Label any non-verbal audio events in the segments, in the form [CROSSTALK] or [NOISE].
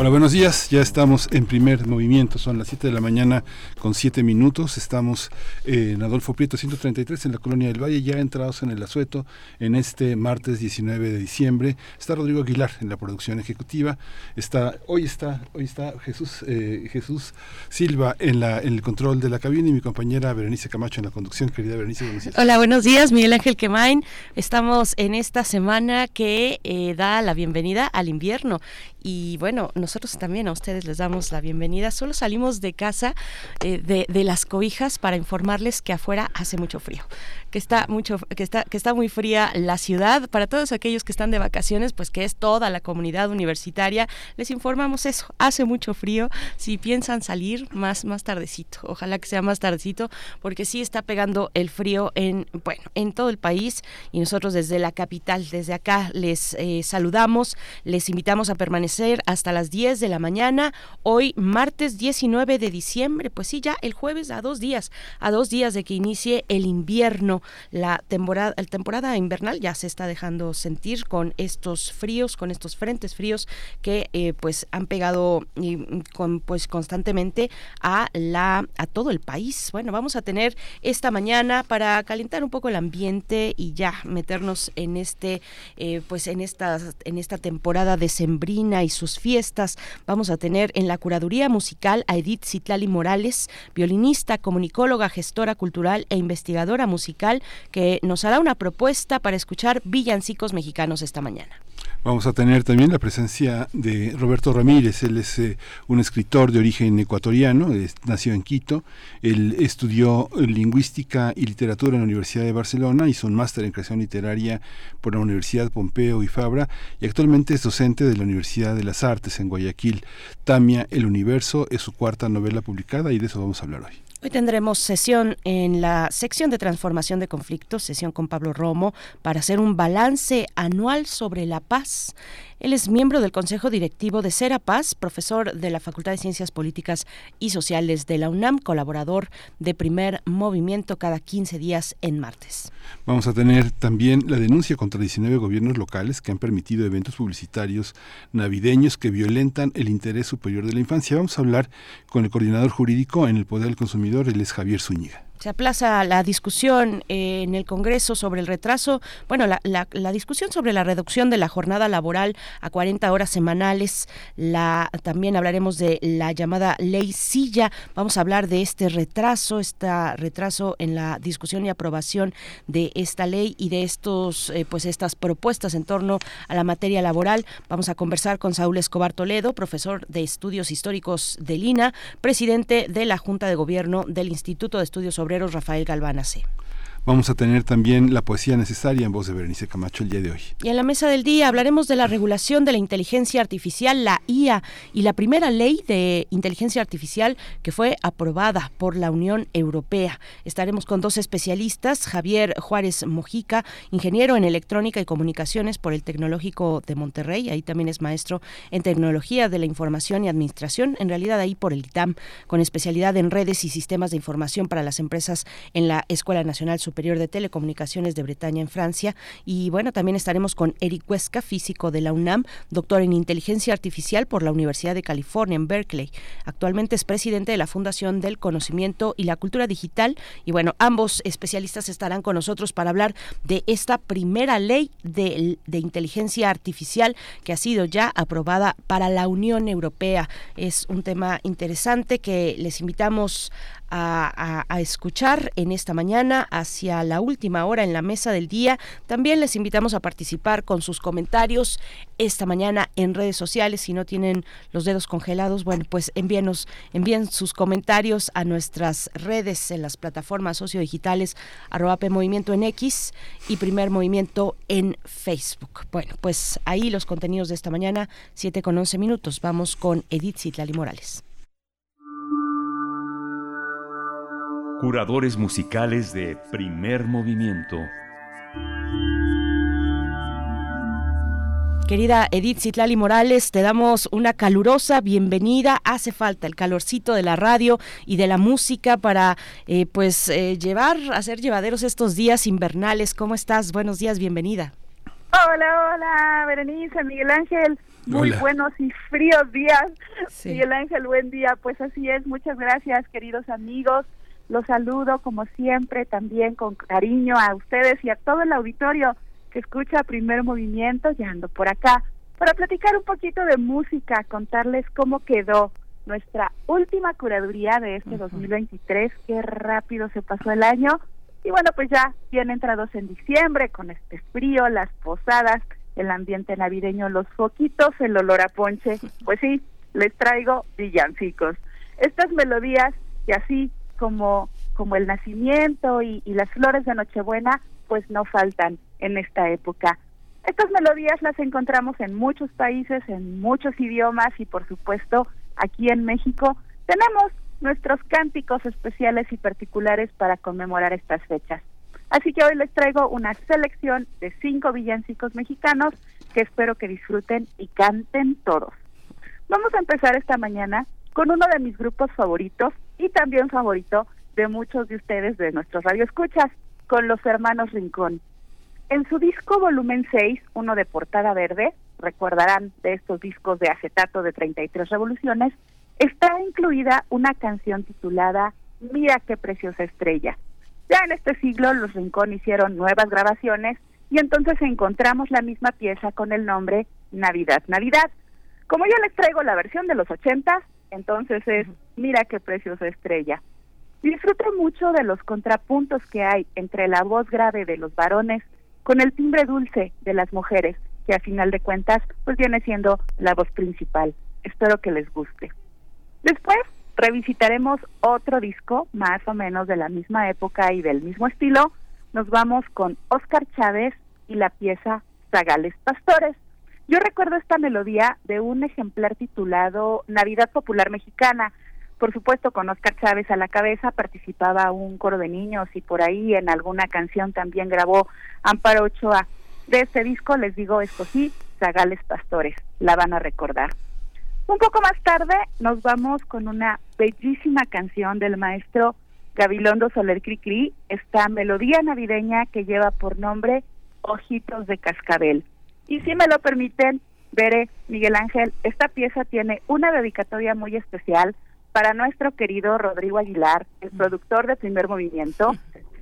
Hola, buenos días. Ya estamos en primer movimiento. Son las 7 de la mañana con 7 minutos. Estamos en Adolfo Prieto 133 en la Colonia del Valle, ya entrados en el asueto en este martes 19 de diciembre. Está Rodrigo Aguilar en la producción ejecutiva. Está, hoy está, hoy está Jesús, eh, Jesús Silva en, la, en el control de la cabina y mi compañera Berenice Camacho en la conducción. Querida Berenice, buenos días. Hola, buenos días. Miguel Ángel Quemain. Estamos en esta semana que eh, da la bienvenida al invierno y bueno, nosotros también a ustedes les damos la bienvenida. Solo salimos de casa eh, de, de, las cobijas para informarles que afuera hace mucho frío que está mucho que está que está muy fría la ciudad. Para todos aquellos que están de vacaciones pues que es toda la comunidad universitaria les informamos eso. Hace mucho frío. Si piensan salir más más tardecito ojalá que sea más tardecito porque sí está pegando el frío en bueno en todo el país. Y nosotros desde la capital desde acá les eh, saludamos les invitamos a permanecer hasta las 10 de la mañana hoy martes 19 de diciembre pues sí ya el jueves a dos días a dos días de que inicie el invierno la temporada, el temporada invernal ya se está dejando sentir con estos fríos, con estos frentes fríos que eh, pues han pegado y, con, pues constantemente a la a todo el país. Bueno, vamos a tener esta mañana para calentar un poco el ambiente y ya meternos en este eh, pues en esta en esta temporada decembrina y sus fiestas. Vamos a tener en la curaduría musical a Edith Citlali Morales, violinista, comunicóloga, gestora cultural e investigadora musical que nos hará una propuesta para escuchar villancicos mexicanos esta mañana. Vamos a tener también la presencia de Roberto Ramírez, él es eh, un escritor de origen ecuatoriano, nació en Quito, él estudió lingüística y literatura en la Universidad de Barcelona, hizo un máster en creación literaria por la Universidad Pompeo y Fabra y actualmente es docente de la Universidad de las Artes en Guayaquil. Tamia, El Universo es su cuarta novela publicada y de eso vamos a hablar hoy. Hoy tendremos sesión en la sección de transformación de conflictos, sesión con Pablo Romo, para hacer un balance anual sobre la paz. Él es miembro del Consejo Directivo de Serapaz, profesor de la Facultad de Ciencias Políticas y Sociales de la UNAM, colaborador de Primer Movimiento cada 15 días en martes. Vamos a tener también la denuncia contra 19 gobiernos locales que han permitido eventos publicitarios navideños que violentan el interés superior de la infancia. Vamos a hablar con el coordinador jurídico en el Poder del Consumidor, él es Javier Zúñiga. Se aplaza la discusión eh, en el Congreso sobre el retraso, bueno, la, discusión sobre la reducción de la jornada laboral a 40 horas semanales. La, también hablaremos de la llamada ley Silla. Vamos a hablar de este retraso, este retraso en la discusión y aprobación de esta ley y de estos, eh, pues estas propuestas en torno a la materia laboral. Vamos a conversar con Saúl Escobar Toledo, profesor de Estudios Históricos de Lina, presidente de la Junta de Gobierno del Instituto de Estudios sobre Rafael Galván Vamos a tener también la poesía necesaria en voz de Berenice Camacho el día de hoy. Y en la mesa del día hablaremos de la regulación de la inteligencia artificial, la IA, y la primera ley de inteligencia artificial que fue aprobada por la Unión Europea. Estaremos con dos especialistas, Javier Juárez Mojica, ingeniero en electrónica y comunicaciones por el Tecnológico de Monterrey, ahí también es maestro en tecnología de la información y administración, en realidad ahí por el ITAM, con especialidad en redes y sistemas de información para las empresas en la Escuela Nacional Superior Superior de Telecomunicaciones de Bretaña en Francia. Y bueno, también estaremos con Eric Huesca, físico de la UNAM, doctor en inteligencia artificial por la Universidad de California en Berkeley. Actualmente es presidente de la Fundación del Conocimiento y la Cultura Digital. Y bueno, ambos especialistas estarán con nosotros para hablar de esta primera ley de, de inteligencia artificial que ha sido ya aprobada para la Unión Europea. Es un tema interesante que les invitamos a, escuchar en esta mañana hacia la última hora en la mesa del día. También les invitamos a participar con sus comentarios esta mañana en redes sociales. Si no tienen los dedos congelados, bueno, pues envíenos, envíen sus comentarios a nuestras redes en las plataformas sociodigitales arroba P Movimiento en X y Primer Movimiento en Facebook. Bueno, pues ahí los contenidos de esta mañana, 7 con 11 minutos. Vamos con Edith Citlali Morales. Curadores musicales de primer movimiento. Querida Edith Citlali Morales, te damos una calurosa bienvenida. Hace falta el calorcito de la radio y de la música para eh, pues eh, llevar, hacer llevaderos estos días invernales. ¿Cómo estás? Buenos días, bienvenida. Hola, hola, Berenice, Miguel Ángel. Muy buenos y fríos días. Miguel Ángel, buen día. Pues así es, muchas gracias, queridos amigos. Los saludo como siempre, también con cariño a ustedes y a todo el auditorio que escucha Primer Movimiento, ya ando por acá, para platicar un poquito de música, contarles cómo quedó nuestra última curaduría de este 2023, qué rápido se pasó el año. Y bueno, pues ya bien entrados en diciembre, con este frío, las posadas, el ambiente navideño, los foquitos, el olor a ponche, pues sí, les traigo villancicos. Estas melodías y así como, como el nacimiento y las flores de Nochebuena, pues no faltan en esta época. Estas melodías las encontramos en muchos países, en muchos idiomas y por supuesto aquí en México tenemos nuestros cánticos especiales y particulares para conmemorar estas fechas. Así que hoy les traigo una selección de cinco villancicos mexicanos que espero que disfruten y canten todos. Vamos a empezar esta mañana con uno de mis grupos favoritos y también favorito de muchos de ustedes de nuestros radioescuchas, con los hermanos Rincón. En su disco volumen 6, uno de portada verde, recordarán de estos discos de acetato de 33 revoluciones, está incluida una canción titulada Mira qué preciosa estrella. Ya en este siglo los Rincón hicieron nuevas grabaciones y entonces encontramos la misma pieza con el nombre Navidad, Navidad. Como yo les traigo la versión de los 80, entonces es Mira qué preciosa estrella. Disfruto mucho de los contrapuntos que hay entre la voz grave de los varones con el timbre dulce de las mujeres, que a final de cuentas pues viene siendo la voz principal. Espero que les guste. Después revisitaremos otro disco más o menos de la misma época y del mismo estilo. Nos vamos con Oscar Chávez y la pieza Zagales Pastores. Yo recuerdo esta melodía de un ejemplar titulado Navidad Popular Mexicana, por supuesto, con Oscar Chávez a la cabeza participaba un coro de niños y por ahí en alguna canción también grabó Amparo Ochoa. De este disco les digo, escogí Zagales Pastores, la van a recordar. Un poco más tarde nos vamos con una bellísima canción del maestro Gabilondo Soler Cricri, esta melodía navideña que lleva por nombre Ojitos de Cascabel. Y si me lo permiten, veré, Miguel Ángel, esta pieza tiene una dedicatoria muy especial para nuestro querido Rodrigo Aguilar, el productor de Primer Movimiento.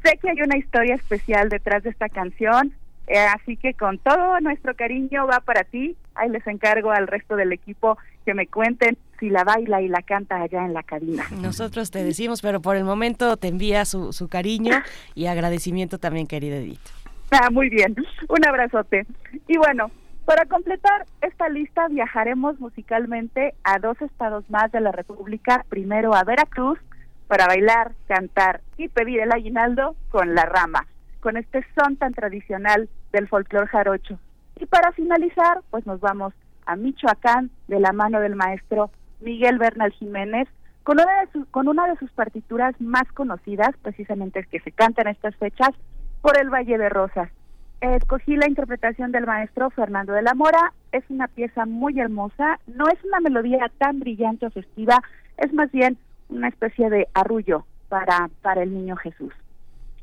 Sé que hay una historia especial detrás de esta canción, eh, así que con todo nuestro cariño va para ti. Ahí les encargo al resto del equipo que me cuenten si la baila y la canta allá en la cabina. Nosotros te decimos, pero por el momento te envía su, su cariño y agradecimiento también, querida Edith. Ah, muy bien. Un abrazote. Y bueno, para completar esta lista viajaremos musicalmente a dos estados más de la República, primero a Veracruz para bailar, cantar y pedir el aguinaldo con la rama, con este son tan tradicional del folclor jarocho. Y para finalizar, pues nos vamos a Michoacán de la mano del maestro Miguel Bernal Jiménez, con una de, con una de sus partituras más conocidas, precisamente que se canta en estas fechas, por el Valle de Rosas escogí la interpretación del maestro Fernando de la Mora. Es una pieza muy hermosa. No es una melodía tan brillante o festiva, es más bien una especie de arrullo para, para el niño Jesús.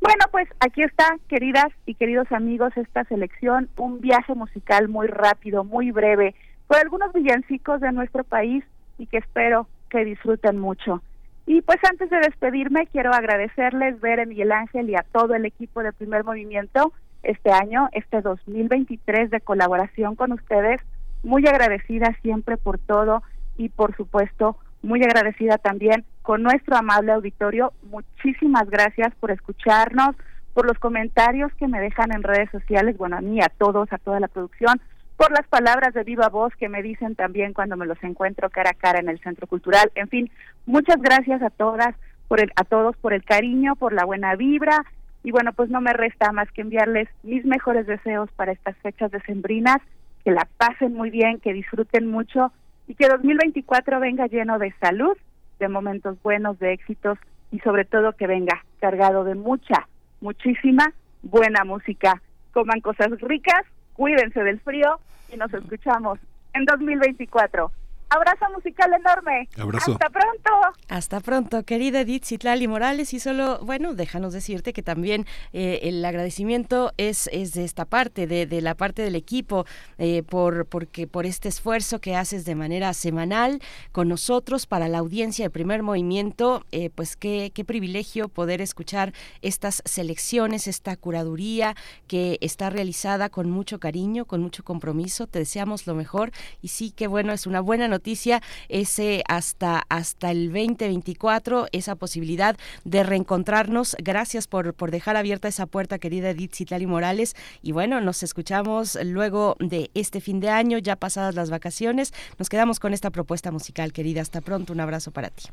Bueno, pues aquí está, queridas y queridos amigos, esta selección, un viaje musical muy rápido, muy breve, por algunos villancicos de nuestro país y que espero que disfruten mucho. Y pues antes de despedirme, quiero agradecerles, ver a Miguel Ángel y a todo el equipo de Primer Movimiento este año, este 2023 de colaboración con ustedes. Muy agradecida siempre por todo y por supuesto muy agradecida también con nuestro amable auditorio. Muchísimas gracias por escucharnos, por los comentarios que me dejan en redes sociales, bueno, a mí, a todos, a toda la producción, por las palabras de viva voz que me dicen también cuando me los encuentro cara a cara en el Centro Cultural. En fin, muchas gracias a todas, por el, a todos por el cariño, por la buena vibra y bueno, pues no me resta más que enviarles mis mejores deseos para estas fechas decembrinas, que la pasen muy bien, que disfruten mucho y que 2024 venga lleno de salud, de momentos buenos, de éxitos y sobre todo que venga cargado de mucha, muchísima buena música. Coman cosas ricas, cuídense del frío y nos escuchamos en 2024. Abrazo musical enorme. Abrazo. Hasta pronto. Hasta pronto, querida Edith Citlali Morales. Y solo, bueno, déjanos decirte que también eh, el agradecimiento es, es de esta parte, de, de la parte del equipo, eh, por, porque, por este esfuerzo que haces de manera semanal con nosotros para la audiencia de primer movimiento. Eh, pues qué, qué privilegio poder escuchar estas selecciones, esta curaduría que está realizada con mucho cariño, con mucho compromiso. Te deseamos lo mejor. Y sí, qué bueno, es una buena noticia noticia ese hasta, hasta el 2024, esa posibilidad de reencontrarnos. Gracias por, por dejar abierta esa puerta, querida Edith Citlali Morales. Y bueno, nos escuchamos luego de este fin de año, ya pasadas las vacaciones. Nos quedamos con esta propuesta musical, querida. Hasta pronto, un abrazo para ti.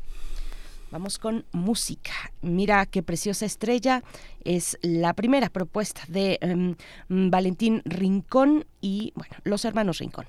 Vamos con música. Mira qué preciosa estrella. Es la primera propuesta de um, Valentín Rincón y, bueno, los hermanos Rincón.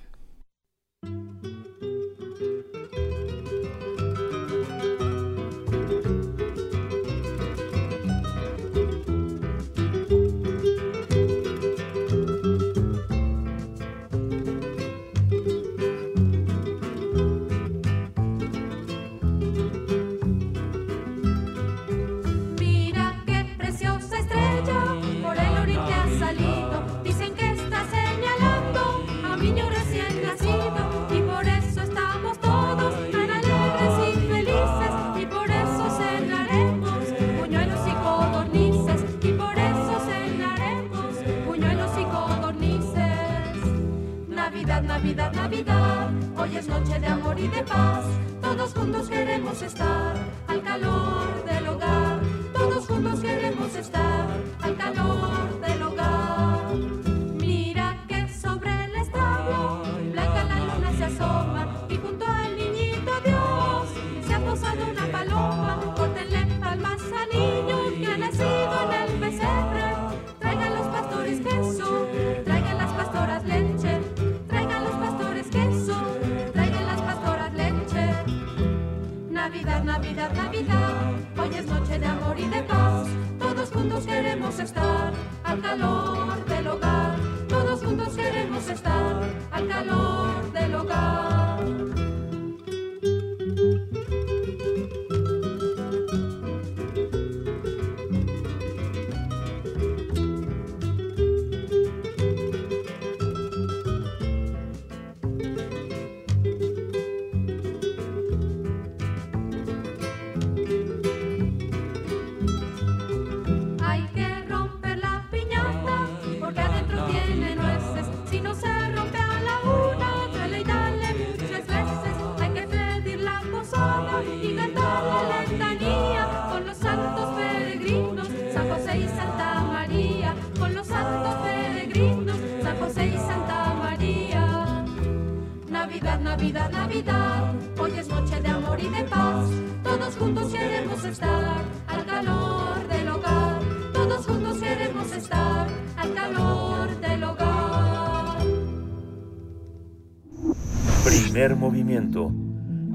Hoy es noche de amor y de paz. Todos juntos queremos estar al calor del hogar. Todos juntos queremos estar juntos queremos estar al calor del hogar. Todos juntos queremos estar al calor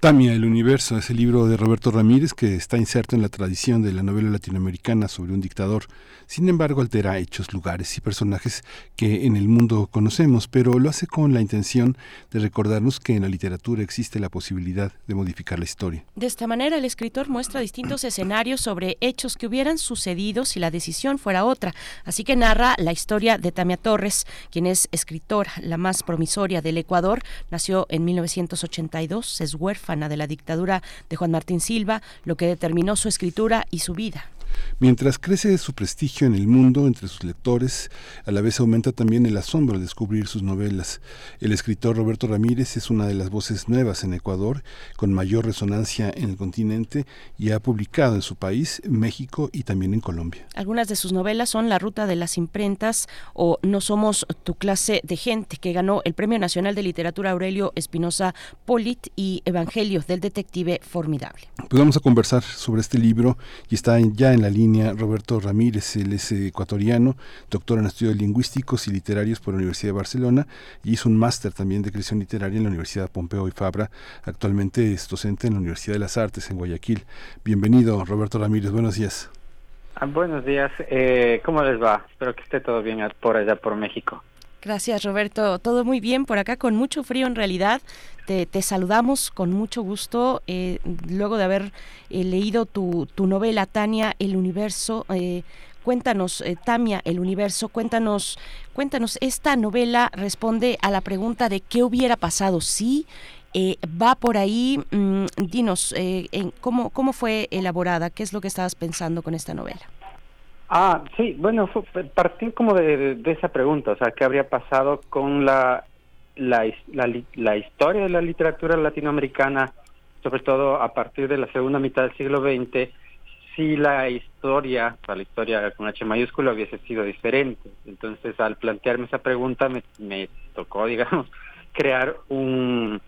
Tamia, el universo, es el libro de Roberto Ramírez que está inserto en la tradición de la novela latinoamericana sobre un dictador. Sin embargo, altera hechos, lugares y personajes que en el mundo conocemos, pero lo hace con la intención de recordarnos que en la literatura existe la posibilidad de modificar la historia. De esta manera, el escritor muestra distintos escenarios sobre hechos que hubieran sucedido si la decisión fuera otra. Así que narra la historia de Tamia Torres, quien es escritora, la más promisoria del Ecuador. Nació en 1982, es huérfana de la dictadura de Juan Martín Silva, lo que determinó su escritura y su vida. Mientras crece su prestigio en el mundo entre sus lectores, a la vez aumenta también el asombro de descubrir sus novelas. El escritor Roberto Ramírez es una de las voces nuevas en Ecuador, con mayor resonancia en el continente y ha publicado en su país, México y también en Colombia. Algunas de sus novelas son La Ruta de las Imprentas o No Somos tu clase de gente, que ganó el Premio Nacional de Literatura Aurelio Espinosa Polit y Evangelio del Detective Formidable. Pues vamos a conversar sobre este libro y está ya en la línea Roberto Ramírez, él es ecuatoriano, doctor en estudios lingüísticos y literarios por la Universidad de Barcelona y hizo un máster también de creación literaria en la Universidad Pompeo y Fabra. Actualmente es docente en la Universidad de las Artes en Guayaquil. Bienvenido, Roberto Ramírez, buenos días. Ah, buenos días, eh, ¿cómo les va? Espero que esté todo bien por allá por México. Gracias Roberto, todo muy bien por acá con mucho frío en realidad. Te, saludamos con mucho gusto eh, luego de haber eh, leído tu, novela Tania, El Universo. Eh, cuéntanos, Tamia, El Universo, cuéntanos, cuéntanos, esta novela responde a la pregunta de qué hubiera pasado si va por ahí. Mm, dinos, en, ¿cómo, ¿cómo fue elaborada? ¿Qué es lo que estabas pensando con esta novela? Ah, sí, bueno, partir como de, esa pregunta, o sea, ¿qué habría pasado con la, la, la, historia de la literatura latinoamericana, sobre todo a partir de la segunda mitad del siglo XX, si la historia, o sea, la historia con H mayúscula hubiese sido diferente? Entonces, al plantearme esa pregunta, me, me tocó, [LAUGHS] digamos, crear un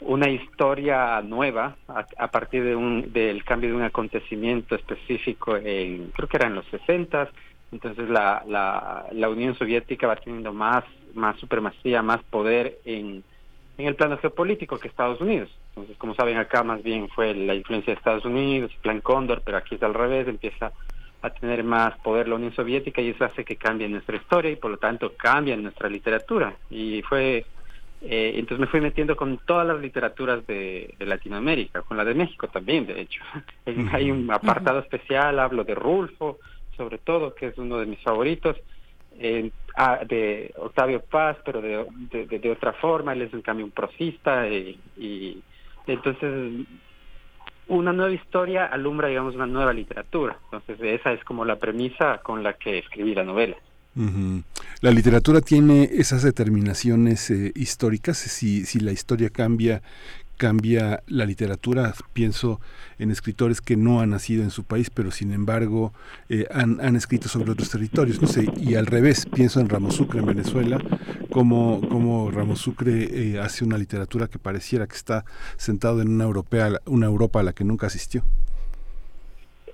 una historia nueva a, partir de un, del cambio de un acontecimiento específico en, creo que era en los 60 entonces la, la, la Unión Soviética va teniendo más, más supremacía, más poder en, en el plano geopolítico que Estados Unidos. Entonces, como saben, acá más bien fue la influencia de Estados Unidos, Plan Cóndor, pero aquí es al revés, empieza a tener más poder la Unión Soviética y eso hace que cambie nuestra historia y por lo tanto cambia nuestra literatura. Y fue eh, entonces me fui metiendo con todas las literaturas de, Latinoamérica, con la de México también, de hecho. [LAUGHS] Hay un apartado especial, hablo de Rulfo, sobre todo, que es uno de mis favoritos, eh, ah, de Octavio Paz, pero de, de, otra forma, él es en cambio un prosista, y, y entonces una nueva historia alumbra, digamos, una nueva literatura. Entonces esa es como la premisa con la que escribí la novela. La literatura tiene esas determinaciones eh, históricas. Si, si la historia cambia, cambia la literatura. Pienso en escritores que no han nacido en su país, pero sin embargo eh, han, han, escrito sobre otros territorios. No sé, y al revés, pienso en Ramos Sucre en Venezuela, como, como Ramos Sucre eh, hace una literatura que pareciera que está sentado en una, europea, una Europa a la que nunca asistió.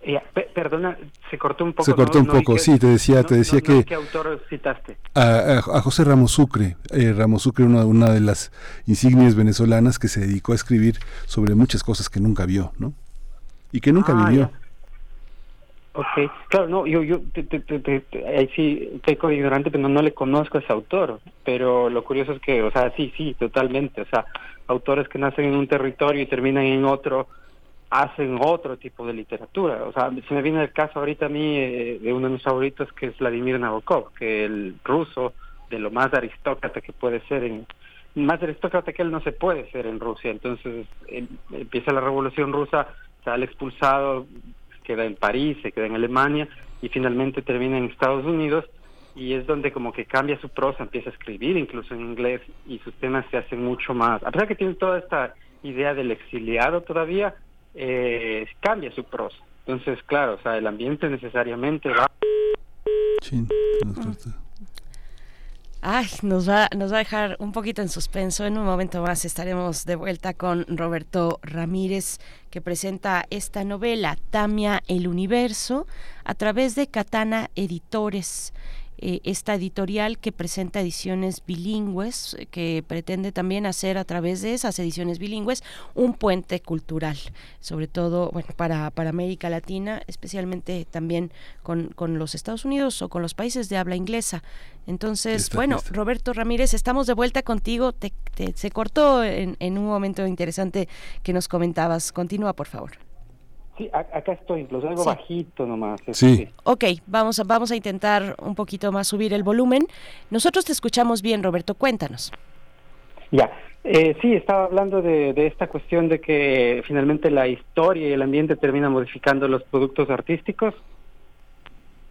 Eh, perdona, se cortó un poco. Se cortó un poco, sí, te decía, te decía que... ¿Qué autor citaste? A, José Ramos Sucre. Eh, Ramos Sucre, una, una de las insignias venezolanas que se dedicó a escribir sobre muchas cosas que nunca vio, ¿no? Y que nunca ah, vivió. Ok, claro, no, yo, yo te, te, te, ahí sí, peco ignorante, pero no, no le conozco a ese autor, pero lo curioso es que, o sea, sí, sí, totalmente, o sea, autores que nacen en un territorio y terminan en otro, hacen otro tipo de literatura. O sea, se me viene el caso ahorita a mí eh, de uno de mis favoritos que es Vladimir Nabokov, que el ruso de lo más aristócrata que puede ser más aristócrata que él no se puede ser en Rusia. Entonces em, empieza la revolución rusa, sale expulsado, queda en París, se queda en Alemania y finalmente termina en Estados Unidos y es donde como que cambia su prosa, empieza a escribir incluso en inglés y sus temas se hacen mucho más, a pesar que tiene toda esta idea del exiliado todavía, eh, cambia su prosa. Entonces, claro, o sea, el ambiente necesariamente va... Ay, nos va, nos va a dejar un poquito en suspenso. En un momento más estaremos de vuelta con Roberto Ramírez, que presenta esta novela, Tamia el Universo, a través de Katana Editores. Eh, esta editorial que presenta ediciones bilingües, eh, que pretende también hacer a través de esas ediciones bilingües un puente cultural, sobre todo bueno, para, para América Latina, especialmente también con, con los Estados Unidos o con los países de habla inglesa. Entonces, bueno, Roberto Ramírez, estamos de vuelta contigo. se cortó en, en un momento interesante que nos comentabas. Continúa, por favor. Sí, acá estoy, los algo bajito nomás. Sí. Ok, vamos a, vamos a intentar un poquito más subir el volumen. Nosotros te escuchamos bien, Roberto, cuéntanos. Ya, eh, sí, estaba hablando de, de, esta cuestión de que finalmente la historia y el ambiente terminan modificando los productos artísticos.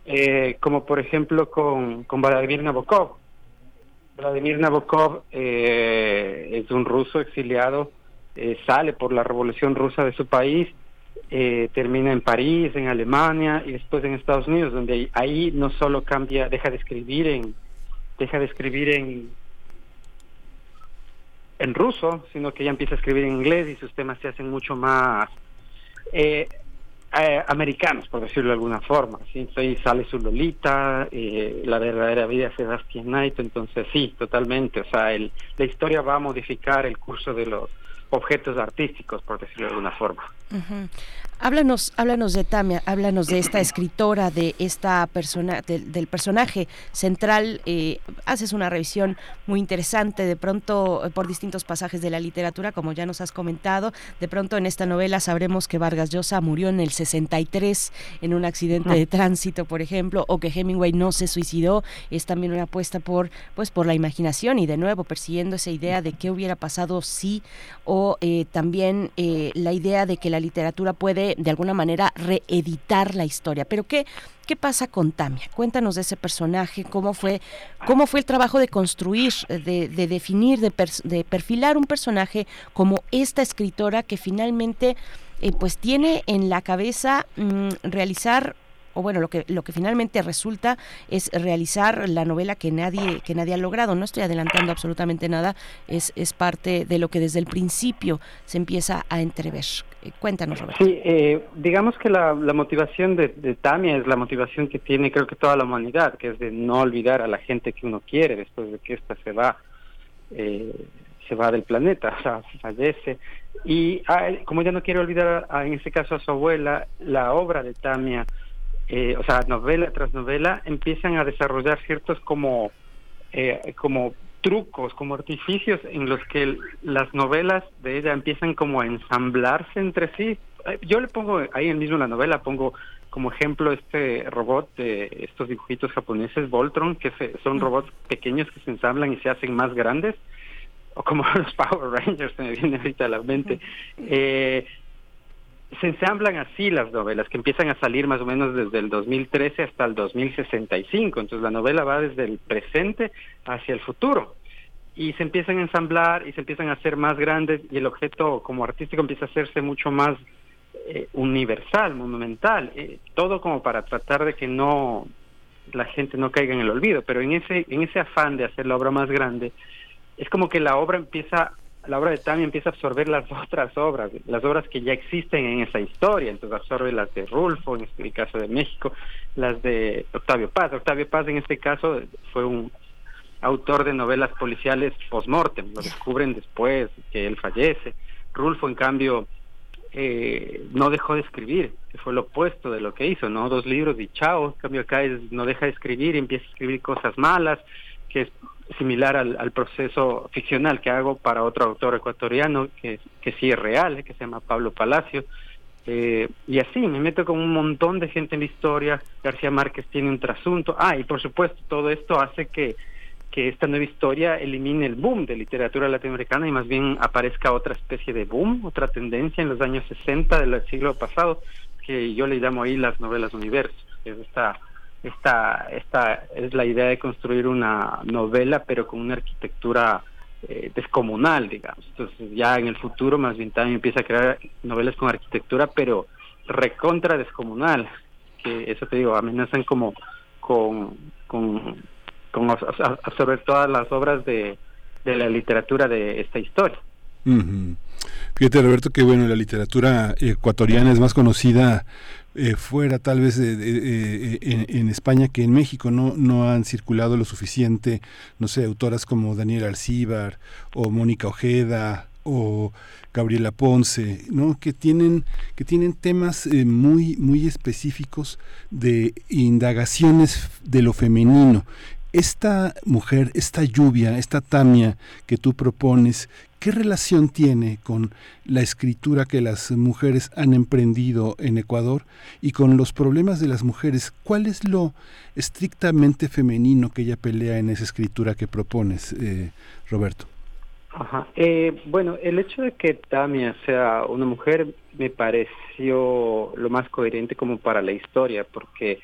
eh, como por ejemplo con, con Vladimir Nabokov. Vladimir Nabokov eh, es un ruso exiliado, eh, sale por la revolución rusa de su país, termina en París, en Alemania y después en Estados Unidos, donde ahí no solo cambia, deja de escribir en, deja de escribir en, en ruso, sino que ya empieza a escribir en inglés y sus temas se hacen mucho más eh, eh, americanos, por decirlo de alguna forma. ¿sí? Ahí sale su Lolita, eh, la verdadera vida de Sebastian Knight, entonces sí, totalmente. O sea, el, la historia va a modificar el curso de los objetos artísticos, por decirlo de alguna forma. Háblanos, háblanos de Tamia, háblanos de esta escritora, de esta persona, del personaje central. Eh, haces una revisión muy interesante, de pronto por distintos pasajes de la literatura, como ya nos has comentado. De pronto en esta novela sabremos que Vargas Llosa murió en el 63 en un accidente de tránsito, por ejemplo, o que Hemingway no se suicidó. Es también una apuesta por, pues, por la imaginación y de nuevo persiguiendo esa idea de qué hubiera pasado si, o eh, también eh, la idea de que la literatura puede de alguna manera reeditar la historia. Pero ¿qué, qué pasa con Tamia? Cuéntanos de ese personaje, cómo fue, cómo fue el trabajo de construir, de, definir, de, de, perfilar un personaje como esta escritora que finalmente eh, pues tiene en la cabeza mm, realizar o bueno, lo que lo que finalmente resulta es realizar la novela que nadie que nadie ha logrado. No estoy adelantando absolutamente nada, es es parte de lo que desde el principio se empieza a entrever. Cuéntanos, Roberto. Sí, eh, digamos que la, motivación de, de, Tamia es la motivación que tiene creo que toda la humanidad, que es de no olvidar a la gente que uno quiere después de que ésta se va. Eh, se va del planeta, [LAUGHS] o sea, fallece. Y ah, como ya no quiere olvidar, en este caso a su abuela, la obra de Tamia eh, o sea, novela tras novela, empiezan a desarrollar ciertos como, eh, como trucos, como artificios en los que las novelas de ella empiezan como a ensamblarse entre sí. Yo le pongo ahí en mismo la novela, pongo como ejemplo este robot de estos dibujitos japoneses, Voltron, que son robots pequeños que se ensamblan y se hacen más grandes, o como [LAUGHS] los Power Rangers, se me viene ahorita a la mente. Eh, se ensamblan así las novelas, que empiezan a salir más o menos desde el 2013 hasta el 2065. Entonces la novela va desde el presente hacia el futuro. Y se empiezan a ensamblar y se empiezan a hacer más grandes y el objeto como artístico empieza a hacerse mucho más eh, universal, monumental. Eh, todo como para tratar de que no la gente no caiga en el olvido. Pero en ese, en ese afán de hacer la obra más grande, es como que la obra empieza la obra de Tami empieza a absorber las [LAUGHS] otras obras, las obras que ya existen en esa historia, entonces absorbe las de Rulfo, en este caso de México, las de Octavio Paz. Octavio Paz en este caso fue un autor de novelas policiales post-mortem, lo descubren después que él fallece. Rulfo, en cambio, eh, no dejó de escribir, que fue lo opuesto de lo que hizo, ¿no? Dos libros y chao, en cambio acá no deja de escribir empieza a escribir cosas malas, que es similar al, proceso ficcional que hago para otro autor ecuatoriano que, que sí es real, eh, que se llama Pablo Palacio. Eh, y así, me meto con un montón de gente en la historia. García Márquez tiene un trasunto. Ah, y por supuesto, todo esto hace que, que esta nueva historia elimine el boom de literatura latinoamericana y más bien aparezca otra especie de boom, otra tendencia en los años 60 del siglo pasado, que yo le llamo ahí las novelas universo, que es esta esta, esta es la idea de construir una novela, pero con una arquitectura eh, descomunal, digamos. Entonces ya en el futuro más bien también empieza a crear novelas con arquitectura, pero recontra descomunal, que eso te digo, amenazan como con, con, con absorber todas las obras de, de la literatura de esta historia. Fíjate Roberto que bueno, la literatura ecuatoriana es más conocida eh, fuera tal vez de, eh, en, España que en México no no han circulado lo suficiente no sé autoras como Daniel Alcíbar o Mónica Ojeda o Gabriela Ponce no que tienen que tienen temas eh, muy muy específicos de indagaciones de lo femenino. Esta mujer, esta lluvia, esta tamia que tú propones, ¿qué relación tiene con la escritura que las mujeres han emprendido en Ecuador y con los problemas de las mujeres? ¿Cuál es lo estrictamente femenino que ella pelea en esa escritura que propones, eh, Roberto? Ajá. Eh, bueno, el hecho de que Tamia sea una mujer me pareció lo más coherente como para la historia, porque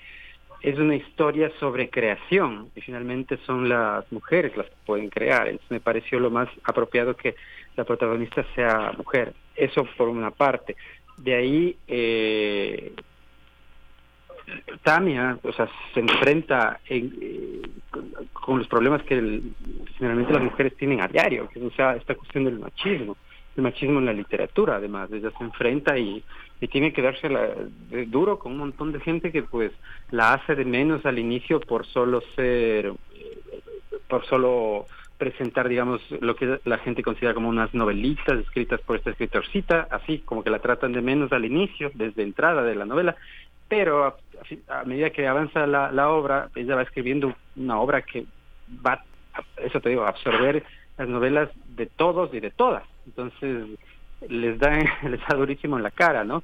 es una historia sobre creación y finalmente son las mujeres las que pueden crear. Me pareció lo más apropiado que la protagonista sea mujer. Eso por una parte. De ahí, eh, Tamia, o sea, se enfrenta eh, con, los problemas que generalmente las mujeres tienen a diario, que o sea, esta cuestión del machismo, el machismo en la literatura, además, ella se enfrenta y, tiene que darse la, duro con un montón de gente que pues la hace de menos al inicio por solo ser, por solo presentar, digamos, lo que la gente considera como unas novelitas escritas por esta escritorcita, así como que la tratan de menos al inicio, desde entrada de la novela, pero a, medida que avanza la, la, obra, ella va escribiendo una obra que va, eso te digo, a absorber las novelas de todos y de todas. Entonces, les da, [LAUGHS] les da durísimo en la cara, ¿no?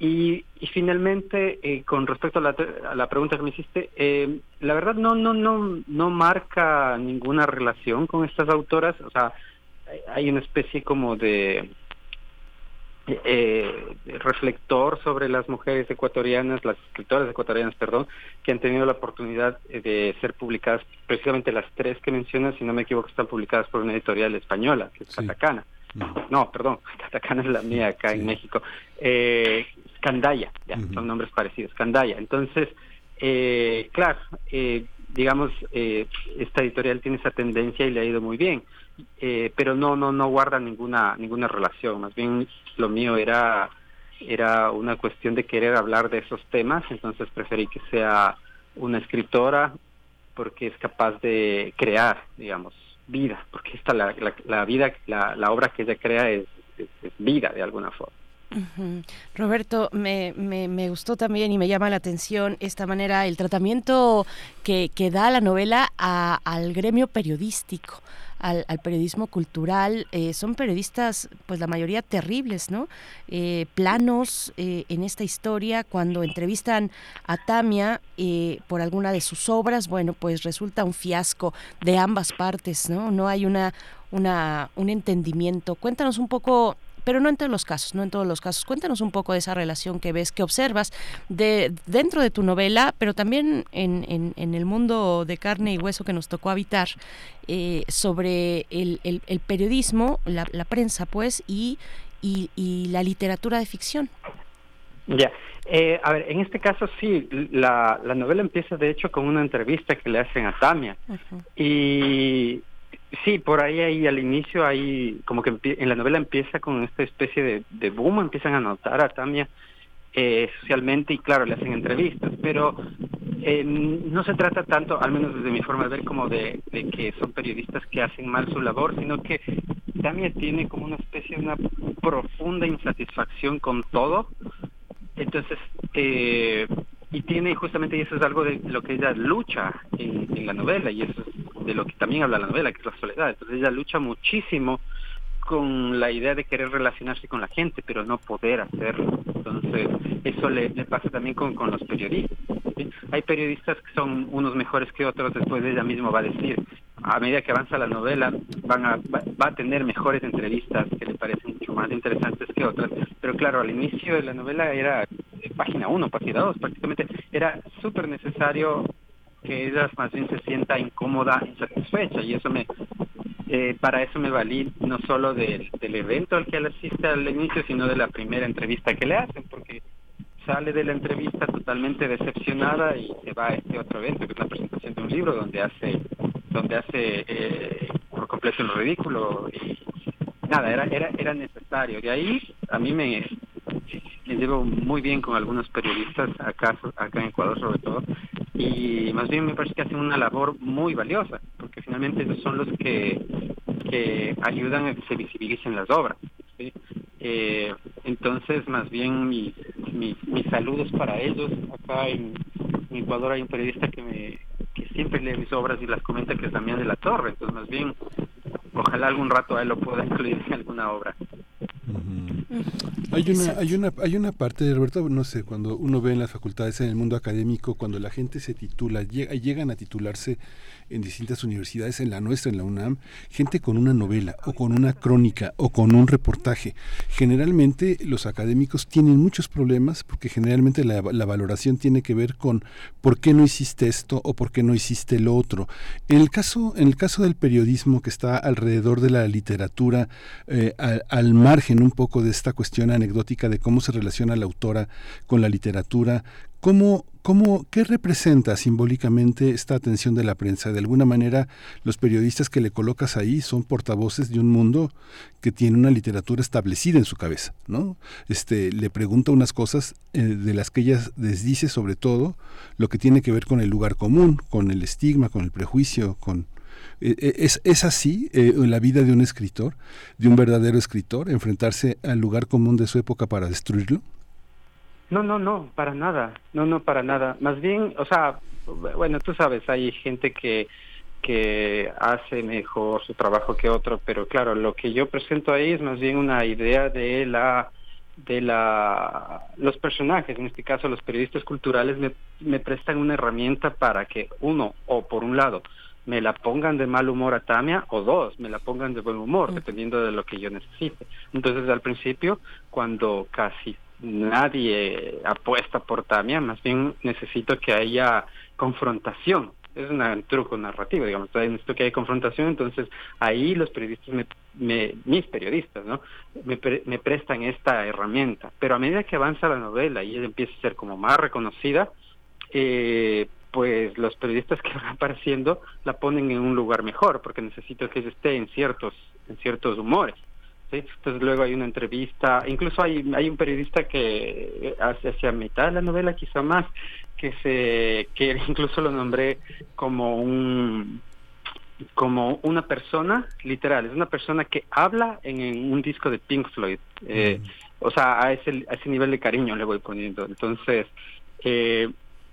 Y, y finalmente, eh, con respecto a la, a la, pregunta que me hiciste, eh, la verdad no, no, no, no marca ninguna relación con estas autoras, o sea, hay una especie como de eh, reflector sobre las mujeres ecuatorianas, las escritoras ecuatorianas, perdón, que han tenido la oportunidad de ser publicadas, precisamente las tres que mencionas, si no me equivoco, están publicadas por una editorial española, que es Catacana. No, perdón, [LAUGHS] Catacana es la mía acá en México. Eh, Candaya, ya, son nombres parecidos, Candaya. Entonces, eh, claro, eh, digamos, eh, esta editorial tiene esa tendencia y le ha ido muy bien, eh, pero no, no, no guarda ninguna, ninguna relación. Más bien, lo mío era, era una cuestión de querer hablar de esos temas, entonces preferí que sea una escritora porque es capaz de crear, digamos, vida, porque esta la, la, vida, la, la, obra que ella crea es, vida de alguna forma. Roberto, me, me, me, gustó también y me llama la atención esta manera, el tratamiento que, que da la novela a, al gremio periodístico. Al, al periodismo cultural, eh, son periodistas, pues la mayoría terribles, ¿no? Eh, planos eh, en esta historia, cuando entrevistan a Tamia eh, por alguna de sus obras, bueno, pues resulta un fiasco de ambas partes, ¿no? No hay una, una, un entendimiento. Cuéntanos un poco pero no en todos los casos, no en todos los casos. Cuéntanos un poco de esa relación que ves, que observas de dentro de tu novela, pero también en, en, el mundo de carne y hueso que nos tocó habitar, eh, sobre el, el, periodismo, la, la, prensa, pues, y, y, y, la literatura de ficción. Ya, eh, a ver, en este caso sí, la, la novela empieza de hecho con una entrevista que le hacen a Tamia. Y Sí, por ahí, ahí al inicio, ahí como que en la novela empieza con esta especie de, de boom, empiezan a notar a Tamia eh, socialmente y claro, le hacen entrevistas, pero eh, no se trata tanto, al menos desde mi forma de ver, como de, de, que son periodistas que hacen mal su labor, sino que Tamia tiene como una especie de una profunda insatisfacción con todo. Entonces, eh, y tiene justamente, y eso es algo de lo que ella lucha en, la novela, y eso es de lo que también habla la novela, que es la soledad. Entonces ella lucha muchísimo con la idea de querer relacionarse con la gente, pero no poder hacerlo. Entonces, eso le, pasa también con, con los periodistas. Hay periodistas que son unos mejores que otros, después ella misma va a decir, a medida que avanza la novela, van a, va, a tener mejores entrevistas que le parecen mucho más interesantes que otras. Pero claro, al inicio de la novela era página 1, página 2, prácticamente era súper necesario que ella más bien se sienta incómoda, insatisfecha y eso me eh, para eso me valí no solo del, del evento al que él asiste al inicio, sino de la primera entrevista que le hacen, porque sale de la entrevista totalmente decepcionada y se va a este otro evento que es la presentación de un libro donde hace donde hace eh, por completo el ridículo y nada era era era necesario. De ahí a mí me llevo muy bien con algunos periodistas acá acá en Ecuador sobre todo y más bien me parece que hacen una labor muy valiosa porque finalmente ellos son los que que ayudan a que se visibilicen las obras eh, entonces más bien mis, mis, saludos para ellos. Acá en, Ecuador hay un periodista que me que siempre lee mis obras y las comenta que es Damián de la Torre entonces más bien ojalá algún rato a él lo pueda [LAUGHS] incluir en alguna obra. Hay una, hay una, hay una parte, Roberto, no sé, cuando uno ve en las facultades, en el mundo académico, cuando la gente se titula, llegan a titularse en distintas universidades, en la nuestra, en la UNAM, gente con una novela o con una crónica o con un reportaje. Generalmente los académicos tienen muchos problemas porque generalmente la, valoración tiene que ver con por qué no hiciste esto o por qué no hiciste lo otro. En el caso, en el caso del periodismo que está alrededor de la literatura, eh, al margen un poco de esta cuestión anecdótica de cómo se relaciona la autora con la literatura, ¿Cómo, cómo, ¿Qué representa simbólicamente esta atención de la prensa? De alguna manera, los periodistas que le colocas ahí son portavoces de un mundo que tiene una literatura establecida en su cabeza, ¿no? Este, le pregunta unas cosas eh, de las que ella les dice sobre todo lo que tiene que ver con el lugar común, con el estigma, con el prejuicio, con, ¿Es, ¿Es, así en la vida de un escritor, de un verdadero escritor, enfrentarse al lugar común de su época para destruirlo? No, no, no, para nada. No, no, para nada. Más bien, o sea, bueno, tú sabes, hay gente que que hace mejor su trabajo que otro, pero claro, lo que yo presento ahí es más bien una idea de la de la los personajes, en este caso los periodistas culturales me, me prestan una herramienta para que uno o por un lado me la pongan de mal humor a Tamia o dos, me la pongan de buen humor, dependiendo de lo que yo necesite. Entonces al principio, cuando casi nadie apuesta por Tamia, más bien necesito que haya confrontación. Es un truco narrativo, digamos. Necesito que haya confrontación, entonces ahí los periodistas, me, mis periodistas, ¿no? Me, me prestan esta herramienta. Pero a medida que avanza la novela y ella empieza a ser como más reconocida, eh, pues los periodistas que [LAUGHS] van apareciendo la ponen en un lugar mejor, porque necesito que ella esté en ciertos, en ciertos humores. Entonces luego hay una entrevista, incluso hay, hay un periodista que hace hacia mitad de la novela, quizá más, que se que [LAUGHS] incluso lo nombré como un como una persona literal, es una persona que habla en, un disco de Pink Floyd. Eh, o sea, a ese, a ese nivel de cariño le voy poniendo. Entonces, eh,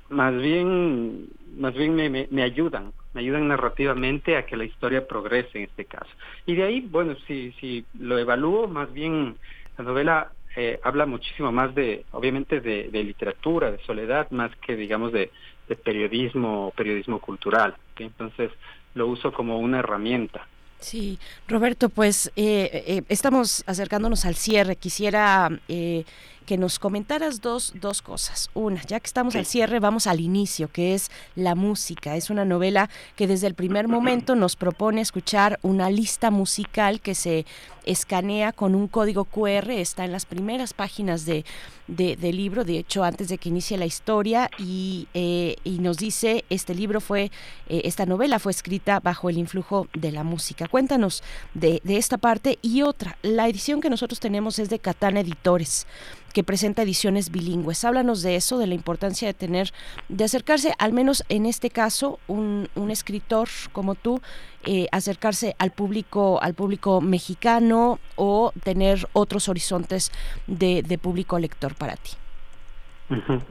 más bien, más bien me, me, ayudan, me ayudan narrativamente a que la historia progrese en este caso. Y de ahí, bueno, si, si lo evalúo, más bien la novela eh, habla muchísimo más de, obviamente, de, de, literatura, de soledad, más que, digamos, de, de periodismo, periodismo cultural. Entonces, lo uso como una herramienta. Sí, Roberto, pues eh, eh, estamos acercándonos al cierre. Quisiera eh, que nos comentaras dos, dos cosas. Una, ya que estamos al cierre, vamos al inicio, que es la música. Es una novela que desde el primer momento nos propone escuchar una lista musical que se escanea con un código QR, está en las primeras páginas de, del libro, de hecho antes de que inicie la historia, y, eh, y nos dice, este libro fue, eh, esta novela fue escrita bajo el influjo de la música. Cuéntanos de, de esta parte y otra, la edición que nosotros tenemos es de Catana Editores que presenta ediciones bilingües. Háblanos de eso, de la importancia de tener, de acercarse, al menos en este caso, un, un escritor como tú, eh, acercarse al público, al público mexicano o tener otros horizontes de, de público lector para ti.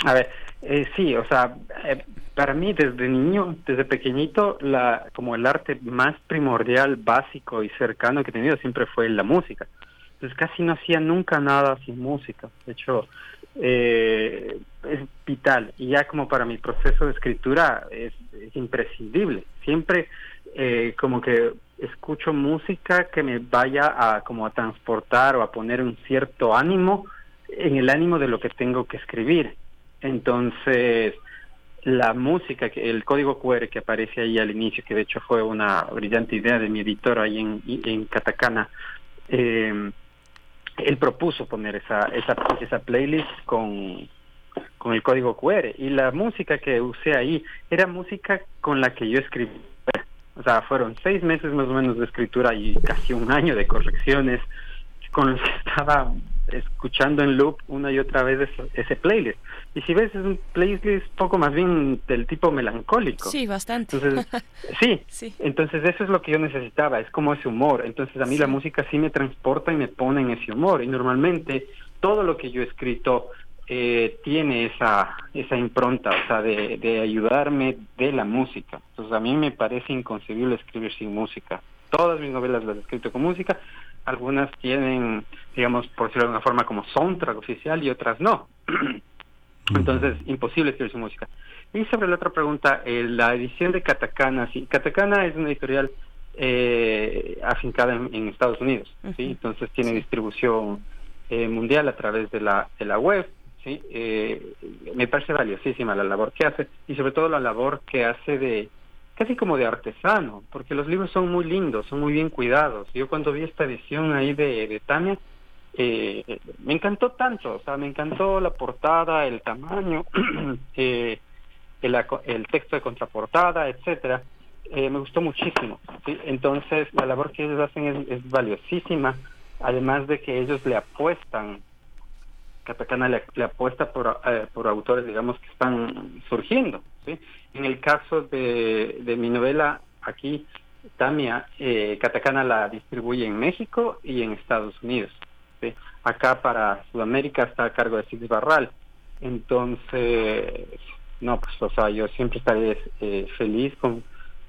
A ver, eh, sí, o sea, eh, para mí desde niño, desde pequeñito, la como el arte más primordial, básico y cercano que he tenido siempre fue la música. Entonces casi no hacía nunca nada sin música. De hecho, eh, es vital. Y ya como para mi proceso de escritura es, imprescindible. Siempre eh, como que escucho música que me vaya a como a transportar o a poner un cierto ánimo en el ánimo de lo que tengo que escribir. Entonces, la música, el código QR que aparece ahí al inicio, que de hecho fue una brillante idea de mi editor ahí en, en Catacana, eh, él propuso poner esa, esa, esa playlist con, con el código QR y la música que usé ahí era música con la que yo escribí. O sea, fueron seis meses más o menos de escritura y casi un año de correcciones con los que estaba escuchando en loop una y otra vez ese, playlist. Y si ves, es un playlist poco más bien del tipo melancólico. Sí, bastante. Entonces, [LAUGHS] sí, entonces eso es lo que yo necesitaba, es como ese humor. Entonces a mí la música sí me transporta y me pone en ese humor. Y normalmente todo lo que yo he escrito eh, tiene esa, esa impronta, o sea, de, de ayudarme de la música. Entonces a mí me parece inconcebible escribir sin música. Todas mis novelas las he escrito con música, algunas tienen, digamos, por decirlo de alguna forma, como soundtrack oficial y otras no. [CLEARS THROAT] Entonces, imposible escribir su música. Y sobre la otra pregunta, eh, la edición de Katakana, sí, Katakana es una editorial eh, afincada en, Estados Unidos, ¿sí? Entonces tiene distribución eh, mundial a través de la, de la web, ¿sí? Eh, me parece valiosísima la labor que hace y sobre todo la labor que hace de casi como de artesano, porque los libros son muy lindos, son muy bien cuidados. Yo cuando vi esta edición ahí de, de Tania, eh, me encantó tanto, o sea, me encantó la portada, el tamaño, [CLEARS THROAT] eh, el, el, texto de contraportada, etcétera. Eh, me gustó muchísimo. ¿sí? Entonces, la labor que ellos hacen es, valiosísima, además de que ellos le apuestan Katakana le, apuesta por, eh, por autores, digamos, que están surgiendo. ¿Sí? En el caso de, mi novela, aquí, Tamia, eh, Katakana la distribuye en México y en Estados Unidos. Acá para Sudamérica está a cargo de Six Barral. Entonces, no, pues, o sea, yo siempre estaré eh, feliz con,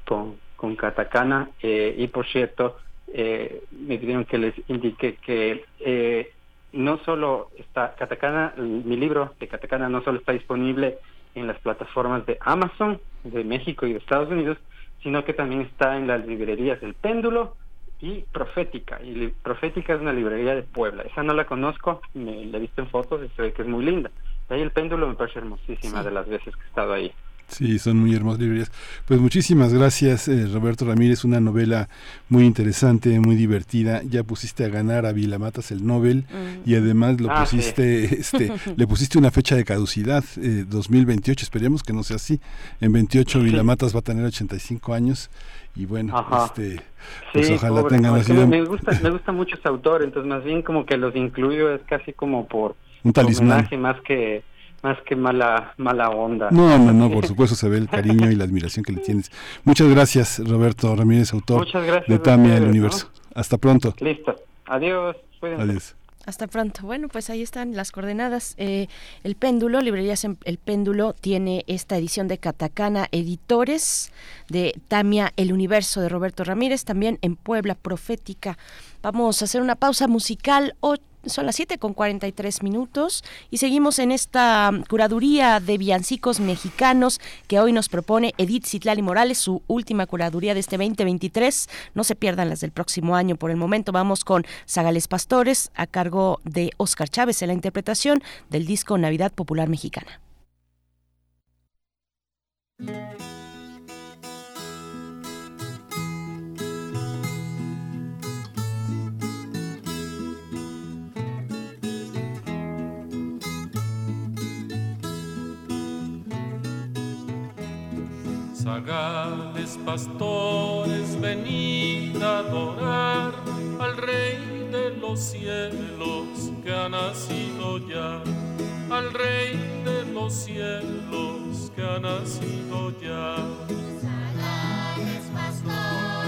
con, con Katakana. Eh, y por cierto, eh, me pidieron que les indique que eh, no solo está Katakana, mi libro de Katakana no solo está disponible en las plataformas de Amazon de México y de Estados Unidos, sino que también está en las librerías del Péndulo y Profética. Y Profética es una librería de Puebla. Esa no la conozco, me la he visto en fotos y se ve que es muy linda. ahí el Péndulo me parece hermosísima de las veces que he estado ahí. Sí, son muy hermosas librerías. Pues muchísimas gracias, eh, Roberto Ramírez. Una novela muy interesante, muy divertida. Ya pusiste a ganar a Vilamatas el Nobel y mm. además lo ah, pusiste, [LAUGHS] este, le pusiste una fecha de caducidad, eh, 2028. Esperemos que no sea así. En 28 Vilamatas va a tener 85 años y bueno, este, pues ojalá tenga Me gusta, me gusta mucho ese autor, entonces más bien como que los incluyo es casi como por [LAUGHS] un talismán más que más que mala mala onda. No, no, no, por supuesto se ve el cariño y la admiración que le tienes. Muchas gracias, Roberto Ramírez, autor de Tamia el Universo. Hasta pronto. Listo. Adiós. Adiós. Hasta pronto. Bueno, pues ahí están las coordenadas. Eh, el Péndulo, Librerías El Péndulo, tiene esta edición de Catacana Editores, de Tamia El Universo de Roberto Ramírez, también en Puebla Profética. Vamos a hacer una pausa musical. Son las 7 con 43 minutos y seguimos en esta curaduría de villancicos mexicanos que hoy nos propone Edith Citlali Morales, su última curaduría de este 2023. No se pierdan las del próximo año. Por el momento vamos con Zagales Pastores a cargo de Oscar Chávez en la interpretación del disco Navidad Popular Mexicana. Zagales pastores, venid a adorar al Rey de los cielos que ha nacido ya, al Rey de los cielos que ha nacido ya. fue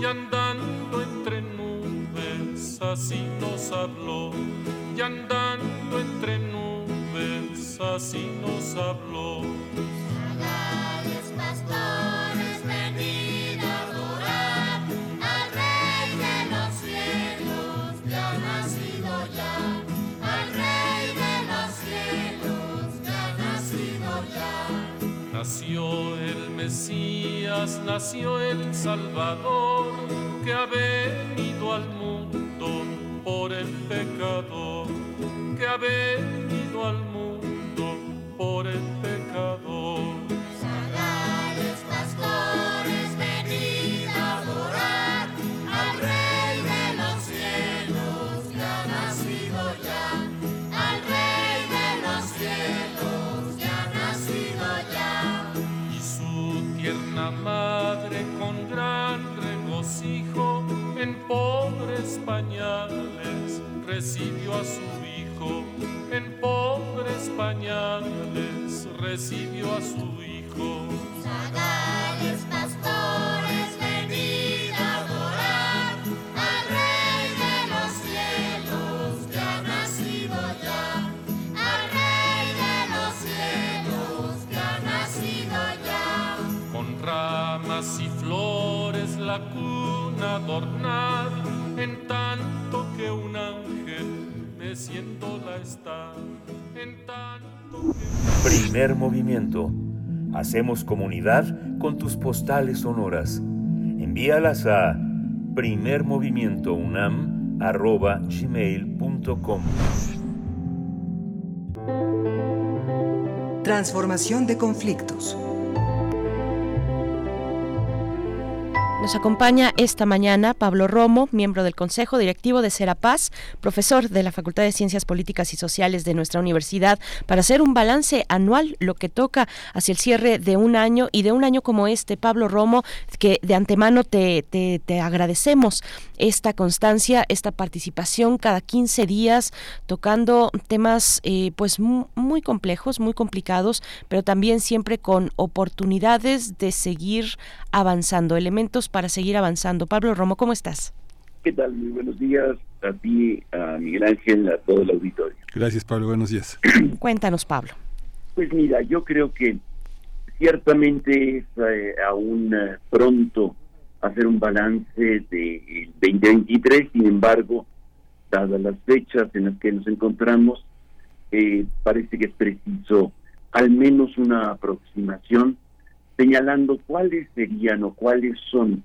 y andando entre nubes así nos habló y andando entre nubes así nos habló. Nació el Salvador, que ha venido Primer movimiento. Hacemos comunidad con tus postales sonoras. Envíalas a primermovimientounam.gmail.com Transformación de conflictos. Nos acompaña esta mañana Pablo Romo, miembro del Consejo Directivo de Serapaz, profesor de la Facultad de Ciencias Políticas y Sociales de nuestra universidad, para hacer un balance anual, lo que toca hacia el cierre de un año y de un año como este. Pablo Romo, que de antemano te, te, agradecemos esta constancia, esta participación cada 15 días, tocando temas eh, pues muy complejos, muy complicados, pero también siempre con oportunidades de seguir avanzando, elementos para seguir avanzando. Pablo Romo, ¿cómo estás? ¿Qué tal? Muy buenos días a ti, a Miguel Ángel, a todo el auditorio. Gracias, Pablo. Buenos días. [COUGHS] Cuéntanos, Pablo. Pues mira, yo creo que ciertamente es eh, aún eh, pronto hacer un balance del 2023, sin embargo, dadas las fechas en las que nos encontramos, eh, parece que es preciso al menos una aproximación señalando cuáles serían o cuáles son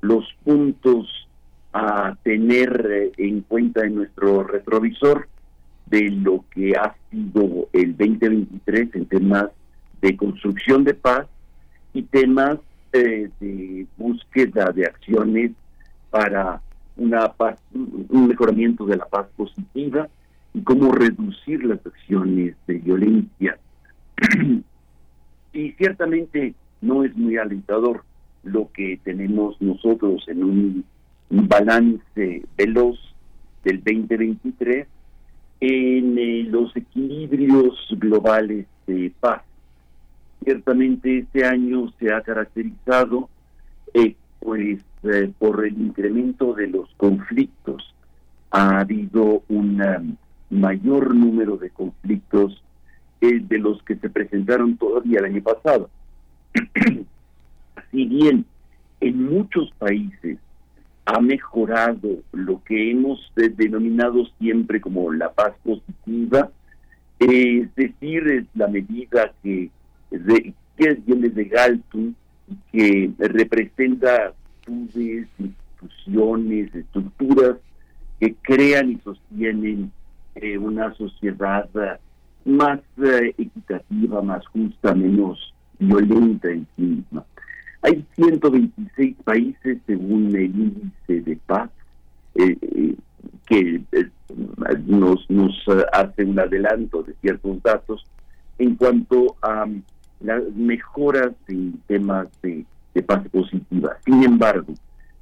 los puntos a tener eh, en cuenta en nuestro retrovisor de lo que ha sido el 2023 en temas de construcción de paz y temas eh, de búsqueda de acciones para una paz, un mejoramiento de la paz positiva y cómo reducir las acciones de violencia. [CLEARS THROAT] y ciertamente no es muy alentador lo que tenemos nosotros en un, balance veloz del 2023 en eh, los equilibrios globales de paz. Ciertamente este año se ha caracterizado eh, pues eh, por el incremento de los conflictos. Ha habido un mayor número de conflictos de los que se presentaron todavía el año pasado. [CLEARS THROAT] si bien en muchos países ha mejorado lo que hemos denominado siempre como la paz positiva, es decir, es la medida que, que viene de Galton, que representa instituciones, estructuras que crean y sostienen eh, una sociedad más eh, equitativa, más justa, menos violenta en sí misma. Hay 126 países, según el índice de paz, eh, eh, que eh, nos, nos hace un adelanto de ciertos datos en cuanto a las mejoras en temas de, paz positiva. Sin embargo,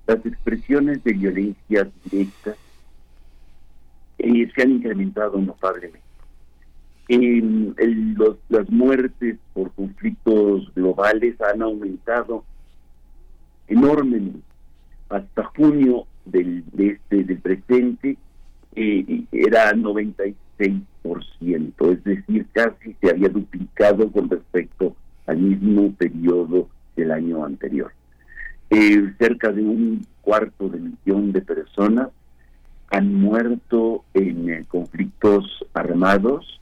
las expresiones de violencia directa se han incrementado notablemente en las muertes por conflictos globales han aumentado enormemente. Hasta junio del, de este, del presente eh, era 96%, es decir, casi se había duplicado con respecto al mismo periodo del año anterior. Eh, cerca de un cuarto de millón de personas han muerto en eh, conflictos armados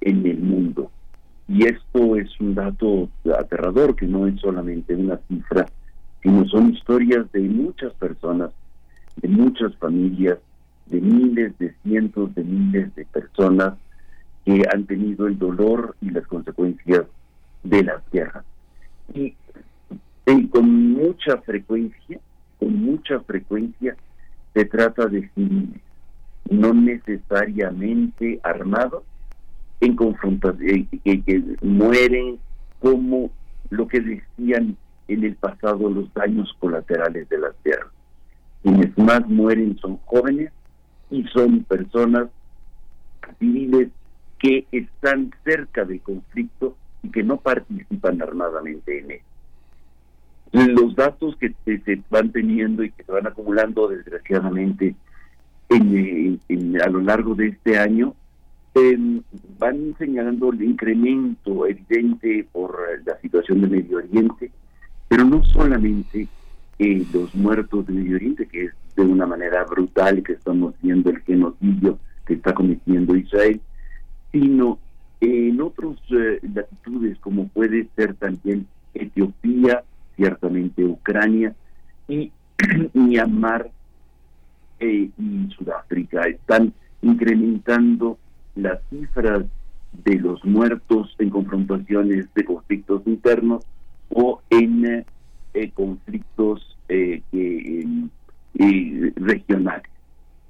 en el mundo. Y esto es un dato aterrador, que no es solamente una cifra, sino son historias de muchas personas, de muchas familias, de miles, de cientos de miles de personas que han tenido el dolor y las consecuencias de las guerras. Y, con mucha frecuencia, con mucha frecuencia, se trata de civiles, no necesariamente armados, en confrontación, que, mueren como lo que decían en el pasado los daños colaterales de las guerras. Quienes más mueren son jóvenes y son personas civiles que están cerca del conflicto y que no participan armadamente en él. Los datos que se, van teniendo y que se van acumulando desgraciadamente en, a lo largo de este año van señalando el incremento evidente por la situación de Medio Oriente, pero no solamente eh, los muertos de Medio Oriente, que es de una manera brutal que estamos viendo el genocidio que está cometiendo Israel, sino en otras eh, latitudes como puede ser también Etiopía, ciertamente Ucrania y [CLEARS THROAT] Myanmar eh, y Sudáfrica. Están incrementando las cifras de los muertos en confrontaciones de conflictos internos o en eh, conflictos eh, regionales.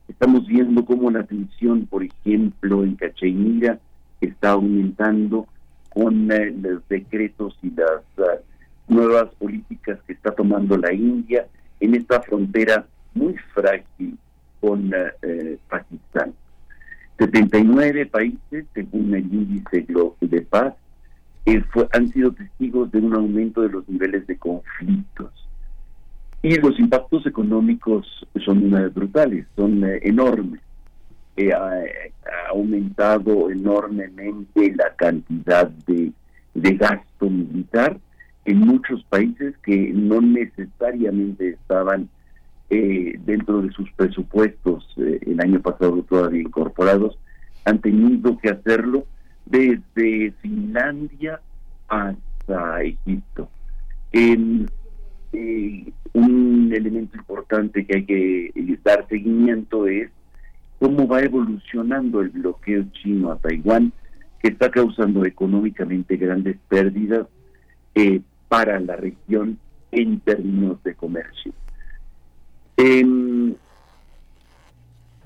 Estamos viendo cómo la tensión, por ejemplo, en Cachemira está aumentando con los decretos y las ah, nuevas políticas que está tomando la India en esta frontera muy frágil con eh, Pakistán. 79 países, según el índice de paz, eh, han sido testigos de un aumento de los niveles de conflictos. Y los impactos económicos son brutales, son eh, enormes. ha, aumentado enormemente la cantidad de, de gasto militar en muchos países que no necesariamente estaban eh, dentro de sus presupuestos eh, el año pasado todavía incorporados, han tenido que hacerlo desde Finlandia hasta Egipto. Eh, un elemento importante que hay que dar seguimiento es cómo va evolucionando el bloqueo chino a Taiwán, que está causando económicamente grandes pérdidas eh, para la región en términos de comercio.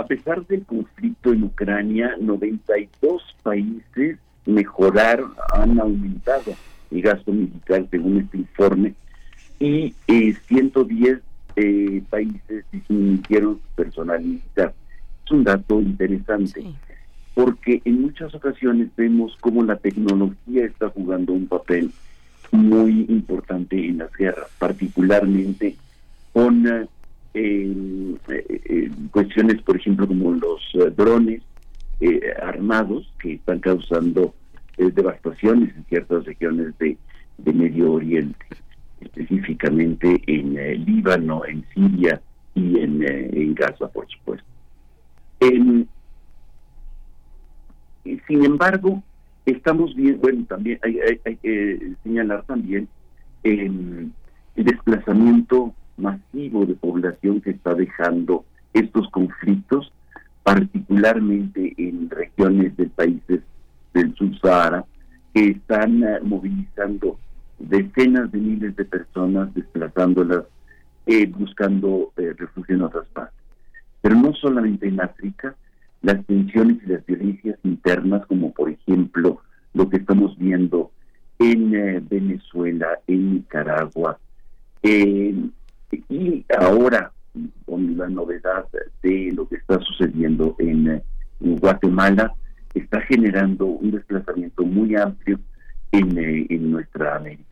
A pesar del conflicto en Ucrania, 92 países mejoraron, han aumentado el gasto militar según este informe y 110 eh, eh, países disminuyeron su personal militar. Es un dato interesante porque en muchas ocasiones vemos cómo la tecnología está jugando un papel muy importante en las guerras, particularmente con eh, eh, cuestiones, por ejemplo, como los eh, drones armados que están causando devastaciones en ciertas regiones de, Medio Oriente, específicamente en Líbano, en Siria y en, en Gaza, por supuesto. sin embargo, Estamos bien, bueno, también hay, que señalar también el desplazamiento masivo de población que está dejando estos conflictos, particularmente en regiones de países del subsahara, que están eh, movilizando decenas de miles de personas, desplazándolas, eh, buscando eh, refugio en otras partes. Pero no solamente en África, las tensiones y las violencias internas, como por ejemplo lo que estamos viendo en eh, Venezuela, en Nicaragua, y ahora con la novedad de lo que está sucediendo en, eh, Guatemala, está generando un desplazamiento muy amplio en, eh, en nuestra América.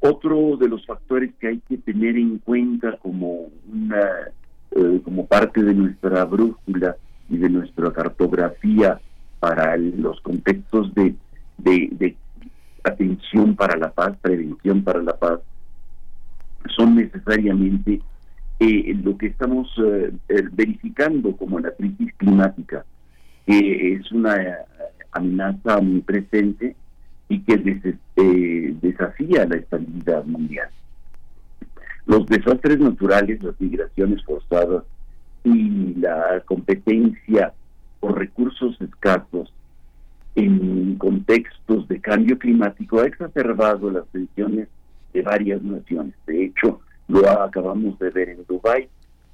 otro de los factores que hay que tener en cuenta como una eh, como parte de nuestra brújula y de nuestra cartografía para los contextos de, de, atención para la paz, prevención para la paz, son necesariamente eh, lo que estamos eh, verificando como la crisis climática, que es una amenaza muy presente y que desafía la estabilidad mundial. Los desastres naturales, las migraciones forzadas y la competencia por recursos escasos en contextos de cambio climático ha exacerbado las tensiones de varias naciones. De hecho, lo acabamos de ver en Dubái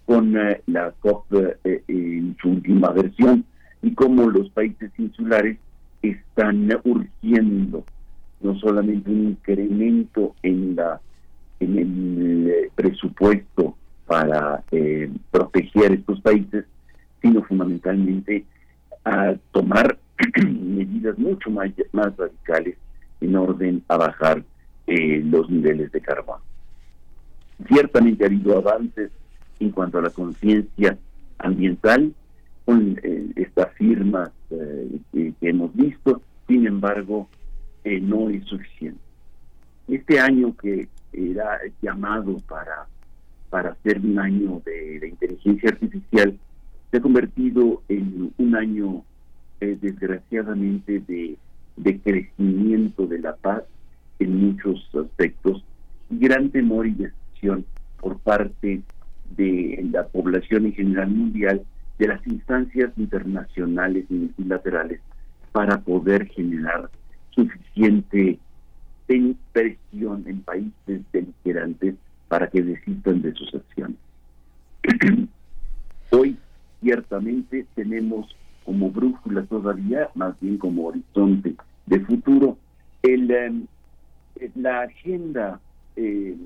con eh, la COP eh, en su última versión y cómo los países insulares están urgiendo no solamente un incremento en la en el eh, presupuesto para eh, proteger estos países, sino fundamentalmente a tomar [CLEARS THROAT] medidas mucho más, más radicales en orden a bajar eh, los niveles de carbón. Ciertamente ha habido avances en cuanto a la conciencia ambiental con estas firmas que hemos visto, sin embargo, no es suficiente. Este año que era llamado para, para hacer un año de, inteligencia artificial, se ha convertido en un año eh, desgraciadamente de, de crecimiento de la paz en muchos aspectos y gran temor y decisión por parte de la población en general mundial de las instancias internacionales y multilaterales para poder generar suficiente presión en países beligerantes para que desistan de sus acciones. [CLEARS THROAT] Hoy, ciertamente, tenemos como brújula todavía, más bien como horizonte de futuro, el, em, la agenda eh,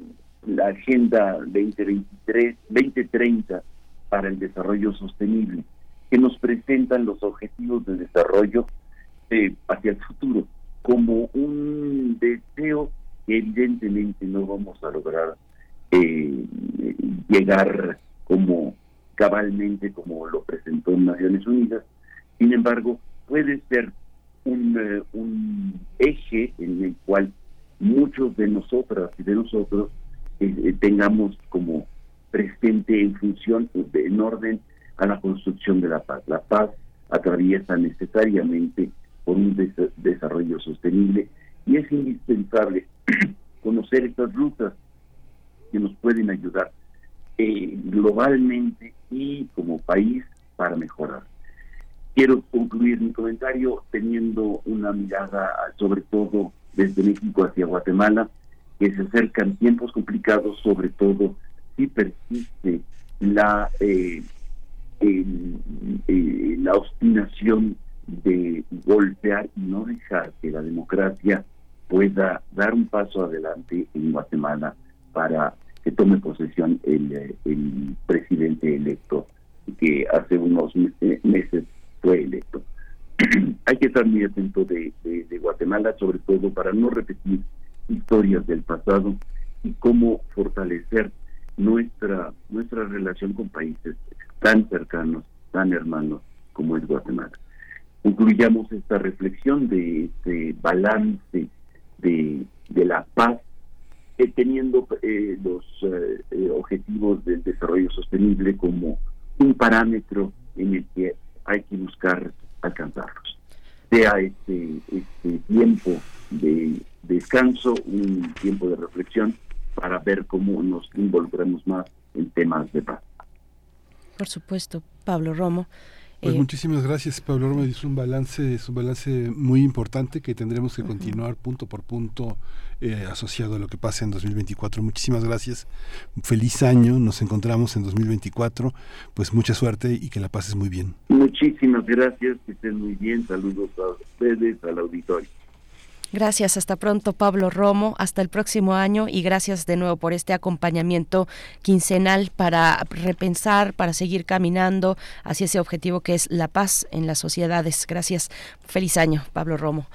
la agenda 2023 2030 para el desarrollo sostenible que nos presentan los objetivos de desarrollo eh, hacia el futuro como un deseo que evidentemente no vamos a lograr eh, llegar como cabalmente como lo presentó en Naciones Unidas. Sin embargo, puede ser un, eh, un eje en el cual muchos de nosotras y de nosotros eh, tengamos como presente en función, en orden a la construcción de la paz. La paz atraviesa necesariamente por un desarrollo sostenible y es indispensable [CLEARS THROAT] conocer estas rutas que nos pueden ayudar eh, globalmente y como país para mejorar. Quiero concluir mi comentario teniendo una mirada sobre todo desde México hacia Guatemala, que se acercan tiempos complicados, sobre todo si persiste la, eh, eh, la obstinación de golpear y no dejar que la democracia pueda dar un paso adelante en Guatemala para que tome posesión el, el presidente electo que hace unos meses fue electo. [CLEARS THROAT] Hay que estar muy atento de, Guatemala, sobre todo para no repetir historias del pasado y cómo fortalecer nuestra nuestra relación con países tan cercanos, tan hermanos como es Guatemala. Concluyamos esta reflexión de este balance de, de la paz, eh, teniendo eh, los eh, objetivos del desarrollo sostenible como un parámetro en el que hay que buscar alcanzarlos. Sea este, este tiempo de descanso, un tiempo de reflexión para ver cómo nos involucramos más en temas de paz. Por supuesto, Pablo Romo. Pues eh, muchísimas gracias, Pablo Roma. Es un balance, es un balance muy importante que tendremos que continuar punto por punto eh, asociado a lo que pase en 2024. Muchísimas gracias. Feliz año. Nos encontramos en 2024. Pues mucha suerte y que la pases muy bien. Muchísimas gracias. Que estén muy bien. Saludos a ustedes, al auditorio. Gracias, hasta pronto Pablo Romo, hasta el próximo año y gracias de nuevo por este acompañamiento quincenal para repensar, para seguir caminando hacia ese objetivo que es la paz en las sociedades. Gracias, feliz año Pablo Romo.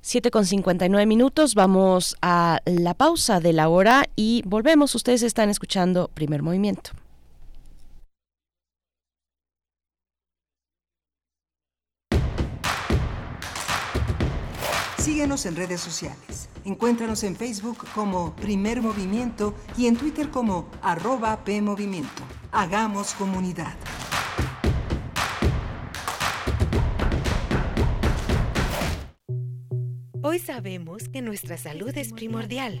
7 con 59 minutos, vamos a la pausa de la hora y volvemos. Ustedes están escuchando Primer Movimiento. Síguenos en redes sociales. Encuéntranos en Facebook como Primer Movimiento y en Twitter como arroba PMovimiento. Hagamos comunidad. Hoy sabemos que nuestra salud es primordial.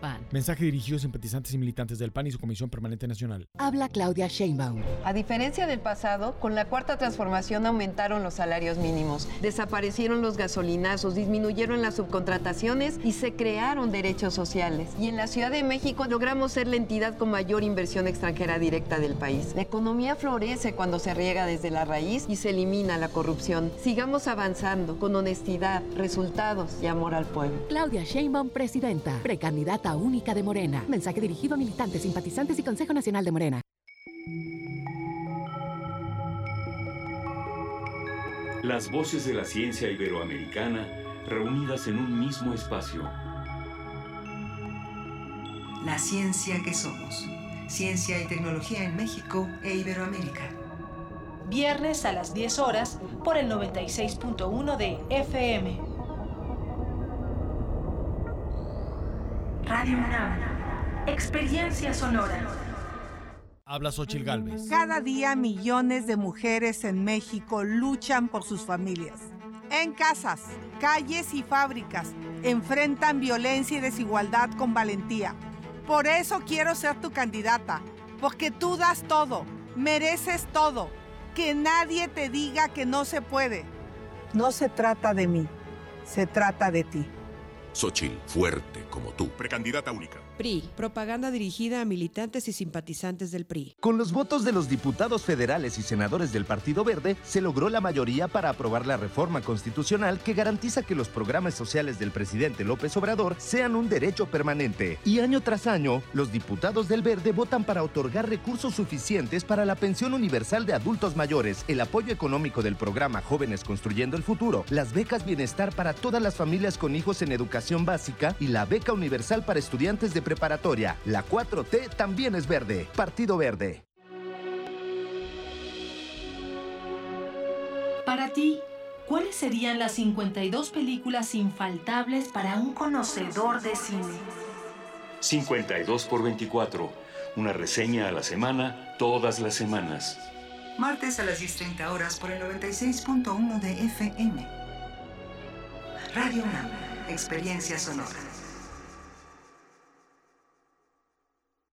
PAN. Mensaje dirigido a simpatizantes y militantes del PAN y su Comisión Permanente Nacional. Habla Claudia Sheinbaum. A diferencia del pasado, con la cuarta transformación aumentaron los salarios mínimos, desaparecieron los gasolinazos, disminuyeron las subcontrataciones y se crearon derechos sociales. Y en la Ciudad de México logramos ser la entidad con mayor inversión extranjera directa del país. La economía florece cuando se riega desde la raíz y se elimina la corrupción. Sigamos avanzando con honestidad, resultados y amor al pueblo. Claudia Sheinbaum, presidenta, precandidata única de Morena. Mensaje dirigido a militantes, simpatizantes y Consejo Nacional de Morena. Las voces de la ciencia iberoamericana reunidas en un mismo espacio. La ciencia que somos. Ciencia y tecnología en México e Iberoamérica. Viernes a las 10 horas por el 96.1 de FM. Radio UNAM. Experiencia sonora. Habla Xochil Gálvez. Cada día millones de mujeres en México luchan por sus familias. En casas, calles y fábricas enfrentan violencia y desigualdad con valentía. Por eso quiero ser tu candidata, porque tú das todo, mereces todo. Que nadie te diga que no se puede. No se trata de mí, se trata de ti. Xochil, fuerte como tú. Precandidata única. PRI, propaganda dirigida a militantes y simpatizantes del PRI. Con los votos de los diputados federales y senadores del Partido Verde, se logró la mayoría para aprobar la reforma constitucional que garantiza que los programas sociales del presidente López Obrador sean un derecho permanente. Y año tras año, los diputados del Verde votan para otorgar recursos suficientes para la pensión universal de adultos mayores, el apoyo económico del programa Jóvenes Construyendo el Futuro, las becas bienestar para todas las familias con hijos en educación básica y la beca universal para estudiantes de preparatoria. La 4T también es verde. Partido Verde. Para ti, ¿cuáles serían las 52 películas infaltables para un conocedor de cine? 52 por 24. Una reseña a la semana, todas las semanas. Martes a las 10.30 horas por el 96.1 de FM. Radio UNAM. Experiencia sonora.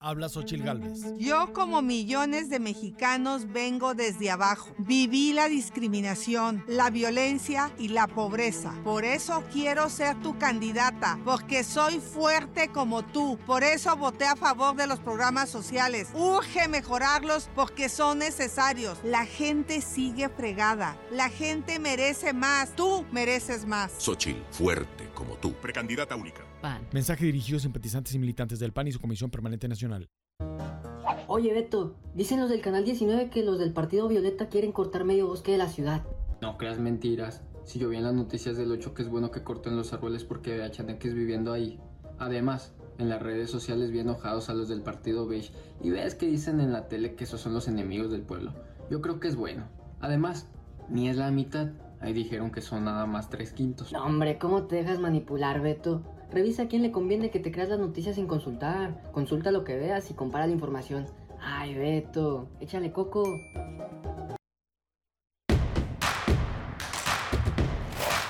Habla Xochil Gálvez. Yo, como millones de mexicanos, vengo desde abajo. Viví la discriminación, la violencia y la pobreza. Por eso quiero ser tu candidata, porque soy fuerte como tú. Por eso voté a favor de los programas sociales. Urge mejorarlos porque son necesarios. La gente sigue fregada. La gente merece más. Tú mereces más. Xochil, fuerte como tú. Precandidata única. PAN. Mensaje dirigido a simpatizantes y militantes del PAN y su Comisión Permanente Nacional. Oye, Beto, dicen los del Canal 19 que los del Partido Violeta quieren cortar medio bosque de la ciudad. No creas mentiras. Si yo vi en las noticias del 8 que es bueno que corten los árboles porque vea chaneques viviendo ahí. Además, en las redes sociales vi enojados a los del Partido Beige y ves que dicen en la tele que esos son los enemigos del pueblo. Yo creo que es bueno. Además, ni es la mitad. Ahí dijeron que son nada más tres quintos. No, hombre, ¿cómo te dejas manipular, Beto? Revisa a quién le conviene que te creas las noticias sin consultar. Consulta lo que veas y compara la información. Ay, Beto, échale coco.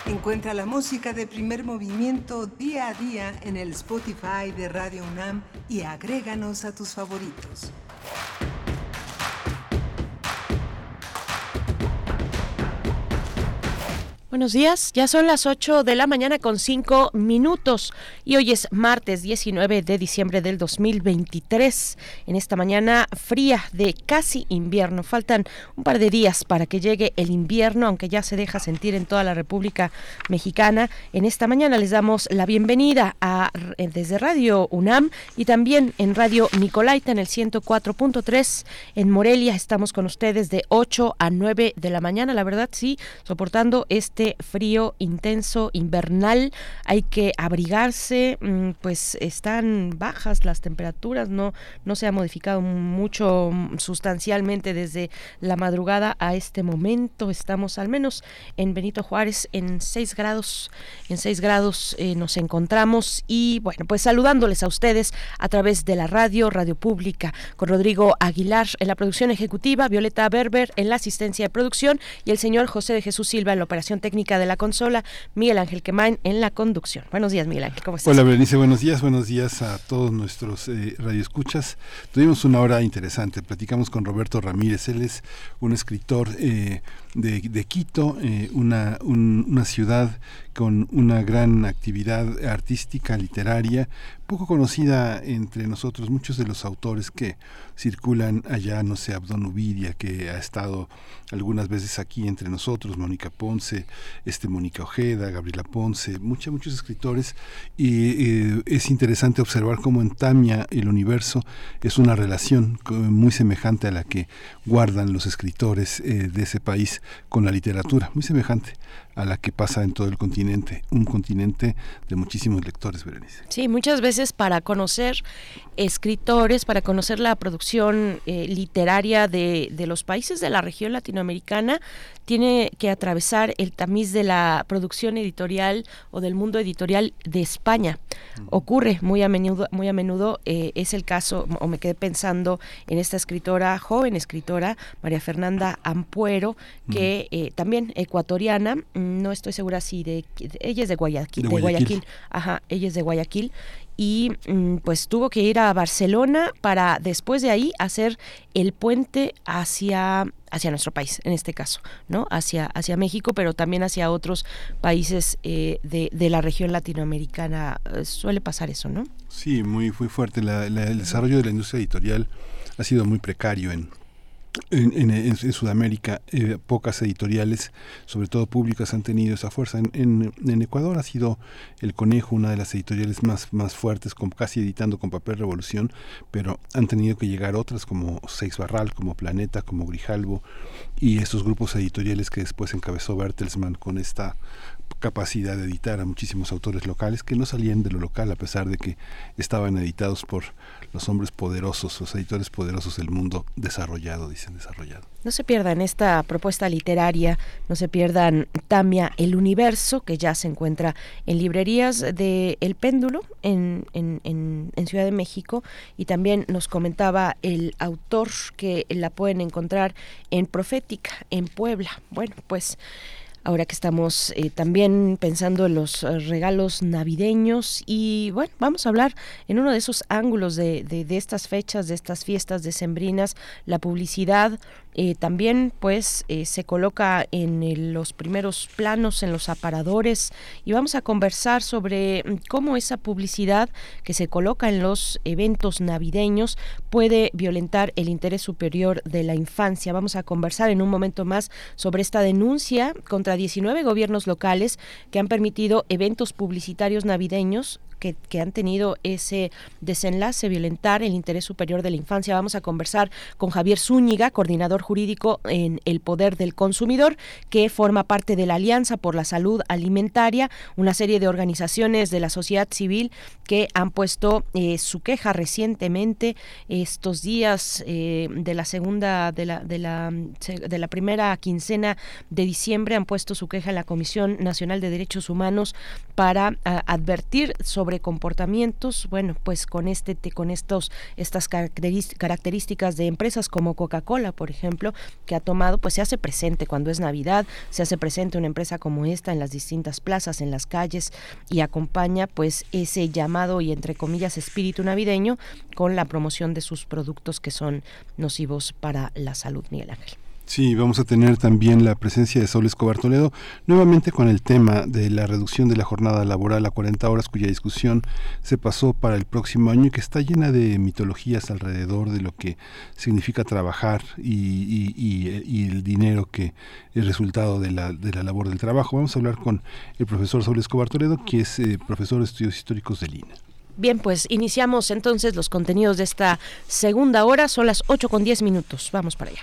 Encuentra la música de primer movimiento día a día en el Spotify de Radio UNAM y agréganos a tus favoritos. Buenos días, ya son las 8 de la mañana con 5 minutos y hoy es martes 19 de diciembre del 2023. En esta mañana fría de casi invierno, faltan un par de días para que llegue el invierno, aunque ya se deja sentir en toda la República Mexicana. En esta mañana les damos la bienvenida a, desde Radio UNAM y también en Radio Nicolaita en el 104.3 en Morelia. Estamos con ustedes de 8 a 9 de la mañana, la verdad sí, soportando este frío intenso, invernal, hay que abrigarse, mm, pues están bajas las temperaturas, no, no se ha modificado mucho mm, sustancialmente desde la madrugada a este momento. Estamos al menos en Benito Juárez en 6 grados, en 6 grados eh, nos encontramos y bueno, pues saludándoles a ustedes a través de la radio, Radio Pública, con Rodrigo Aguilar en la producción ejecutiva, Violeta Berber en la asistencia de producción y el señor José de Jesús Silva en la operación técnica de la consola, Miguel Ángel Quemain en la conducción. Buenos días, Miguel Ángel, ¿cómo estás? Hola, Berenice, buenos días, buenos días a todos nuestros eh, radioescuchas. Tuvimos una hora interesante, platicamos con Roberto Ramírez, él es un escritor eh, de, Quito, eh, una, una ciudad con una gran actividad artística, literaria, poco conocida entre nosotros, muchos de los autores que circulan allá, no sé, Abdón Uvidia, que ha estado algunas veces aquí entre nosotros, Mónica Ponce, este Mónica Ojeda, Gabriela Ponce, muchos, muchos escritores, y eh, es interesante observar cómo en Tamia el universo es una relación muy semejante a la que guardan los escritores eh, de ese país con la literatura, muy semejante a la que pasa en todo el continente, un continente de muchísimos lectores, Berenice. Sí, muchas veces para conocer escritores, para conocer la producción eh, literaria de, de, los países de la región latinoamericana, tiene que atravesar el tamiz de la producción editorial o del mundo editorial de España. Ocurre muy a menudo, muy a menudo eh, es el caso, o me quedé pensando en esta escritora, joven escritora, María Fernanda Ampuero, que eh, también ecuatoriana, no estoy segura si de, ella es de Guayaquil, de Guayaquil, ajá, ella es de Guayaquil. Y mm, pues tuvo que ir a Barcelona para después de ahí hacer el puente hacia hacia nuestro país en este caso no hacia hacia México pero también hacia otros países eh, de, de, la región latinoamericana. Eh, suele pasar eso no sí muy muy fuerte. El desarrollo de la industria editorial ha sido muy precario en en, Sudamérica eh, pocas editoriales, sobre todo públicas, han tenido esa fuerza. En, Ecuador ha sido El Conejo una de las editoriales más, más fuertes, con, casi editando con papel revolución, pero han tenido que llegar otras como Seis Barral, como Planeta, como Grijalbo, y estos grupos editoriales que después encabezó Bertelsmann con esta capacidad de editar a muchísimos autores locales que no salían de lo local a pesar de que estaban editados por los hombres poderosos, los editores poderosos del mundo desarrollado, dicen desarrollado. No se pierdan esta propuesta literaria, no se pierdan Tamia El Universo, que ya se encuentra en librerías de El Péndulo en, en, en Ciudad de México y también nos comentaba el autor que la pueden encontrar en Profética, en Puebla. Bueno, pues ahora que estamos eh, también pensando en los eh, regalos navideños y bueno, vamos a hablar en uno de esos ángulos de, de, estas fechas, de estas fiestas decembrinas, la publicidad eh, también pues se coloca en los primeros planos, en los aparadores y vamos a conversar sobre mm, cómo esa publicidad que se coloca en los eventos navideños puede violentar el interés superior de la infancia. Vamos a conversar en un momento más sobre esta denuncia contra 19 gobiernos locales que han permitido eventos publicitarios navideños que, han tenido ese desenlace, violentar el interés superior de la infancia. Vamos a conversar con Javier Zúñiga, coordinador jurídico en El Poder del Consumidor, que forma parte de la Alianza por la Salud Alimentaria, una serie de organizaciones de la sociedad civil que han puesto eh, su queja recientemente estos días eh, de la segunda, de la, de, la, de la primera quincena de diciembre, han puesto su queja en la Comisión Nacional de Derechos Humanos para advertir sobre sobre comportamientos, bueno, pues con este con estos estas características de empresas como Coca-Cola, por ejemplo, que ha tomado, pues se hace presente cuando es Navidad, se hace presente una empresa como esta en las distintas plazas, en las calles y acompaña pues ese llamado y entre comillas espíritu navideño con la promoción de sus productos que son nocivos para la salud, Miguel Ángel. Sí, vamos a tener también la presencia de Saúl Escobar Toledo, nuevamente con el tema de la reducción de la jornada laboral a 40 horas, cuya discusión se pasó para el próximo año y que está llena de mitologías alrededor de lo que significa trabajar y, el dinero que es resultado de la, de la labor del trabajo. Vamos a hablar con el profesor Saúl Escobar Toledo, que es eh, profesor de estudios históricos de Lina. Bien, pues iniciamos entonces los contenidos de esta segunda hora. Son las 8 con 10 minutos. Vamos para allá.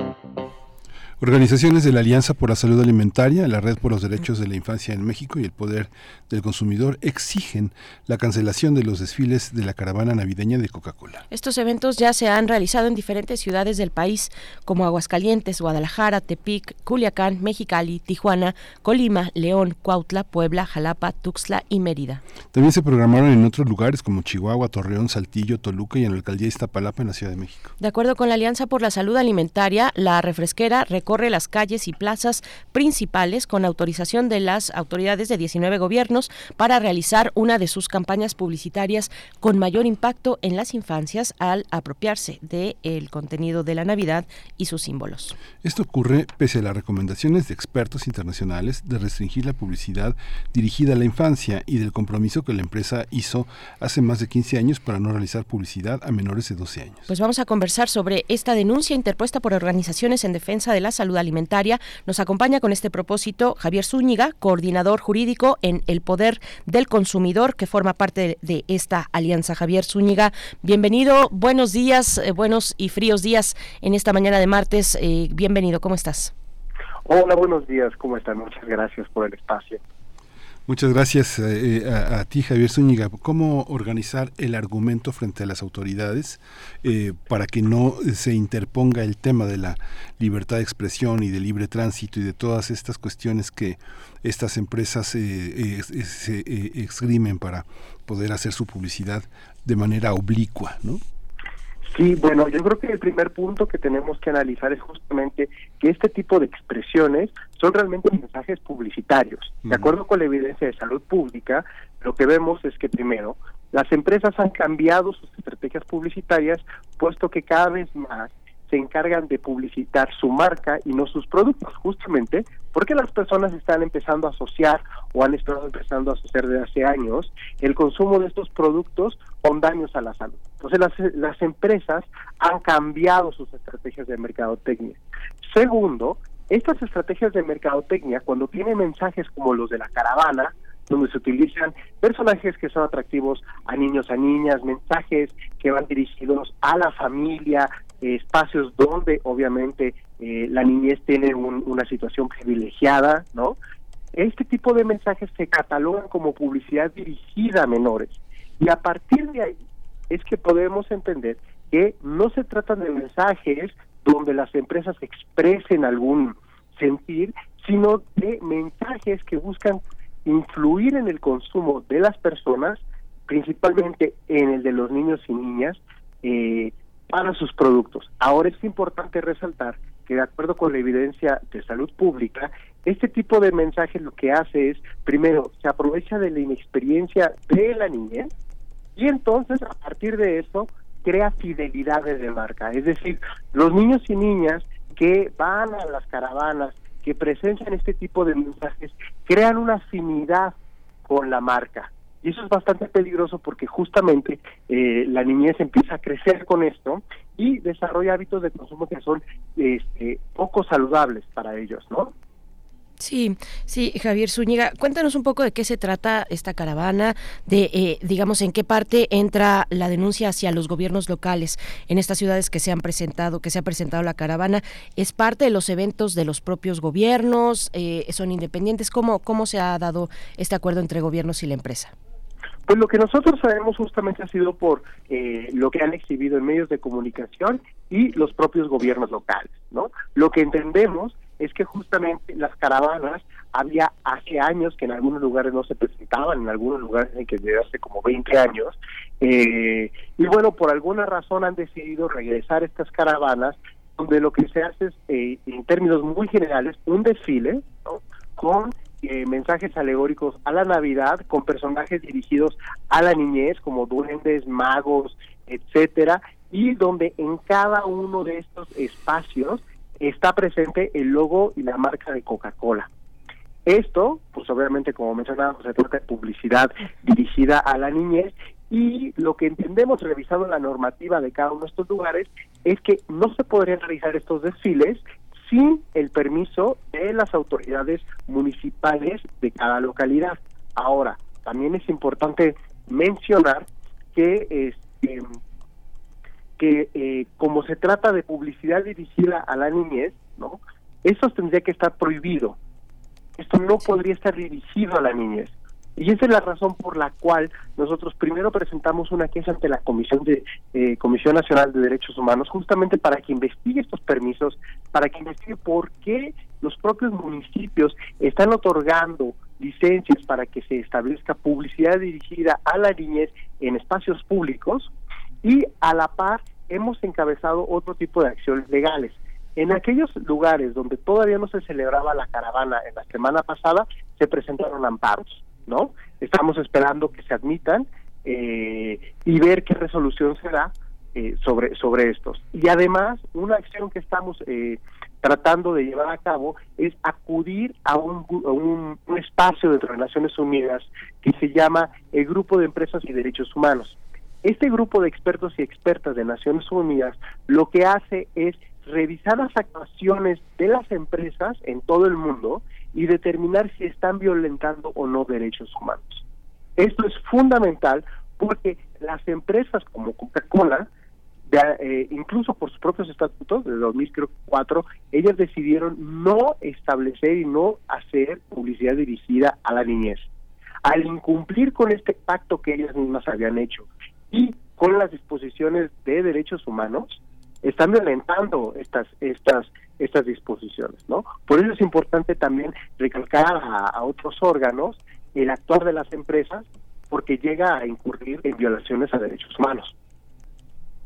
Organizaciones de la Alianza por la Salud Alimentaria, la Red por los Derechos de la Infancia en México y el Poder del Consumidor exigen la cancelación de los desfiles de la caravana navideña de Coca-Cola. Estos eventos ya se han realizado en diferentes ciudades del país, como Aguascalientes, Guadalajara, Tepic, Culiacán, Mexicali, Tijuana, Colima, León, Cuautla, Puebla, Jalapa, Tuxtla y Mérida. También se programaron en otros lugares como Chihuahua, Torreón, Saltillo, Toluca y en la alcaldía de Iztapalapa en la Ciudad de México. De acuerdo con la Alianza por la Salud Alimentaria, la refresquera corre las calles y plazas principales con autorización de las autoridades de 19 gobiernos para realizar una de sus campañas publicitarias con mayor impacto en las infancias al apropiarse del el contenido de la Navidad y sus símbolos. Esto ocurre pese a las recomendaciones de expertos internacionales de restringir la publicidad dirigida a la infancia y del compromiso que la empresa hizo hace más de 15 años para no realizar publicidad a menores de 12 años. Pues vamos a conversar sobre esta denuncia interpuesta por organizaciones en defensa de la salud alimentaria. Nos acompaña con este propósito Javier Zúñiga, coordinador jurídico en El Poder del Consumidor, que forma parte de esta alianza. Javier Zúñiga, bienvenido, buenos días, eh, buenos y fríos días en esta mañana de martes. Eh, bienvenido, ¿cómo estás? Hola, buenos días, ¿cómo están? Muchas gracias por el espacio. Muchas gracias eh, a, a, ti, Javier Zúñiga. ¿Cómo organizar el argumento frente a las autoridades eh, para que no se interponga el tema de la libertad de expresión y de libre tránsito y de todas estas cuestiones que estas empresas eh, se exprimen para poder hacer su publicidad de manera oblicua, ¿no? Sí, bueno, yo creo que el primer punto que tenemos que analizar es justamente que este tipo de expresiones son realmente mensajes publicitarios. De acuerdo con la evidencia de salud pública, lo que vemos es que primero, las empresas han cambiado sus estrategias publicitarias, puesto que cada vez más se encargan de publicitar su marca y no sus productos, justamente porque las personas están empezando a asociar o han estado empezando a asociar desde hace años el consumo de estos productos con daños a la salud. Entonces las, las empresas han cambiado sus estrategias de mercadotecnia. Segundo, estas estrategias de mercadotecnia, cuando tienen mensajes como los de la caravana, donde se utilizan personajes que son atractivos a niños, a niñas, mensajes que van dirigidos a la familia, espacios donde obviamente eh, la niñez tiene una situación privilegiada, ¿no? Este tipo de mensajes se catalogan como publicidad dirigida a menores. Y a partir de ahí es que podemos entender que no se trata de mensajes donde las empresas expresen algún sentir, sino de mensajes que buscan influir en el consumo de las personas, principalmente en el de los niños y niñas, eh, para sus productos. Ahora es importante resaltar que de acuerdo con la evidencia de salud pública, este tipo de mensaje lo que hace es, primero, se aprovecha de la inexperiencia de la niña y entonces a partir de eso crea fidelidades de marca. Es decir, los niños y niñas que van a las caravanas, que presencian este tipo de mensajes, crean una afinidad con la marca. Y eso es bastante peligroso porque justamente eh, la niñez empieza a crecer con esto y desarrolla hábitos de consumo que son este, poco saludables para ellos, ¿no? Sí, sí, Javier Zúñiga, cuéntanos un poco de qué se trata esta caravana, de, eh, digamos, en qué parte entra la denuncia hacia los gobiernos locales en estas ciudades que se han presentado, que se ha presentado la caravana. ¿Es parte de los eventos de los propios gobiernos? Eh, ¿Son independientes? ¿Cómo, ¿Cómo se ha dado este acuerdo entre gobiernos y la empresa? Pues lo que nosotros sabemos justamente ha sido por eh, lo que han exhibido en medios de comunicación y los propios gobiernos locales, ¿no? Lo que entendemos es que justamente las caravanas había hace años que en algunos lugares no se presentaban, en algunos lugares en que desde hace como 20 años, eh, y bueno, por alguna razón han decidido regresar estas caravanas, donde lo que se hace es, eh, en términos muy generales, un desfile con eh, mensajes alegóricos a la Navidad, con personajes dirigidos a la niñez, como duendes, magos, etcétera, y donde en cada uno de estos espacios está presente el logo y la marca de Coca-Cola. Esto, pues obviamente como mencionábamos, se trata de publicidad dirigida a la niñez y lo que entendemos revisando la normativa de cada uno de estos lugares es que no se podrían realizar estos desfiles sin el permiso de las autoridades municipales de cada localidad. Ahora, también es importante mencionar que este, que eh, como se trata de publicidad dirigida a la niñez, ¿no? Eso tendría que estar prohibido. Esto no podría estar dirigido a la niñez. Y esa es la razón por la cual nosotros primero presentamos una queja ante la Comisión de eh, Comisión Nacional de Derechos Humanos, justamente para que investigue estos permisos, para que investigue por qué los propios municipios están otorgando licencias para que se establezca publicidad dirigida a la niñez en espacios públicos y a la par hemos encabezado otro tipo de acciones legales. En aquellos lugares donde todavía no se celebraba la caravana en la semana pasada, se presentaron amparos ¿no? Estamos esperando que se admitan eh, y ver qué resolución se da eh, sobre, sobre estos. Y además, una acción que estamos eh, tratando de llevar a cabo es acudir a un, un, espacio de Naciones Unidas que se llama el Grupo de Empresas y Derechos Humanos. Este grupo de expertos y expertas de Naciones Unidas lo que hace es revisar las actuaciones de las empresas en todo el mundo y determinar si están violentando o no derechos humanos. Esto es fundamental porque las empresas como Coca-Cola, eh, incluso por sus propios estatutos de 2004, ellas decidieron no establecer y no hacer publicidad dirigida a la niñez. Al incumplir con este pacto que ellas mismas habían hecho y con las disposiciones de derechos humanos, están violentando estas estas estas disposiciones, ¿no? Por eso es importante también recalcar a, otros órganos el actuar de las empresas porque llega a incurrir en violaciones a derechos humanos.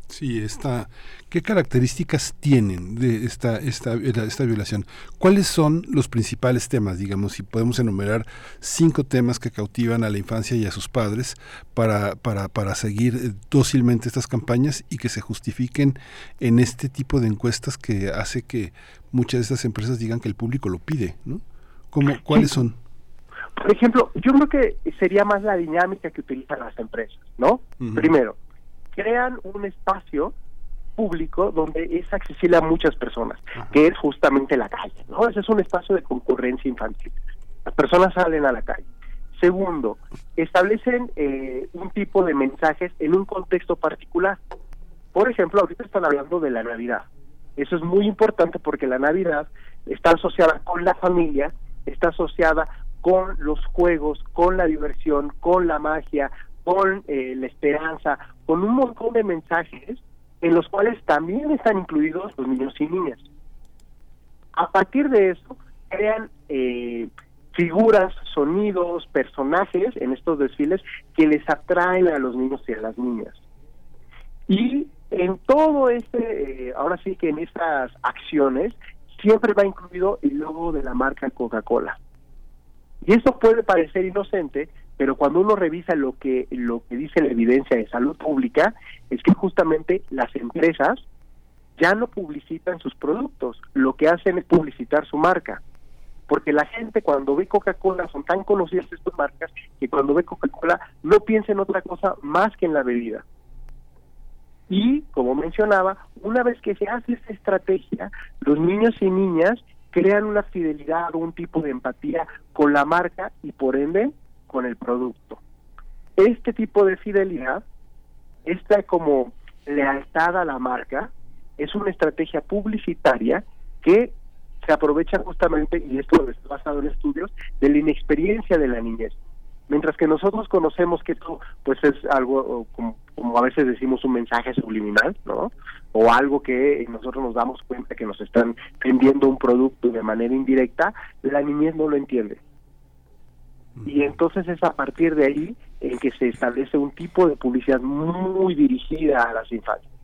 Sí, esta, ¿qué características tienen de esta, esta, esta violación? ¿Cuáles son los principales temas, digamos, si podemos enumerar cinco temas que cautivan a la infancia y a sus padres para, para, para seguir eh, dócilmente estas campañas y que se justifiquen en este tipo de encuestas que hace que muchas de estas empresas digan que el público lo pide, ¿no? ¿Cómo, ¿Cuáles son? Por ejemplo, yo creo que sería más la dinámica que utilizan las empresas, ¿no? Primero, crean un espacio público donde es accesible a muchas personas, que es justamente la calle, ¿no? Ese es un espacio de concurrencia infantil. Las personas salen a la calle. Segundo, establecen eh, un tipo de mensajes en un contexto particular. Por ejemplo, ahorita están hablando de la Navidad. Eso es muy importante porque la Navidad está asociada con la familia, está asociada con los juegos, con la diversión, con la magia, con eh, la esperanza, con un montón de mensajes en los cuales también están incluidos los niños y niñas. A partir de eso, crean eh, figuras, sonidos, personajes en estos desfiles que les atraen a los niños y a las niñas. Y en todo este, eh, ahora sí que en estas acciones, siempre va incluido el logo de la marca Coca-Cola. Y eso puede parecer inocente, pero cuando uno revisa lo que lo que dice la evidencia de salud pública es que justamente las empresas ya no publicitan sus productos, lo que hacen es publicitar su marca. Porque la gente cuando ve Coca-Cola son tan conocidas estas marcas que cuando ve Coca-Cola no piensa en otra cosa más que en la bebida. Y, como mencionaba, una vez que se hace esta estrategia, los niños y niñas crean una fidelidad o un tipo de empatía con la marca y por ende con el producto. Este tipo de fidelidad, esta como lealtad a la marca, es una estrategia publicitaria que se aprovecha justamente, y esto está basado en estudios, de la inexperiencia de la niñez. Mientras que nosotros conocemos que esto pues es algo como, como, a veces decimos un mensaje subliminal, ¿no? O algo que nosotros nos damos cuenta que nos están vendiendo un producto de manera indirecta, la niñez no lo entiende y entonces es a partir de ahí en que se establece un tipo de publicidad muy dirigida a las infancias.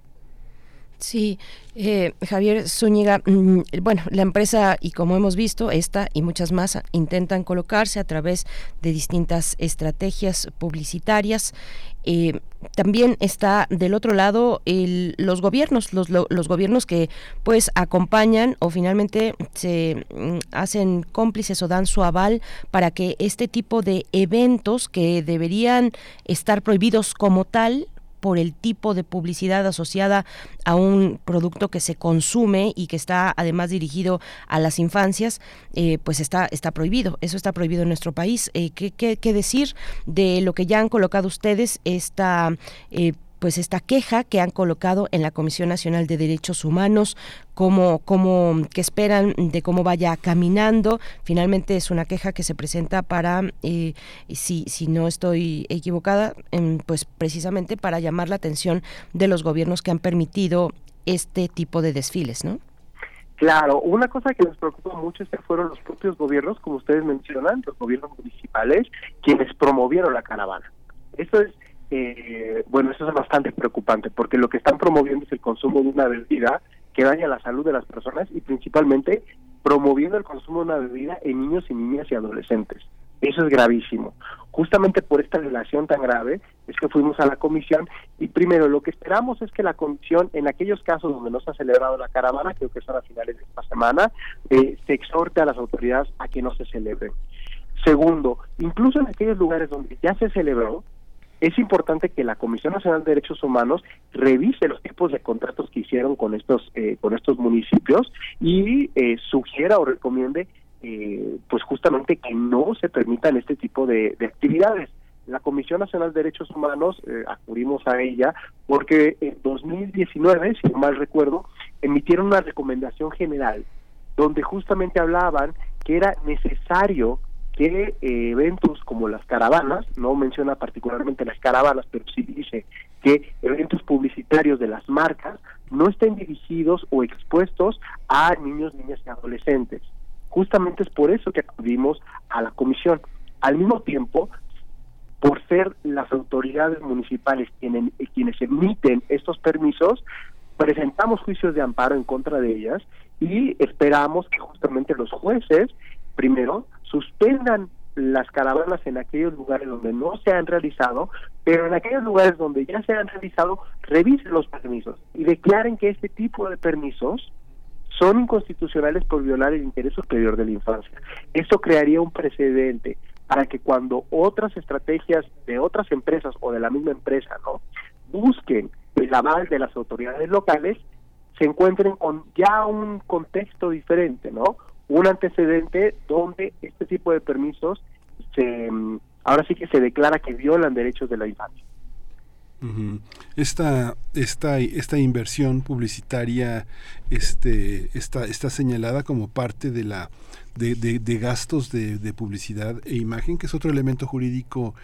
Sí, eh, Javier Zúñiga, mm, bueno, la empresa y como hemos visto, esta y muchas más intentan colocarse a través de distintas estrategias publicitarias. Eh, también está del otro lado el, los gobiernos, los, los, gobiernos que pues acompañan o finalmente se mm, hacen cómplices o dan su aval para que este tipo de eventos que deberían estar prohibidos como tal por el tipo de publicidad asociada a un producto que se consume y que está además dirigido a las infancias, eh, pues está, está prohibido. Eso está prohibido en nuestro país. Eh, ¿qué, qué, decir de lo que ya han colocado ustedes? Esta eh, pues esta queja que han colocado en la Comisión Nacional de Derechos Humanos, cómo, cómo, qué esperan de cómo vaya caminando. Finalmente es una queja que se presenta para, eh, si, si no estoy equivocada, em, pues precisamente para llamar la atención de los gobiernos que han permitido este tipo de desfiles, ¿no? Claro, una cosa que nos preocupa mucho es que fueron los propios gobiernos, como ustedes mencionan, los gobiernos municipales, quienes promovieron la caravana. Eso es eh, bueno, eso es bastante preocupante porque lo que están promoviendo es el consumo de una bebida que daña la salud de las personas y principalmente promoviendo el consumo de una bebida en niños y niñas y adolescentes. Eso es gravísimo. Justamente por esta relación tan grave es que fuimos a la comisión y primero lo que esperamos es que la comisión, en aquellos casos donde no se ha celebrado la caravana, creo que son a finales de esta semana, eh, se exhorte a las autoridades a que no se celebren. Segundo, incluso en aquellos lugares donde ya se celebró, es importante que la Comisión Nacional de Derechos Humanos revise los tipos de contratos que hicieron con estos eh, con estos municipios y eh, sugiera o recomiende eh, pues justamente que no se permitan este tipo de, actividades. La Comisión Nacional de Derechos Humanos acudimos a ella porque en 2019, si no mal recuerdo, emitieron una recomendación general donde justamente hablaban que era necesario que eh, eventos como las caravanas, no menciona particularmente las caravanas, pero sí dice que eventos publicitarios de las marcas no estén dirigidos o expuestos a niños, niñas y adolescentes. Justamente es por eso que acudimos a la comisión. Al mismo tiempo, por ser las autoridades municipales quienes, quienes emiten estos permisos, presentamos juicios de amparo en contra de ellas y esperamos que justamente los jueces, primero, suspendan las caravanas en aquellos lugares donde no se han realizado, pero en aquellos lugares donde ya se han realizado, revisen los permisos y declaren que este tipo de permisos son inconstitucionales por violar el interés superior de la infancia. Esto crearía un precedente para que cuando otras estrategias de otras empresas o de la misma empresa, ¿no? busquen el aval de las autoridades locales, se encuentren con ya un contexto diferente, ¿no? Un antecedente donde este tipo de permisos se mm, ahora sí que se declara que violan derechos de la infancia. Esta, esta, esta inversión publicitaria este, está, está señalada como parte de la de, de, gastos de, de, publicidad e imagen, que es otro elemento jurídico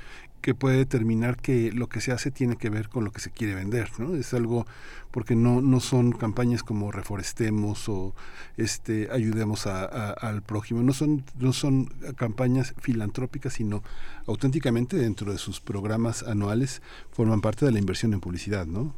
que puede determinar que lo que se hace tiene que ver con lo que se quiere vender, ¿no? Es algo porque no, no son campañas como reforestemos o este ayudemos al prójimo, no son, no son campañas filantrópicas, sino auténticamente dentro de sus programas anuales forman parte de la inversión en publicidad, ¿no?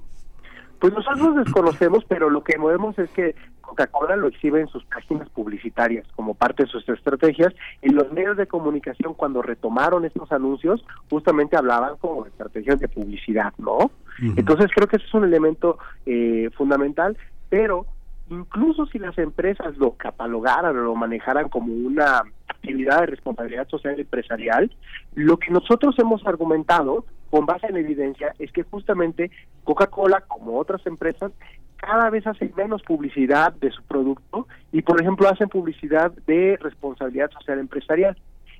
Pues nosotros desconocemos, pero lo que movemos es que Coca-Cola lo exhibe en sus páginas publicitarias como parte de sus estrategias y los medios de comunicación cuando retomaron estos anuncios justamente hablaban como de estrategias de publicidad, ¿no? Entonces creo que ese es un elemento eh, fundamental, pero incluso si las empresas lo catalogaran o lo manejaran como una actividad de responsabilidad social empresarial, lo que nosotros hemos argumentado con base en evidencia es que justamente Coca-Cola, como otras empresas, cada vez hacen menos publicidad de su producto y, por ejemplo, hacen publicidad de responsabilidad social empresarial.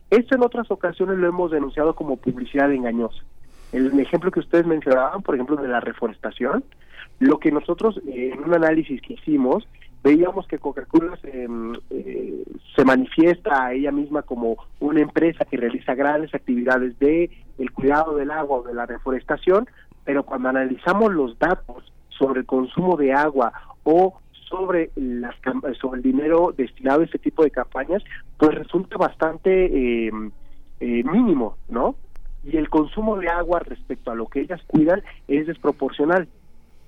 Esto en otras ocasiones lo hemos denunciado como publicidad engañosa. El ejemplo que ustedes mencionaban, por ejemplo, de la reforestación, lo que nosotros eh, en un análisis que hicimos veíamos que Coca-Cola se, eh, se, manifiesta a ella misma como una empresa que realiza grandes actividades de el cuidado del agua o de la reforestación, pero cuando analizamos los datos sobre el consumo de agua o sobre las sobre el dinero destinado a este tipo de campañas, pues resulta bastante eh, eh, mínimo, ¿no? Y el consumo de agua respecto a lo que ellas cuidan es desproporcional.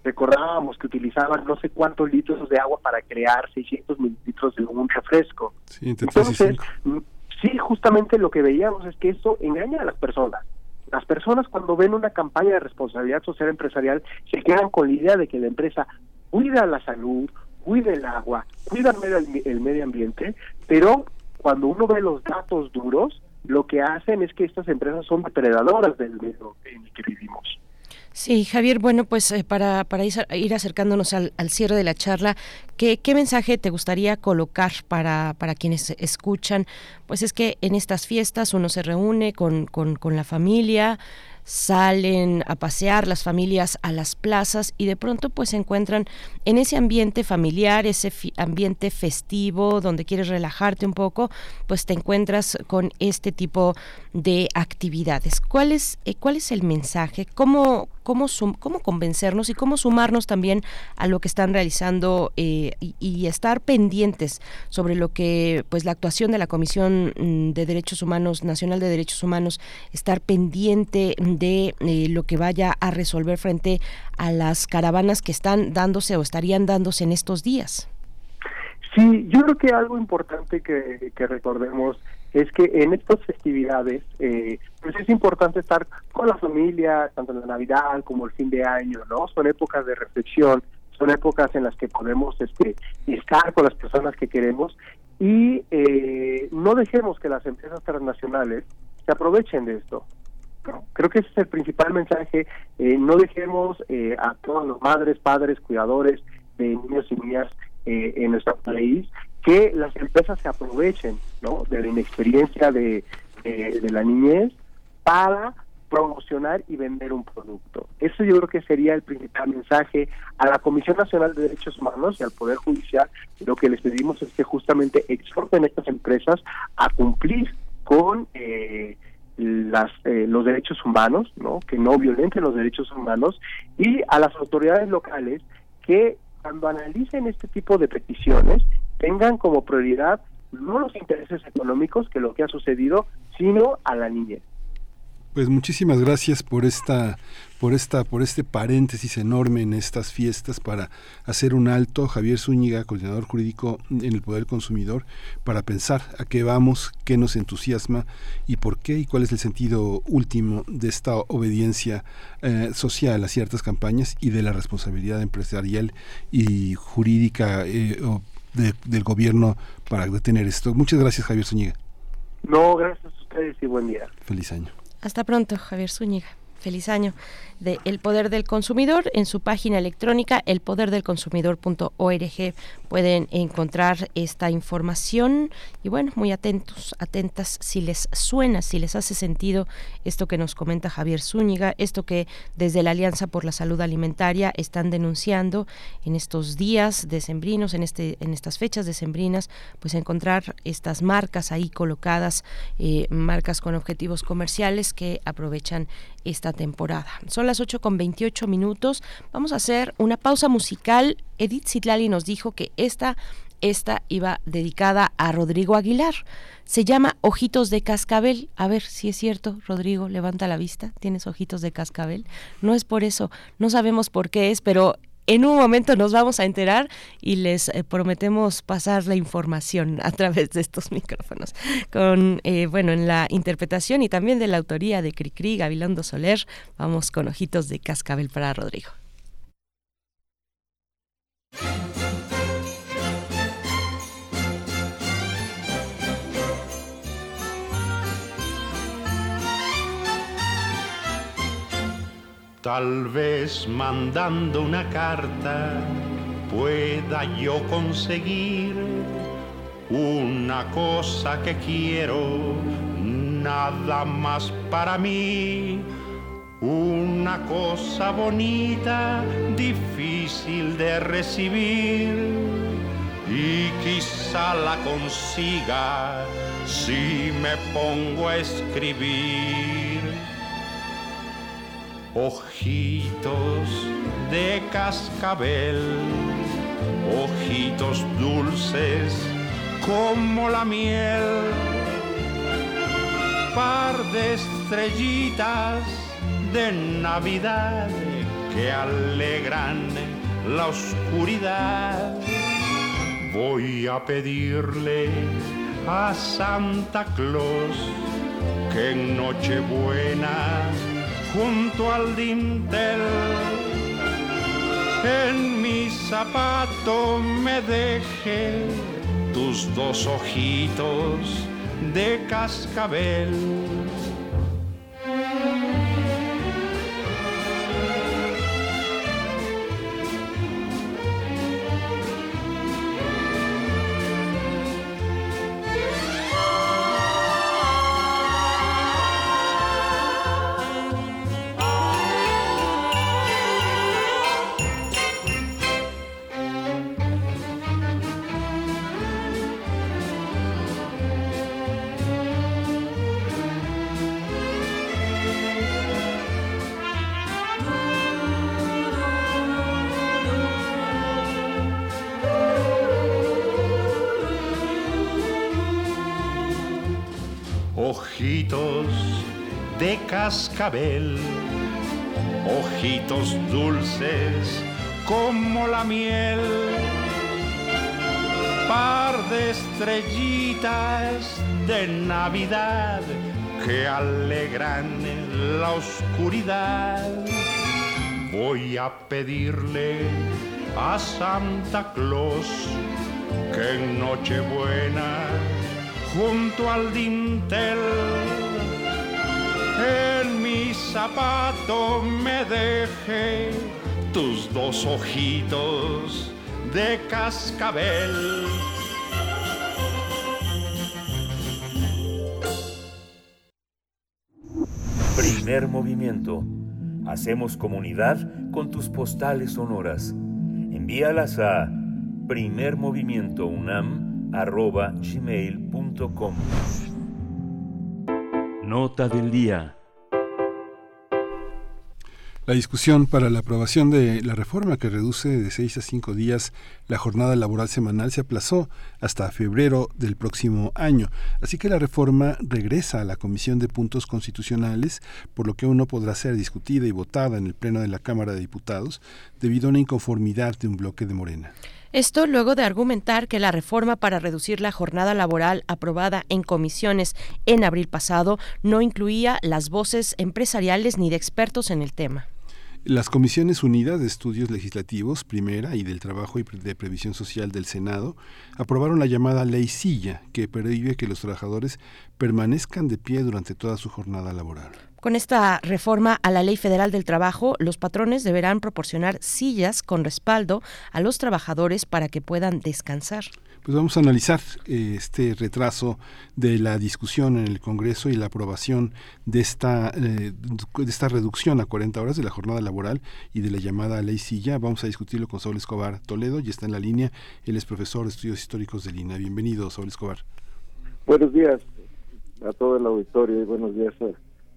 recordábamos que utilizaban no sé cuántos litros de agua para crear 600 mililitros de un refresco. Entonces, mm, sí, justamente lo que veíamos es que esto engaña a las personas. Las personas cuando ven una campaña de responsabilidad social empresarial se quedan con la idea de que la empresa cuida la salud, cuida el agua, cuida el medio, ambiente, pero cuando uno ve los datos duros, lo que hacen es que estas empresas son depredadoras del medio en el que vivimos. Sí, Javier, bueno, pues eh, para, para ir acercándonos al, cierre de la charla, ¿qué, ¿qué, mensaje te gustaría colocar para, para quienes escuchan? Pues es que en estas fiestas uno se reúne con, con, con la familia, salen a pasear las familias a las plazas y de pronto pues se encuentran en ese ambiente familiar, ese ambiente festivo donde quieres relajarte un poco, pues te encuentras con este tipo de actividades. ¿Cuál es, eh, cuál es el mensaje? ¿Cómo, cómo, cómo convencernos y cómo sumarnos también a lo que están realizando eh, y, estar pendientes sobre lo que pues la actuación de la Comisión mm, de Derechos Humanos, Nacional de Derechos Humanos, estar pendiente de eh, lo que vaya a resolver frente a las caravanas que están dándose o estarían dándose en estos días. Sí, yo creo que algo importante que, que recordemos es que en estas festividades eh, pues es importante estar con la familia, tanto en la Navidad como el fin de año, ¿no? Son épocas de reflexión, son épocas en las que podemos este, estar con las personas que queremos y eh, no dejemos que las empresas transnacionales se aprovechen de esto. Creo que ese es el principal mensaje. Eh, no dejemos eh, a todos los madres, padres, cuidadores de niños y niñas en nuestro país que las empresas se aprovechen ¿no? de la inexperiencia de, de, la niñez para promocionar y vender un producto. Eso yo creo que sería el principal mensaje a la Comisión Nacional de Derechos Humanos y al Poder Judicial. Lo que les pedimos es que justamente exhorten a estas empresas a cumplir con eh, las, eh, los derechos humanos, ¿no? que no violenten los derechos humanos, y a las autoridades locales que cuando analicen este tipo de peticiones tengan como prioridad no los intereses económicos, que lo que ha sucedido, sino a la niñez. Pues muchísimas gracias por esta por esta por este paréntesis enorme en estas fiestas para hacer un alto Javier Zúñiga, coordinador jurídico en el Poder Consumidor, para pensar a qué vamos, qué nos entusiasma y por qué y cuál es el sentido último de esta obediencia eh, social a ciertas campañas y de la responsabilidad empresarial y jurídica eh, del gobierno para detener esto. Muchas gracias, Javier Zúñiga. No, gracias a ustedes y buen día. Feliz año. Hasta pronto, Javier Zúñiga. Feliz año de El Poder del Consumidor. En su página electrónica, elpoderdelconsumidor.org, pueden encontrar esta información. Y bueno, muy atentos, atentas, si les suena, si les hace sentido esto que nos comenta Javier Zúñiga, esto que desde la Alianza por la Salud Alimentaria están denunciando en estos días decembrinos, en, este, en estas fechas decembrinas, pues encontrar estas marcas ahí colocadas, eh, marcas con objetivos comerciales que aprovechan esta temporada. Son las 8 con 28 minutos. Vamos a hacer una pausa musical. Edith Zitlali nos dijo que esta, esta iba dedicada a Rodrigo Aguilar. Se llama Ojitos de Cascabel. A ver si es cierto, Rodrigo, levanta la vista. ¿Tienes ojitos de cascabel? No es por eso, no sabemos por qué es, pero en un momento nos vamos a enterar y les eh, prometemos pasar la información [LAUGHS] a través de estos micrófonos. Con, eh, bueno, en la interpretación y también de la autoría de Cricri, Gabilondo Soler, vamos con ojitos de cascabel para Rodrigo. Tal vez mandando una carta pueda yo conseguir una cosa que quiero, nada más para mí. Una cosa bonita, difícil de recibir y quizá la consiga si me pongo a escribir. Ojitos de cascabel, ojitos dulces como la miel, par de estrellitas de Navidad que alegran la oscuridad. Voy a pedirle a Santa Claus que en Nochebuena junto al dintel en mi zapato me deje tus dos ojitos de cascabel. Cascabel, ojitos dulces como la miel, par de estrellitas de Navidad que alegran la oscuridad. Voy a pedirle a Santa Claus que en Nochebuena junto al dintel. Zapato me dejé tus dos ojitos de cascabel. Primer movimiento. Hacemos comunidad con tus postales sonoras. Envíalas a primermovimientounam.gmail.com Nota del día. La discusión para la aprobación de la reforma que reduce de seis a cinco días la jornada laboral semanal se aplazó hasta febrero del próximo año. Así que la reforma regresa a la Comisión de Puntos Constitucionales, por lo que aún no podrá ser discutida y votada en el Pleno de la Cámara de Diputados debido a una inconformidad de un bloque de Morena. Esto luego de argumentar que la reforma para reducir la jornada laboral aprobada en comisiones en abril pasado no incluía las voces empresariales ni de expertos en el tema. Las Comisiones Unidas de Estudios Legislativos, primera, y del Trabajo y de Previsión Social del Senado, aprobaron la llamada Ley Silla, que prohíbe que los trabajadores permanezcan de pie durante toda su jornada laboral. Con esta reforma a la Ley Federal del Trabajo, los patrones deberán proporcionar sillas con respaldo a los trabajadores para que puedan descansar. Pues vamos a analizar eh, este retraso de la discusión en el Congreso y la aprobación de esta, eh, de esta reducción a 40 horas de la jornada laboral y de la llamada ley silla. Vamos a discutirlo con Saúl Escobar Toledo y está en la línea. Él es profesor de estudios históricos de Lina. Bienvenido, Saúl Escobar. Buenos días a todo el auditorio y buenos días a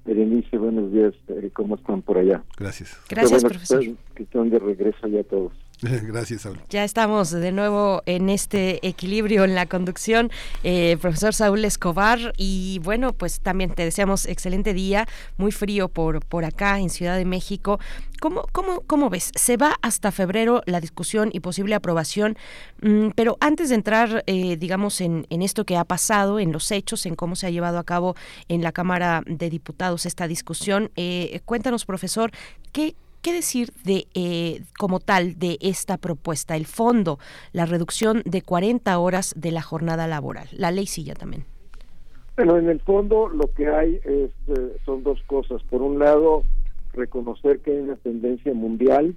Berenice, buenos días, eh, ¿cómo están por allá? Gracias. Gracias, bueno profesor. Que están de regreso ya todos. [LAUGHS] Gracias, Saúl. Ya estamos de nuevo en este equilibrio en la conducción, eh, profesor Saúl Escobar. Y bueno, pues también te deseamos excelente día, muy frío por, por acá en Ciudad de México. ¿Cómo, cómo, ¿Cómo ves? Se va hasta febrero la discusión y posible aprobación, mm, pero antes de entrar, eh, digamos, en, en esto que ha pasado, en los hechos, en cómo se ha llevado a cabo en la Cámara de Diputados esta discusión, eh, cuéntanos, profesor, ¿qué, ¿Qué decir de eh, como tal de esta propuesta, el fondo, la reducción de 40 horas de la jornada laboral, la ley silla también? Bueno, en el fondo lo que hay es, eh, son dos cosas. Por un lado, reconocer que hay una tendencia mundial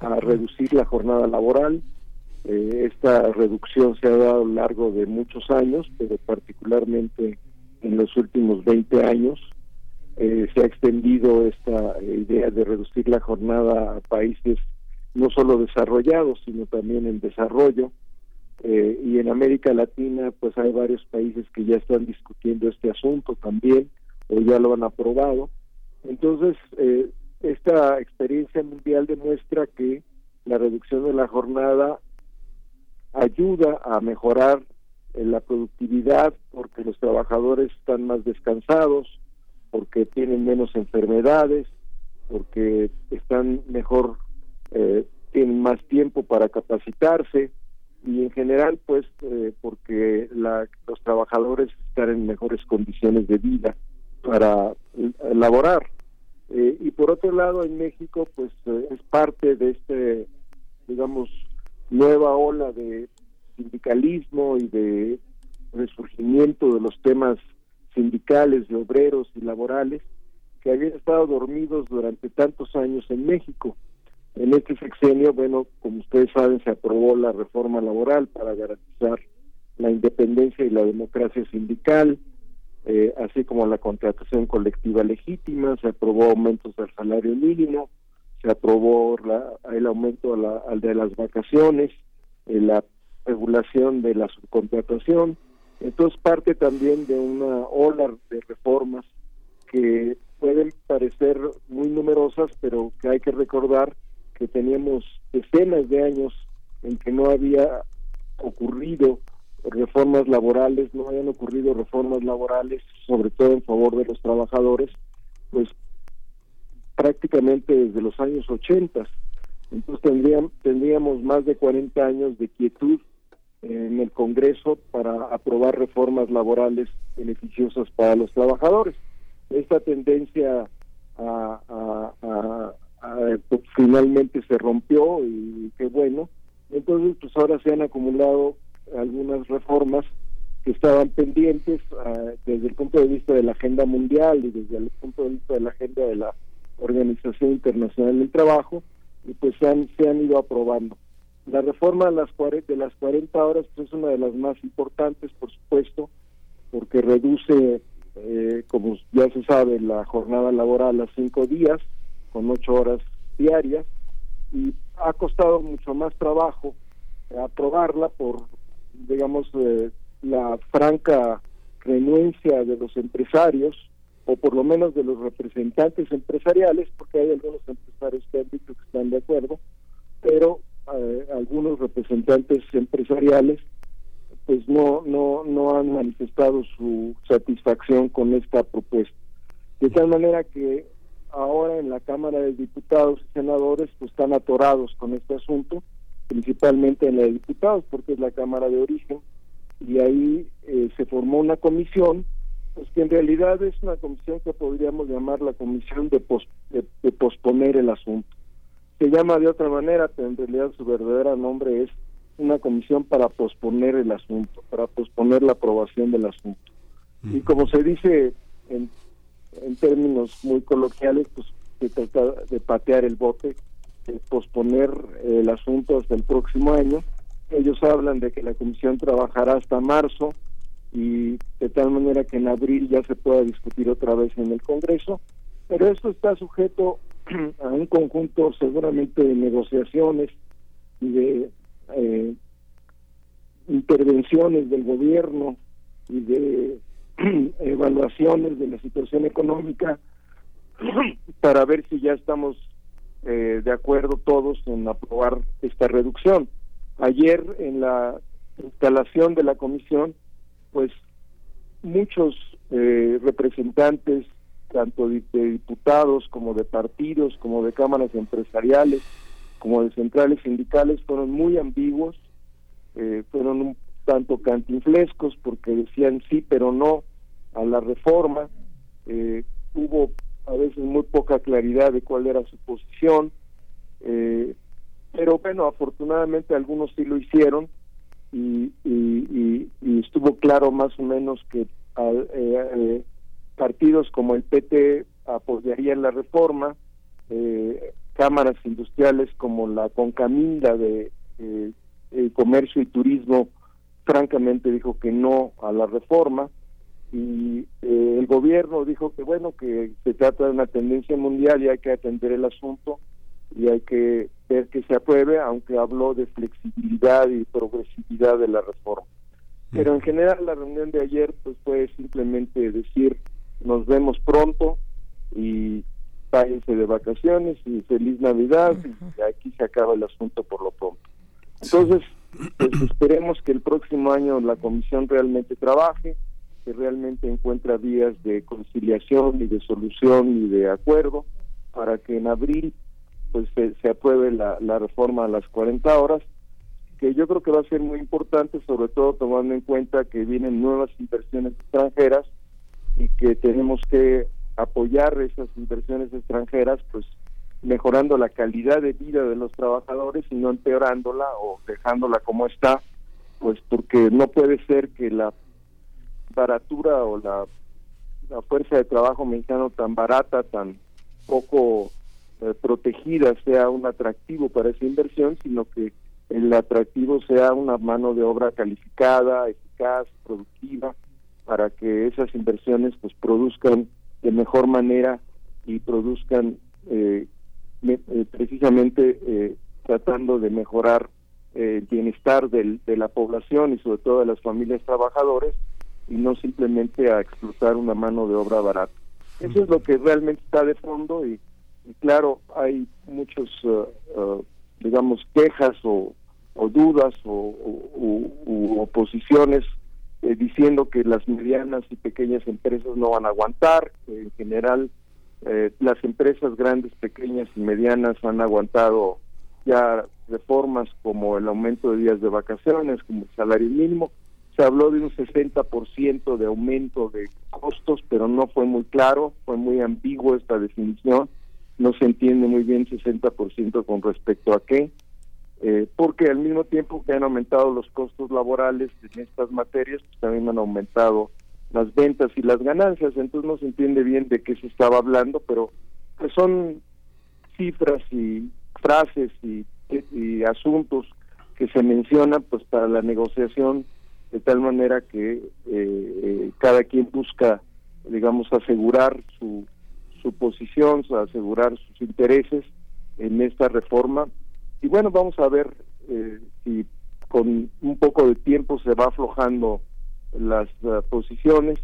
a reducir la jornada laboral. Eh, esta reducción se ha dado a lo largo de muchos años, pero particularmente en los últimos 20 años. Eh, se ha extendido esta idea de reducir la jornada a países no solo desarrollados, sino también en desarrollo. Eh, y en América Latina, pues hay varios países que ya están discutiendo este asunto también, o ya lo han aprobado. Entonces, eh, esta experiencia mundial demuestra que la reducción de la jornada ayuda a mejorar eh, la productividad porque los trabajadores están más descansados, porque tienen menos enfermedades, porque están mejor, eh, tienen más tiempo para capacitarse y en general pues eh, porque la, los trabajadores están en mejores condiciones de vida para elaborar. Eh, y por otro lado, en México, pues eh, es parte de este, digamos, nueva ola de sindicalismo y de resurgimiento de los temas sindicales, de obreros y laborales, que habían estado dormidos durante tantos años en México. En este sexenio, bueno, como ustedes saben, se aprobó la reforma laboral para garantizar la independencia y la democracia sindical, eh, así como la contratación colectiva legítima, se aprobó aumentos del salario mínimo, se aprobó el aumento al de las vacaciones, eh, la regulación de la subcontratación. Entonces parte también de una ola de reformas que pueden parecer muy numerosas, pero que hay que recordar que teníamos decenas de años en que no había ocurrido reformas laborales, no hayan ocurrido reformas laborales, sobre todo en favor de los trabajadores, pues prácticamente desde los años 80. Entonces tendríamos, tendríamos más de 40 años de quietud en el Congreso para aprobar reformas laborales beneficiosas para los trabajadores. Esta tendencia a, pues, finalmente se rompió y qué bueno. Entonces, pues ahora se han acumulado algunas reformas que estaban pendientes ah, desde el punto de vista de la agenda mundial y desde el punto de vista de la agenda de la Organización Internacional del Trabajo y pues han, se han ido aprobando. La reforma de las, de las 40 horas pues, es una de las más importantes, por supuesto, porque reduce, eh, como ya se sabe, la jornada laboral a cinco días, con ocho horas diarias, y ha costado mucho más trabajo aprobarla por digamos, eh, la franca renuencia de los empresarios, o por lo menos de los representantes empresariales, porque hay algunos empresarios que han dicho que están de acuerdo, pero eh, algunos representantes empresariales pues no no no han manifestado su satisfacción con esta propuesta de tal manera que ahora en la Cámara de Diputados y Senadores pues están atorados con este asunto principalmente en la de diputados, porque es la Cámara de Origen, y ahí eh, se formó una comisión, pues que en realidad es una comisión que podríamos llamar la comisión de, de, posponer el asunto. Se llama de otra manera, pero en realidad su verdadero nombre es una comisión para posponer el asunto, para posponer la aprobación del asunto. Y como se dice en, en términos muy coloquiales, pues se trata de patear el bote posponer el asunto hasta el próximo año. Ellos hablan de que la comisión trabajará hasta marzo y de tal manera que en abril ya se pueda discutir otra vez en el Congreso, pero esto está sujeto [CLEARS THROAT] a un conjunto seguramente de negociaciones y de eh, intervenciones del gobierno y de [CLEARS THROAT] evaluaciones de la situación económica [CLEARS THROAT] para ver si ya estamos eh, de acuerdo todos en aprobar esta reducción. Ayer en la instalación de la comisión, pues muchos eh, representantes, tanto de, diputados como de partidos, como de cámaras empresariales, como de centrales sindicales, fueron muy ambiguos, eh, fueron un tanto cantinflescos porque decían sí pero no a la reforma. hubo a veces muy poca claridad de cuál era su posición, eh, pero bueno, afortunadamente algunos sí lo hicieron y, estuvo claro más o menos que eh, eh, partidos como el PT apoyarían la reforma, cámaras industriales como la Concamila de Comercio y Turismo francamente dijo que no a la reforma, y eh, el gobierno dijo que bueno que se trata de una tendencia mundial y hay que atender el asunto y hay que ver que se apruebe aunque habló de flexibilidad y progresividad de la reforma. Pero en general la reunión de ayer pues fue simplemente decir nos vemos pronto y váyanse de vacaciones y feliz navidad y aquí se acaba el asunto por lo pronto. Entonces pues esperemos que el próximo año la comisión realmente trabaje que realmente encuentra vías de conciliación y de solución y de acuerdo para que en abril pues se, se apruebe la, la reforma a las 40 horas que yo creo que va a ser muy importante, sobre todo tomando en cuenta que vienen nuevas inversiones extranjeras y que tenemos que apoyar esas inversiones extranjeras, pues mejorando la calidad de vida de los trabajadores y no empeorándola o dejándola como está, pues porque no puede ser que la baratura o la, fuerza de trabajo mexicano tan barata, tan poco eh, protegida sea un atractivo para esa inversión, sino que el atractivo sea una mano de obra calificada, eficaz, productiva, para que esas inversiones pues produzcan de mejor manera y produzcan eh, eh, precisamente eh, tratando de mejorar el bienestar del, de la población y sobre todo de las familias trabajadoras y no simplemente a explotar una mano de obra barata. Eso es lo que realmente está de fondo y, claro, hay muchos, digamos, quejas o, dudas o, oposiciones diciendo que las medianas y pequeñas empresas no van a aguantar, en general eh, las empresas grandes, pequeñas y medianas han aguantado ya reformas como el aumento de días de vacaciones, como el salario mínimo. Se habló de un 60% de aumento de costos, pero no fue muy claro, fue muy ambiguo esta definición. No se entiende muy bien 60% con respecto a qué. Eh, porque al mismo tiempo que han aumentado los costos laborales en estas materias, pues también han aumentado las ventas y las ganancias, entonces no se entiende bien de qué se estaba hablando, pero pues son cifras y frases y, asuntos que se mencionan pues para la negociación de tal manera que eh, eh, cada quien busca digamos asegurar su, su posición, asegurar sus intereses en esta reforma y bueno vamos a ver eh, si con un poco de tiempo se va aflojando las posiciones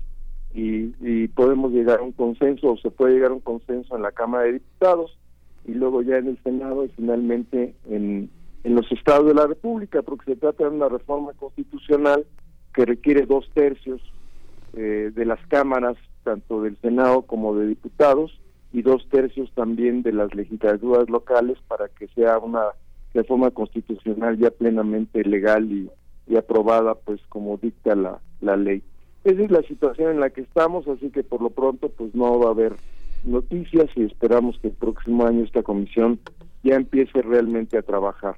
y, y, podemos llegar a un consenso o se puede llegar a un consenso en la Cámara de Diputados y luego ya en el Senado y finalmente en, en los estados de la República, porque se trata de una reforma constitucional que requiere dos tercios eh, de las cámaras, tanto del Senado como de diputados, y dos tercios también de las legislaturas locales para que sea una reforma constitucional ya plenamente legal y, y aprobada pues como dicta la, la ley. Esa es la situación en la que estamos, así que por lo pronto pues no va a haber noticias y esperamos que el próximo año esta comisión ya empiece realmente a trabajar.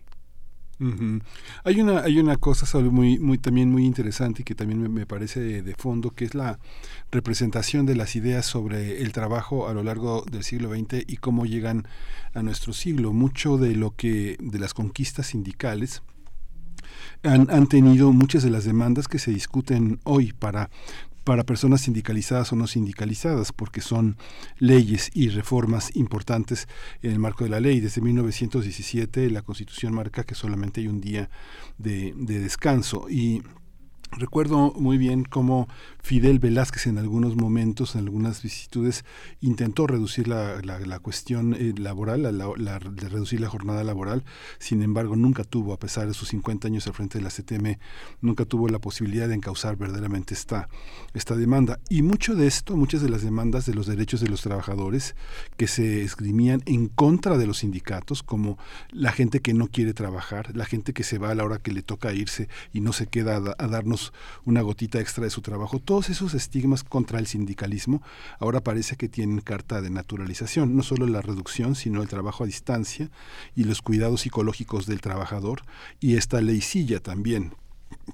Hay una hay una cosa muy también muy interesante y que también me, parece de, fondo que es la representación de las ideas sobre el trabajo a lo largo del siglo XX y cómo llegan a nuestro siglo. Mucho de lo que de las conquistas sindicales han, han tenido muchas de las demandas que se discuten hoy para para personas sindicalizadas o no sindicalizadas, porque son leyes y reformas importantes en el marco de la ley. Desde 1917 la Constitución marca que solamente hay un día de, de descanso y Recuerdo muy bien cómo Fidel Velázquez en algunos momentos, en algunas vicisitudes, intentó reducir la, la, cuestión eh, laboral, la, reducir la jornada laboral. Sin embargo, nunca tuvo, a pesar de sus 50 años al frente de la CTM, nunca tuvo la posibilidad de encauzar verdaderamente esta, esta demanda. Y mucho de esto, muchas de las demandas de los derechos de los trabajadores que se esgrimían en contra de los sindicatos, como la gente que no quiere trabajar, la gente que se va a la hora que le toca irse y no se queda a darnos una gotita extra de su trabajo. Todos esos estigmas contra el sindicalismo ahora parece que tienen carta de naturalización, no solo la reducción, sino el trabajo a distancia y los cuidados psicológicos del trabajador y esta leysilla también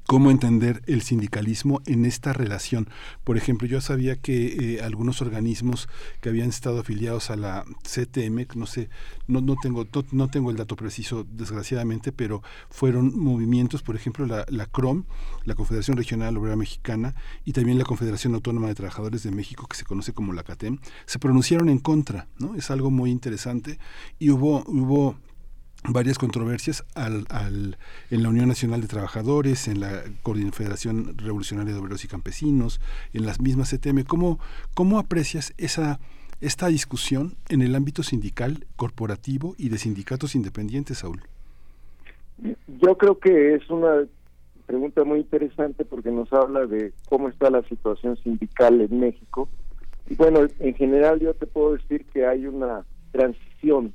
cómo entender el sindicalismo en esta relación. Por ejemplo, yo sabía que eh, algunos organismos que habían estado afiliados a la CTM, no sé, no, no tengo no, tengo el dato preciso, desgraciadamente, pero fueron movimientos, por ejemplo, la, la CROM, la Confederación Regional Obrera Mexicana, y también la Confederación Autónoma de Trabajadores de México, que se conoce como la CATEM, se pronunciaron en contra, ¿no? Es algo muy interesante y hubo hubo varias controversias al, al, en la Unión Nacional de Trabajadores, en la Federación Revolucionaria de Obreros y Campesinos, en las mismas CTM. ¿Cómo, cómo aprecias esa, esta discusión en el ámbito sindical, corporativo y de sindicatos independientes, Saúl? Yo creo que es una pregunta muy interesante porque nos habla de cómo está la situación sindical en México. Bueno, en general yo te puedo decir que hay una transición.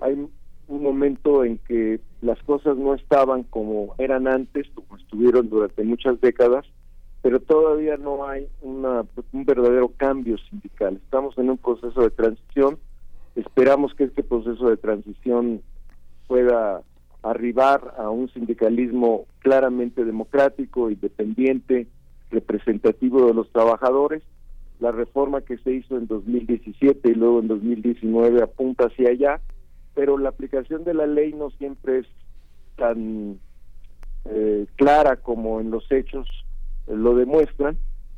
Hay un momento en que las cosas no estaban como eran antes, como estuvieron durante muchas décadas, pero todavía no hay una, un verdadero cambio sindical. Estamos en un proceso de transición. Esperamos que este proceso de transición pueda arribar a un sindicalismo claramente democrático, independiente, representativo de los trabajadores. La reforma que se hizo en 2017 y luego en 2019 apunta hacia allá, pero la aplicación de la ley no siempre es tan eh, clara como en los hechos eh, lo demuestran.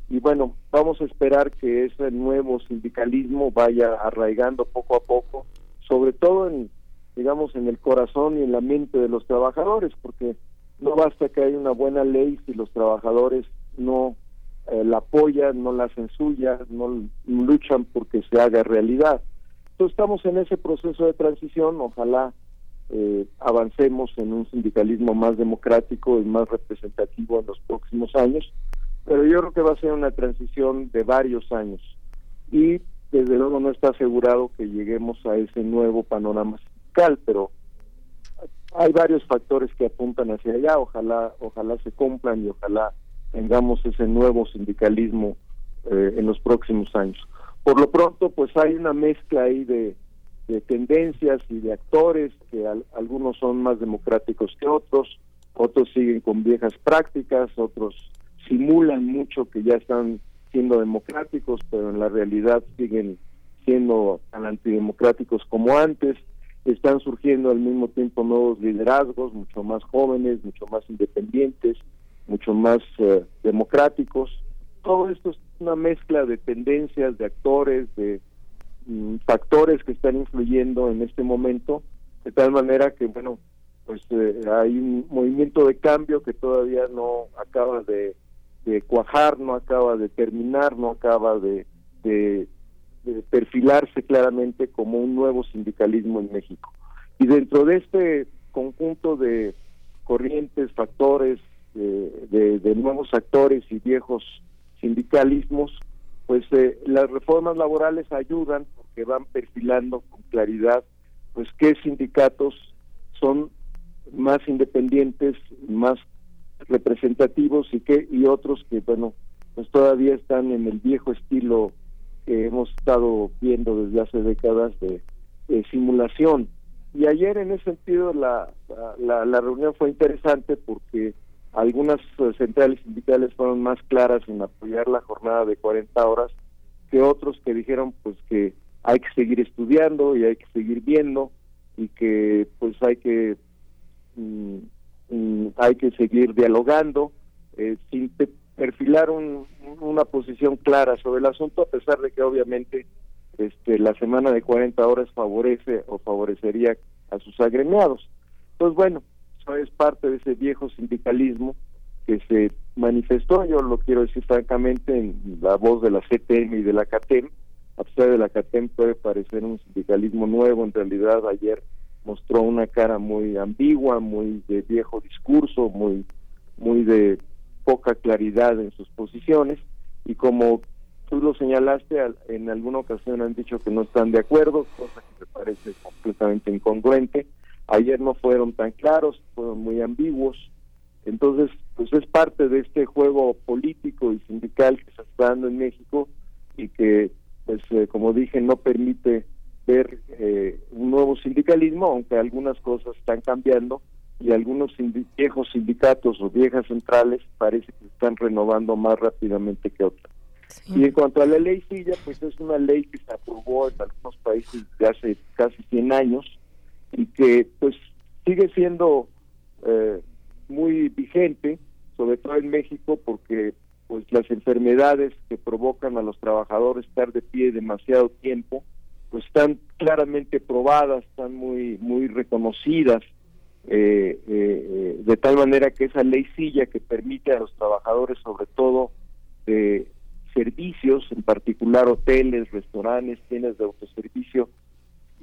Y bueno, vamos a esperar que ese nuevo sindicalismo vaya arraigando poco a poco, sobre todo en digamos, en el corazón y en la mente de los trabajadores, porque no basta que haya una buena ley si los trabajadores no eh, la apoyan, no la hacen suya, no luchan porque se haga realidad. Entonces estamos en ese proceso de transición, ojalá eh, avancemos en un sindicalismo más democrático y más representativo en los próximos años, pero yo creo que va a ser una transición de varios años. Y desde luego no está asegurado que lleguemos a ese nuevo panorama pero hay varios factores que apuntan hacia allá, ojalá, ojalá se cumplan y ojalá tengamos ese nuevo sindicalismo eh, en los próximos años. Por lo pronto, pues hay una mezcla ahí de, tendencias y de actores, que algunos son más democráticos que otros, otros siguen con viejas prácticas, otros simulan mucho que ya están siendo democráticos, pero en la realidad siguen siendo tan antidemocráticos como antes están surgiendo al mismo tiempo nuevos liderazgos, mucho más jóvenes, mucho más independientes, mucho más eh, democráticos. Todo esto es una mezcla de tendencias, de actores, de mm, factores que están influyendo en este momento, de tal manera que, bueno, pues eh, hay un movimiento de cambio que todavía no acaba de, cuajar, no acaba de terminar, no acaba de perfilarse claramente como un nuevo sindicalismo en México. Y dentro de este conjunto de corrientes, factores, de, nuevos actores y viejos sindicalismos, pues eh, las reformas laborales ayudan porque van perfilando con claridad pues qué sindicatos son más independientes, más representativos y qué y otros que bueno, pues todavía están en el viejo estilo que hemos estado viendo desde hace décadas de, simulación. Y ayer en ese sentido la, la, reunión fue interesante porque algunas eh, centrales sindicales fueron más claras en apoyar la jornada de 40 horas que otros que dijeron pues que hay que seguir estudiando y hay que seguir viendo y que pues hay que mm, mm, hay que seguir dialogando eh, sin perfilar una posición clara sobre el asunto, a pesar de que obviamente este, la semana de 40 horas favorece o favorecería a sus agremiados. Pues bueno, eso es parte de ese viejo sindicalismo que se manifestó, yo lo quiero decir francamente, en la voz de la CTM y de la CATEM, a pesar de la CATEM puede parecer un sindicalismo nuevo, en realidad ayer mostró una cara muy ambigua, muy de viejo discurso, muy muy de poca claridad en sus posiciones. Y como tú lo señalaste, en alguna ocasión han dicho que no están de acuerdo, cosa que me parece completamente incongruente. Ayer no fueron tan claros, fueron muy ambiguos. Entonces, pues es parte de este juego político y sindical que se está dando en México y que, pues eh, como dije, no permite ver eh, un nuevo sindicalismo, aunque algunas cosas están cambiando y algunos viejos sindicatos o viejas centrales parece que están renovando más rápidamente que otras. Y en cuanto a la ley Silla, pues es una ley que se aprobó en algunos países de hace casi 100 años y que pues sigue siendo eh, muy vigente, sobre todo en México, porque pues las enfermedades que provocan a los trabajadores estar de pie demasiado tiempo, pues están claramente probadas, están muy muy reconocidas eh, eh, de tal manera que esa ley silla que permite a los trabajadores, sobre todo de servicios, en particular hoteles, restaurantes, tiendas de autoservicio,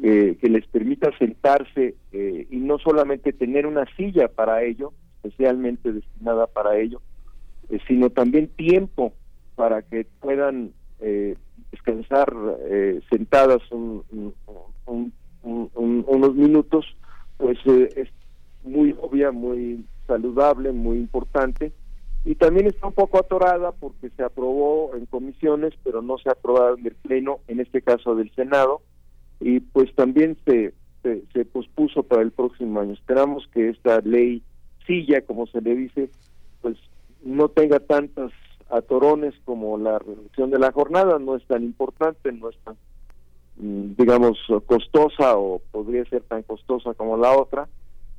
eh, que les permita sentarse eh, y no solamente tener una silla para ello, especialmente destinada para ello, sino también tiempo para que puedan descansar eh, sentadas unos minutos, pues eh, es muy obvia, muy saludable, muy importante. Y también está un poco atorada porque se aprobó en comisiones, pero no se ha aprobado en el Pleno, en este caso del Senado, y pues también se, se, pospuso para el próximo año. Esperamos que esta ley silla, como se le dice, pues no tenga tantas atorones como la reducción de la jornada, no es tan importante, no es tan, mm, digamos, costosa o podría ser tan costosa como la otra,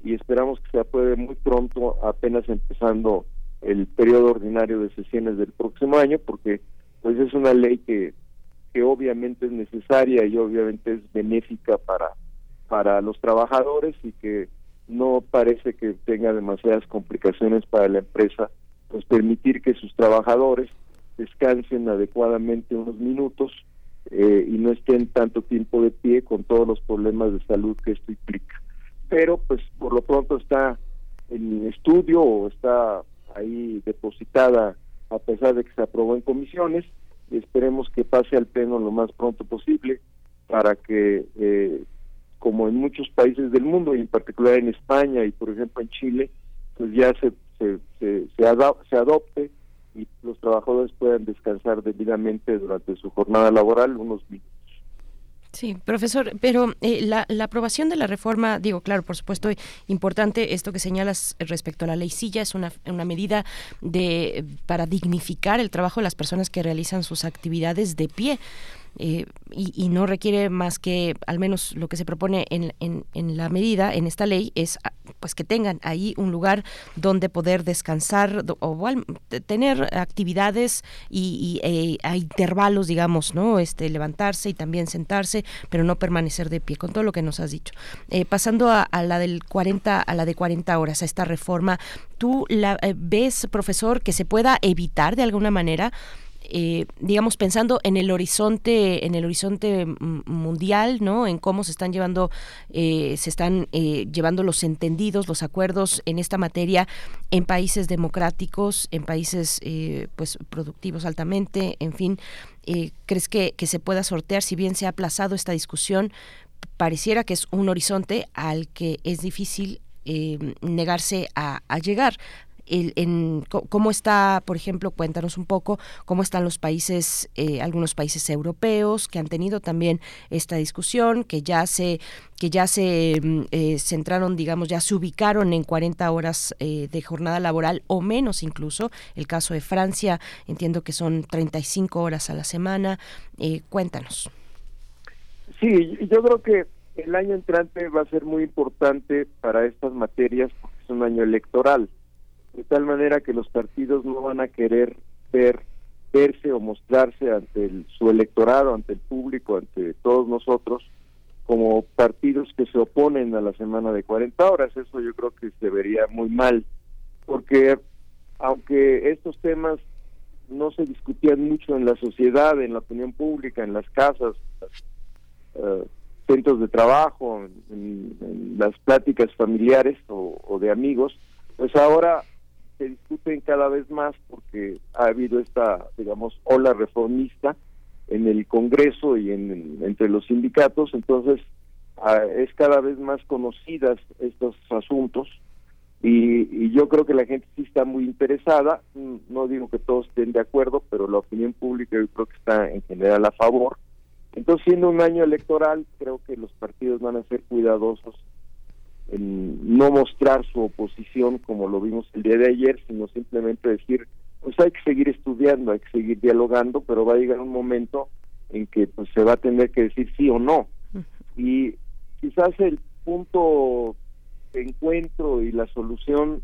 y esperamos que se apruebe muy pronto, apenas empezando el periodo ordinario de sesiones del próximo año, porque pues es una ley que, que obviamente es necesaria y obviamente es benéfica para, para los trabajadores y que no parece que tenga demasiadas complicaciones para la empresa pues permitir que sus trabajadores descansen adecuadamente unos minutos eh, y no estén tanto tiempo de pie con todos los problemas de salud que esto implica. Pero pues por lo pronto está en estudio o está ahí depositada a pesar de que se aprobó en comisiones esperemos que pase al pleno lo más pronto posible para que eh, como en muchos países del mundo y en particular en España y por ejemplo en Chile pues ya se se, se, se, adopte y los trabajadores puedan descansar debidamente durante su jornada laboral unos minutos. Sí, profesor, pero eh, la, la, aprobación de la reforma, digo, claro, por supuesto, importante esto que señalas respecto a la ley silla, es una, una medida de para dignificar el trabajo de las personas que realizan sus actividades de pie. Eh, y, no requiere más que, al menos lo que se propone en, en, la medida, en esta ley, es ah, pues que tengan ahí un lugar donde poder descansar o, tener actividades y, eh, a intervalos, digamos, ¿no? Este, levantarse y también sentarse, pero no permanecer de pie, con todo lo que nos has dicho. Eh, pasando a, la del 40, a la de 40 horas, a esta reforma, ¿tú la ves, profesor, que se pueda evitar de alguna manera? Eh, digamos pensando en el horizonte en el horizonte mundial no en cómo se están llevando eh, se están eh, llevando los entendidos los acuerdos en esta materia en países democráticos en países pues productivos altamente en fin crees que, se pueda sortear si bien se ha aplazado esta discusión pareciera que es un horizonte al que es difícil negarse a, a, llegar en, cómo está, por ejemplo, cuéntanos un poco cómo están los países, eh, algunos países europeos que han tenido también esta discusión, que ya se que ya se mm, eh, centraron, digamos, ya se ubicaron en 40 horas eh, de jornada laboral o menos incluso. El caso de Francia, entiendo que son 35 horas a la semana. cuéntanos. Sí, yo creo que el año entrante va a ser muy importante para estas materias porque es un año electoral de tal manera que los partidos no van a querer ver verse o mostrarse ante su electorado, ante el público, ante todos nosotros, como partidos que se oponen a la semana de 40 horas. Eso yo creo que se vería muy mal, porque aunque estos temas no se discutían mucho en la sociedad, en la opinión pública, en las casas, uh, centros de trabajo, en, las pláticas familiares o de amigos, pues ahora se discuten cada vez más porque ha habido esta, digamos, ola reformista en el Congreso y en, entre los sindicatos, entonces ah, es cada vez más conocidas estos asuntos y, y, yo creo que la gente sí está muy interesada, mm, no digo que todos estén de acuerdo, pero la opinión pública yo creo que está en general a favor. Entonces, siendo un año electoral, creo que los partidos van a ser cuidadosos en no mostrar su oposición como lo vimos el día de ayer, sino simplemente decir, pues hay que seguir estudiando, hay que seguir dialogando, pero va a llegar un momento en que pues se va a tener que decir sí o no. Y quizás el punto de encuentro y la solución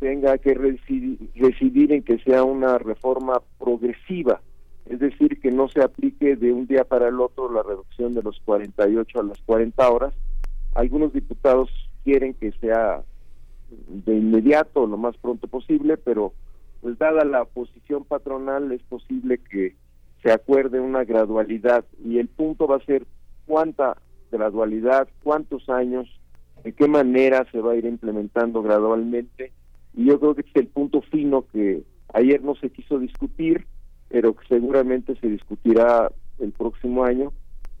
tenga que residir, en que sea una reforma progresiva, es decir, que no se aplique de un día para el otro la reducción de los 48 a las 40 horas. Algunos diputados quieren que sea de inmediato, lo más pronto posible, pero pues dada la posición patronal es posible que se acuerde una gradualidad y el punto va a ser cuánta gradualidad, cuántos años, de qué manera se va a ir implementando gradualmente y yo creo que es el punto fino que ayer no se quiso discutir, pero que seguramente se discutirá el próximo año.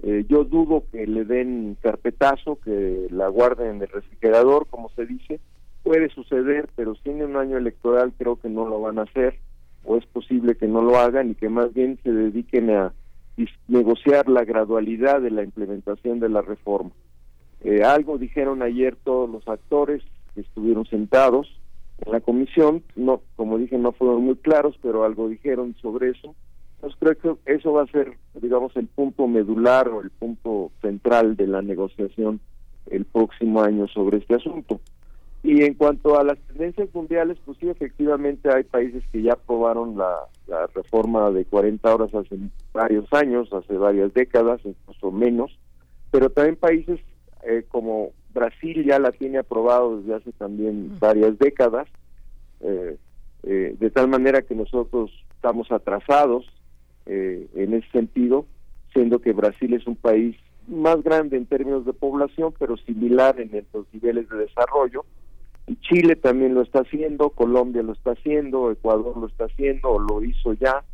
Eh, yo dudo que le den carpetazo, que la guarden en el refrigerador, como se dice. Puede suceder, pero si en un año electoral creo que no lo van a hacer, o es posible que no lo hagan y que más bien se dediquen a negociar la gradualidad de la implementación de la reforma. Eh, algo dijeron ayer todos los actores que estuvieron sentados en la comisión, no, como dije, no fueron muy claros, pero algo dijeron sobre eso. Entonces creo que eso va a ser, digamos, el punto medular o el punto central de la negociación el próximo año sobre este asunto. Y en cuanto a las tendencias mundiales, pues sí, efectivamente hay países que ya aprobaron la, la reforma de 40 horas hace varios años, hace varias décadas, incluso menos, pero también países eh, como Brasil ya la tiene aprobado desde hace también varias décadas, eh, eh, de tal manera que nosotros estamos atrasados en ese sentido, siendo que Brasil es un país más grande en términos de población, pero similar en los niveles de desarrollo. Y Chile también lo está haciendo, Colombia lo está haciendo, Ecuador lo está haciendo o lo hizo ya.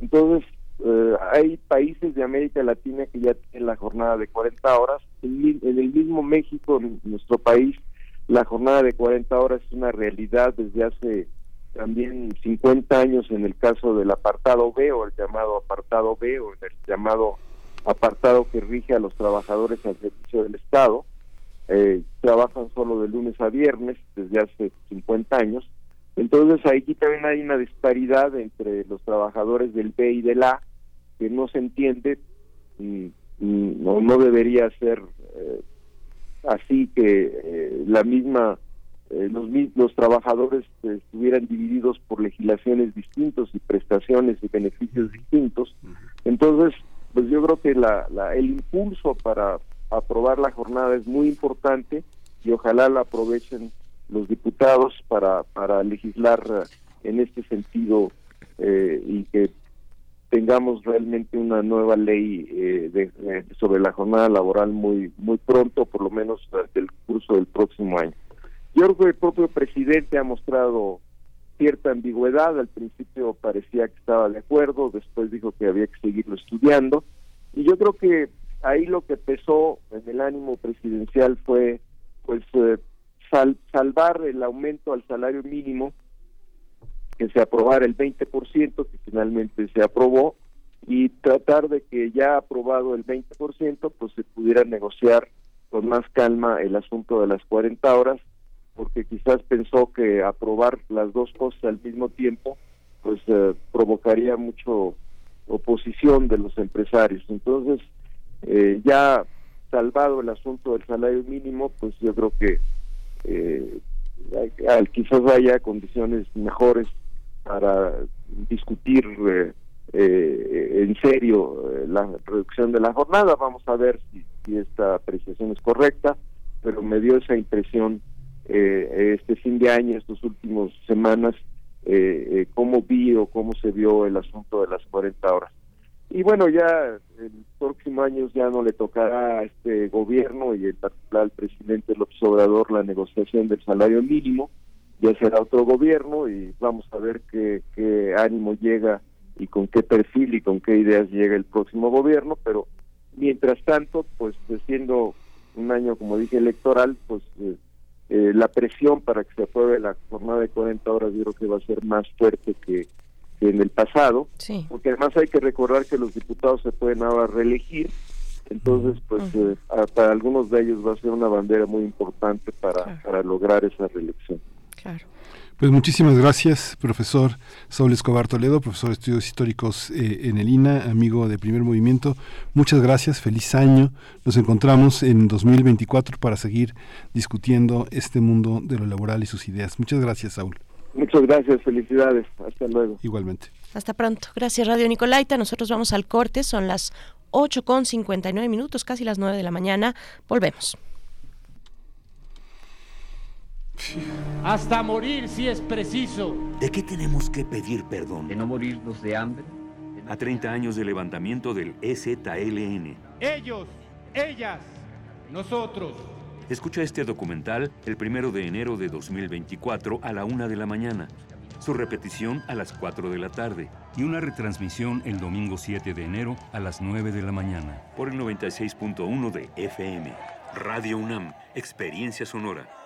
Entonces, eh, hay países de América Latina que ya tienen la jornada de 40 horas. En, el mismo México, en nuestro país, la jornada de 40 horas es una realidad desde hace también 50 años en el caso del apartado B o el llamado apartado B o el llamado apartado que rige a los trabajadores al servicio del Estado. Eh, trabajan solo de lunes a viernes desde hace 50 años entonces aquí también hay una disparidad entre los trabajadores del B y del A que no se entiende no, no, debería ser eh, así que eh, la misma eh, los los trabajadores estuvieran divididos por legislaciones distintos y prestaciones y beneficios distintos. Entonces pues yo creo que la, la, el impulso para aprobar la jornada es muy importante y ojalá la aprovechen los diputados para, para legislar eh, en este sentido eh, y que tengamos realmente una nueva ley eh, de, sobre la jornada laboral muy muy pronto, por lo menos durante el curso del próximo año. Yo creo que el propio presidente ha mostrado cierta ambigüedad, al principio parecía que estaba de acuerdo, después dijo que había que seguirlo estudiando, y yo creo que ahí lo que pesó en el ánimo presidencial fue pues salvar el aumento al salario mínimo, que se aprobara el 20%, que finalmente se aprobó, y tratar de que ya aprobado el 20%, pues se pudiera negociar con más calma el asunto de las 40 horas, porque quizás pensó que aprobar las dos cosas al mismo tiempo, pues eh, provocaría mucho oposición de los empresarios. Entonces, eh, ya salvado el asunto del salario mínimo, pues yo creo que eh, quizás haya condiciones mejores para discutir eh, eh, en serio la reducción de la jornada. Vamos a ver si, esta apreciación es correcta, pero me dio esa impresión este fin de año, estas últimas semanas, cómo vi o cómo se vio el asunto de las 40 horas. Y bueno, ya el próximo año ya no le tocará a este gobierno y en particular al presidente López Obrador la negociación del salario mínimo, ya será otro gobierno y vamos a ver qué, ánimo llega y con qué perfil y con qué ideas llega el próximo gobierno, pero mientras tanto, pues siendo un año, como dije, electoral, pues eh, eh, la presión para que se apruebe la jornada de 40 horas yo creo que va a ser más fuerte que en el pasado, porque además hay que recordar que los diputados se pueden ahora reelegir, entonces pues eh, para algunos de ellos va a ser una bandera muy importante para, para lograr esa reelección. Claro. Pues muchísimas gracias, profesor Saúl Escobar Toledo, profesor de estudios históricos eh, en el INA, amigo de Primer Movimiento. Muchas gracias, feliz año. Nos encontramos en 2024 para seguir discutiendo este mundo de lo laboral y sus ideas. Muchas gracias, Saúl. Muchas gracias, felicidades. Hasta luego. Igualmente. Hasta pronto. Gracias, Radio Nicolaita. Nosotros vamos al corte, son las 8 con 59 minutos, casi las 9 de la mañana. Volvemos. Hasta morir si es preciso. ¿De qué tenemos que pedir perdón? De no morirnos de hambre. A 30 años del levantamiento del EZLN. Ellos, ellas, nosotros Escucha este documental el primero de enero de 2024 a la una de la mañana. su repetición a las 4 de la tarde y una retransmisión el domingo 7 de enero a las 9 de la mañana por el 96.1 de FM. Radio UNAM, Experiencia Sonora.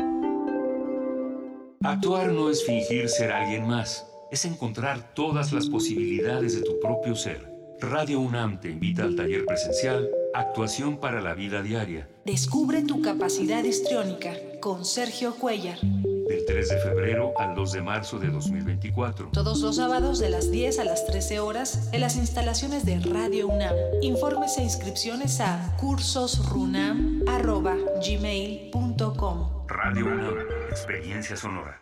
Actuar no es fingir ser alguien más, es encontrar todas las posibilidades de tu propio ser. Radio UNAM te invita al taller presencial Actuación para la vida diaria. Descubre tu capacidad histriónica con Sergio Cuellar. Del 3 de febrero al 2 de marzo de 2024. Todos los sábados de las 10 a las 13 horas en las instalaciones de Radio UNAM. Informes e inscripciones a cursosrunam.gmail.com Radio UNAM, experiencia sonora.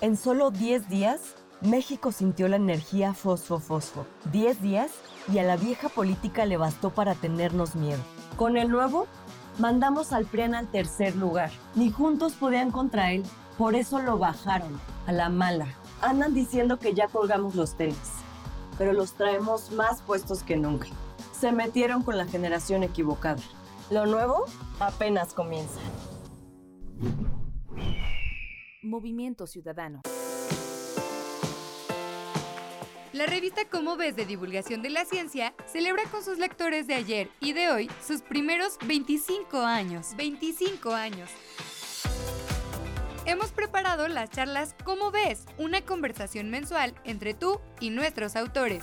En solo 10 días, México sintió la energía fosfo-fosfo. 10 días y a la vieja política le bastó para tenernos miedo. Con el nuevo, mandamos al PRIAN al tercer lugar. Ni juntos podían contra él, por eso lo bajaron, a la mala. Andan diciendo que ya colgamos los tenis, pero los traemos más puestos que nunca. Se metieron con la generación equivocada. Lo nuevo apenas comienza. Movimiento Ciudadano. La revista Cómo ves de divulgación de la ciencia celebra con sus lectores de ayer y de hoy sus primeros 25 años. 25 años. Hemos preparado las charlas Cómo ves, una conversación mensual entre tú y nuestros autores.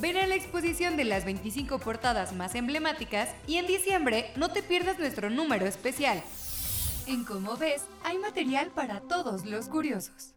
Ven a la exposición de las 25 portadas más emblemáticas y en diciembre no te pierdas nuestro número especial. En Cómo ves, hay material para todos los curiosos.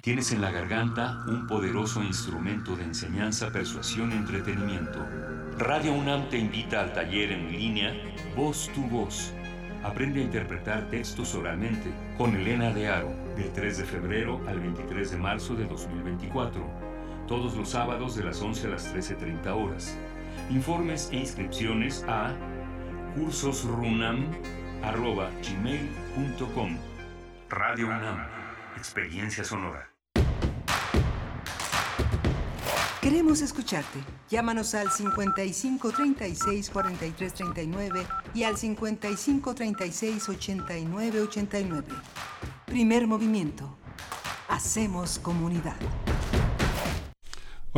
Tienes en la garganta un poderoso instrumento de enseñanza, persuasión entretenimiento. Radio UNAM te invita al taller en línea Voz tu Voz. Aprende a interpretar textos oralmente con Elena de Aro, del 3 de febrero al 23 de marzo de 2024. Todos los sábados de las 11 a las 13.30 horas. Informes e inscripciones a cursosrunam.gmail.com Radio UNAM Experiencia sonora. Queremos escucharte. Llámanos al 55 36 43 39 y al 55 36 89 89. Primer movimiento. Hacemos comunidad.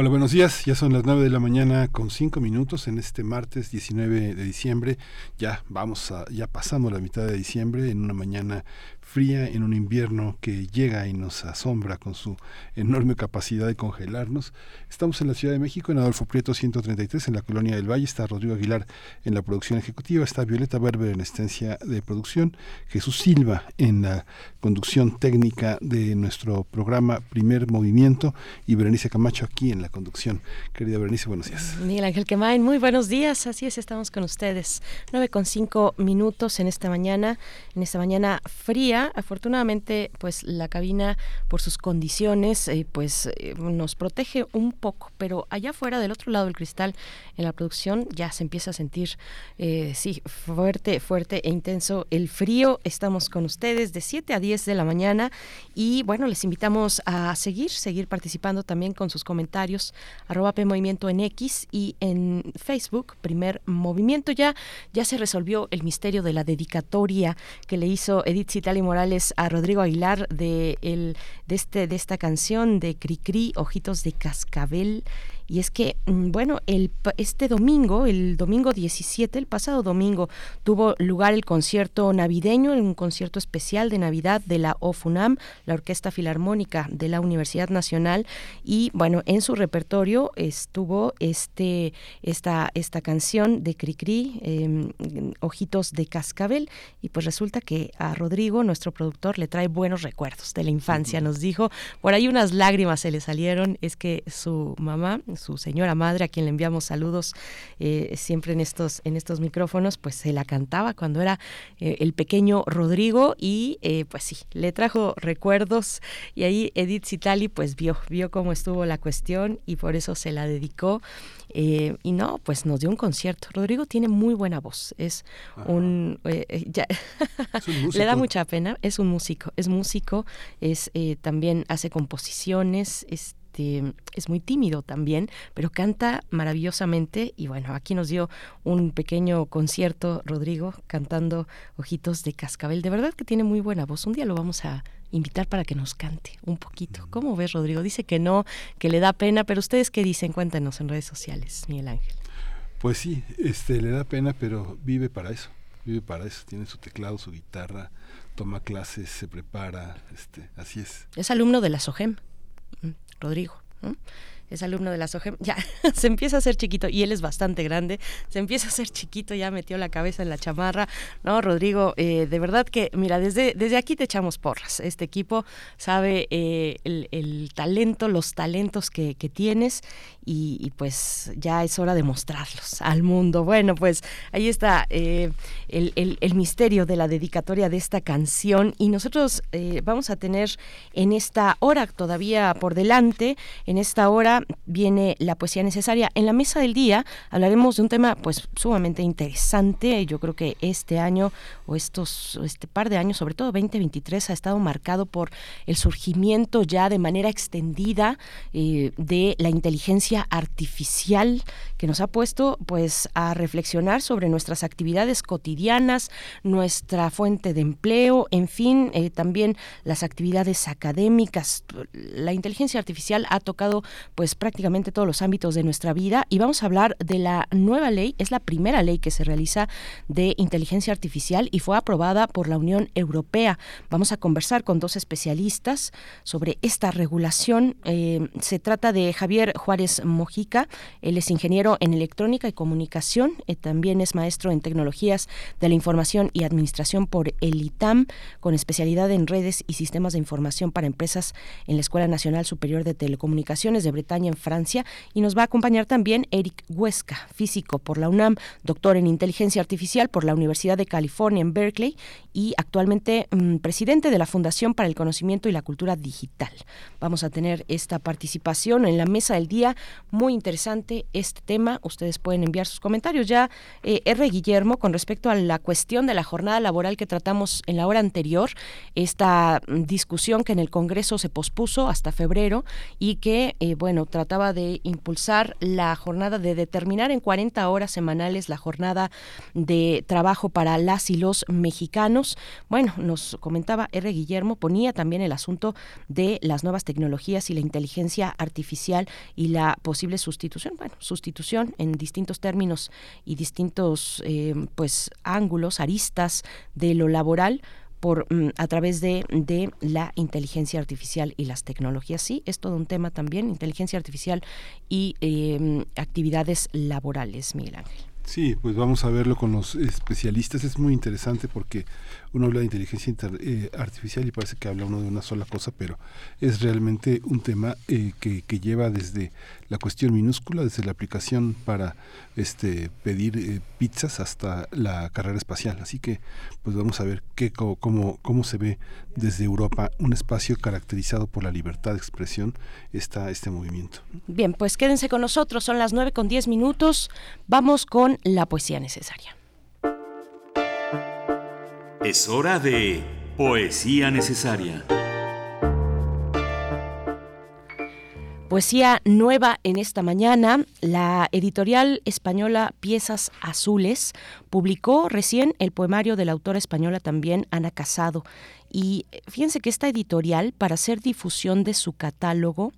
Hola, buenos días. Ya son las 9 de la mañana con 5 minutos en este martes 19 de diciembre. Ya vamos a, ya pasamos la mitad de diciembre en una mañana fría en un invierno que llega y nos asombra con su enorme capacidad de congelarnos. Estamos en la Ciudad de México, en Adolfo Prieto 133, en la Colonia del Valle. Está Rodrigo Aguilar en la producción ejecutiva, está Violeta Berber en estancia de producción, Jesús Silva en la conducción técnica de nuestro programa Primer Movimiento y Berenice Camacho aquí en la conducción. Querida Berenice, buenos días. Miguel Ángel Quemain, muy buenos días. Así es, estamos con ustedes. 9 con 5 minutos en esta mañana, en esta mañana fría afortunadamente, pues la cabina, por sus condiciones, eh, pues eh, nos protege un poco, pero allá afuera, del otro lado del cristal, en la producción, ya se empieza a sentir, eh, sí, fuerte, fuerte e intenso el frío. Estamos con ustedes de 7 a 10 de la mañana y bueno, les invitamos a seguir, seguir participando también con sus comentarios, arroba P en X y en Facebook, primer movimiento. Ya, ya se resolvió el misterio de la dedicatoria que le hizo Edith Citali Morales a Rodrigo Aguilar de, el, de, este, de esta canción de Cricri, Ojitos de Cascabel. Y es que, mm, bueno, el, este domingo, el domingo 17, el pasado domingo, tuvo lugar el concierto navideño, un concierto especial de Navidad de la OFUNAM, la Orquesta Filarmónica de la Universidad Nacional. Y bueno, en su repertorio estuvo este, esta, esta canción de Cricri, eh, Ojitos de Cascabel. Y pues resulta que a Rodrigo, nuestro productor, le trae buenos recuerdos de la infancia. Nos dijo, por ahí unas lágrimas se le salieron, es que su mamá, su señora madre, a quien le enviamos saludos eh, siempre en estos, en estos micrófonos, pues se la cantaba cuando era eh, el pequeño Rodrigo y eh, pues sí, le trajo recuerdos y ahí Edith Citali pues vio, vio cómo estuvo la cuestión y por eso se la dedicó. y no, pues nos dio un concierto. Rodrigo tiene muy buena voz, es un... Ya, [LAUGHS] le da mucha pena, es un músico, es músico, es también hace composiciones, es este, es muy tímido también, pero canta maravillosamente y bueno, aquí nos dio un pequeño concierto Rodrigo cantando Ojitos de Cascabel. De verdad que tiene muy buena voz. Un día lo vamos a invitar para que nos cante un poquito. ¿Cómo ves, Rodrigo? Dice que no, que le da pena, pero ustedes qué dicen? Cuéntanos en redes sociales, Miguel Ángel. Pues sí, este le da pena, pero vive para eso. Vive para eso, tiene su teclado, su guitarra, toma clases, se prepara, este, así es. Es alumno de la SOGEM. Rodrigo. es alumno de la SOGEM, ya [LAUGHS] se empieza a hacer chiquito y él es bastante grande, se empieza a hacer chiquito, ya metió la cabeza en la chamarra, ¿no? Rodrigo, eh, de verdad que, mira, desde, desde aquí te echamos porras, este equipo sabe eh, el, talento, los talentos que, que tienes y, pues ya es hora de mostrarlos al mundo. Bueno, pues ahí está eh, el, misterio de la dedicatoria de esta canción y nosotros eh, vamos a tener en esta hora todavía por delante, en esta hora viene la poesía necesaria. En la mesa del día hablaremos de un tema pues sumamente interesante. Yo creo que este año o estos este par de años, sobre todo 2023, ha estado marcado por el surgimiento ya de manera extendida eh, de la inteligencia artificial que nos ha puesto pues a reflexionar sobre nuestras actividades cotidianas, nuestra fuente de empleo, en fin, eh, también las actividades académicas. La inteligencia artificial ha tocado pues prácticamente todos los ámbitos de nuestra vida y vamos a hablar de la nueva ley, es la primera ley que se realiza de inteligencia artificial y fue aprobada por la Unión Europea. Vamos a conversar con dos especialistas sobre esta regulación. Eh, se trata de Javier Juárez Mojica. Él es ingeniero en electrónica y comunicación. Eh, también es maestro en tecnologías de la información y administración por el ITAM, con especialidad en redes y sistemas de información para empresas en la Escuela Nacional Superior de Telecomunicaciones de Bretaña en Francia. Y nos va a acompañar también Eric Huesca, físico por la UNAM, doctor en inteligencia artificial por la Universidad de California en Berkeley y actualmente mm, presidente de la Fundación para el Conocimiento y la Cultura Digital. Vamos a tener esta participación en la mesa del día muy interesante este tema. Ustedes pueden enviar sus comentarios. Ya eh, R. Guillermo, con respecto a la cuestión de la jornada laboral que tratamos en la hora anterior, esta discusión que en el Congreso se pospuso hasta febrero y que, eh, bueno, trataba de impulsar la jornada de determinar en 40 horas semanales la jornada de trabajo para las y los mexicanos. Bueno, nos comentaba R. Guillermo, ponía también el asunto de las nuevas tecnologías y la inteligencia artificial y la posible sustitución, bueno, sustitución en distintos términos y distintos eh, pues ángulos, aristas de lo laboral por mm, a través de, de, la inteligencia artificial y las tecnologías. Sí, es todo un tema también, inteligencia artificial y eh, actividades laborales, Miguel Ángel. Sí, pues vamos a verlo con los especialistas. Es muy interesante porque uno habla de inteligencia eh, artificial y parece que habla uno de una sola cosa, pero es realmente un tema eh, que, que, lleva desde la cuestión minúscula, desde la aplicación para este pedir eh, pizzas hasta la carrera espacial. Así que pues vamos a ver qué, cómo, cómo se ve desde Europa un espacio caracterizado por la libertad de expresión está este movimiento. Bien, pues quédense con nosotros, son las 9 con 10 minutos, vamos con la poesía necesaria. Es hora de Poesía Necesaria. Poesía nueva en esta mañana. La editorial española Piezas Azules publicó recién el poemario de la autora española también, Ana Casado. Y fíjense que esta editorial, para hacer difusión de su catálogo,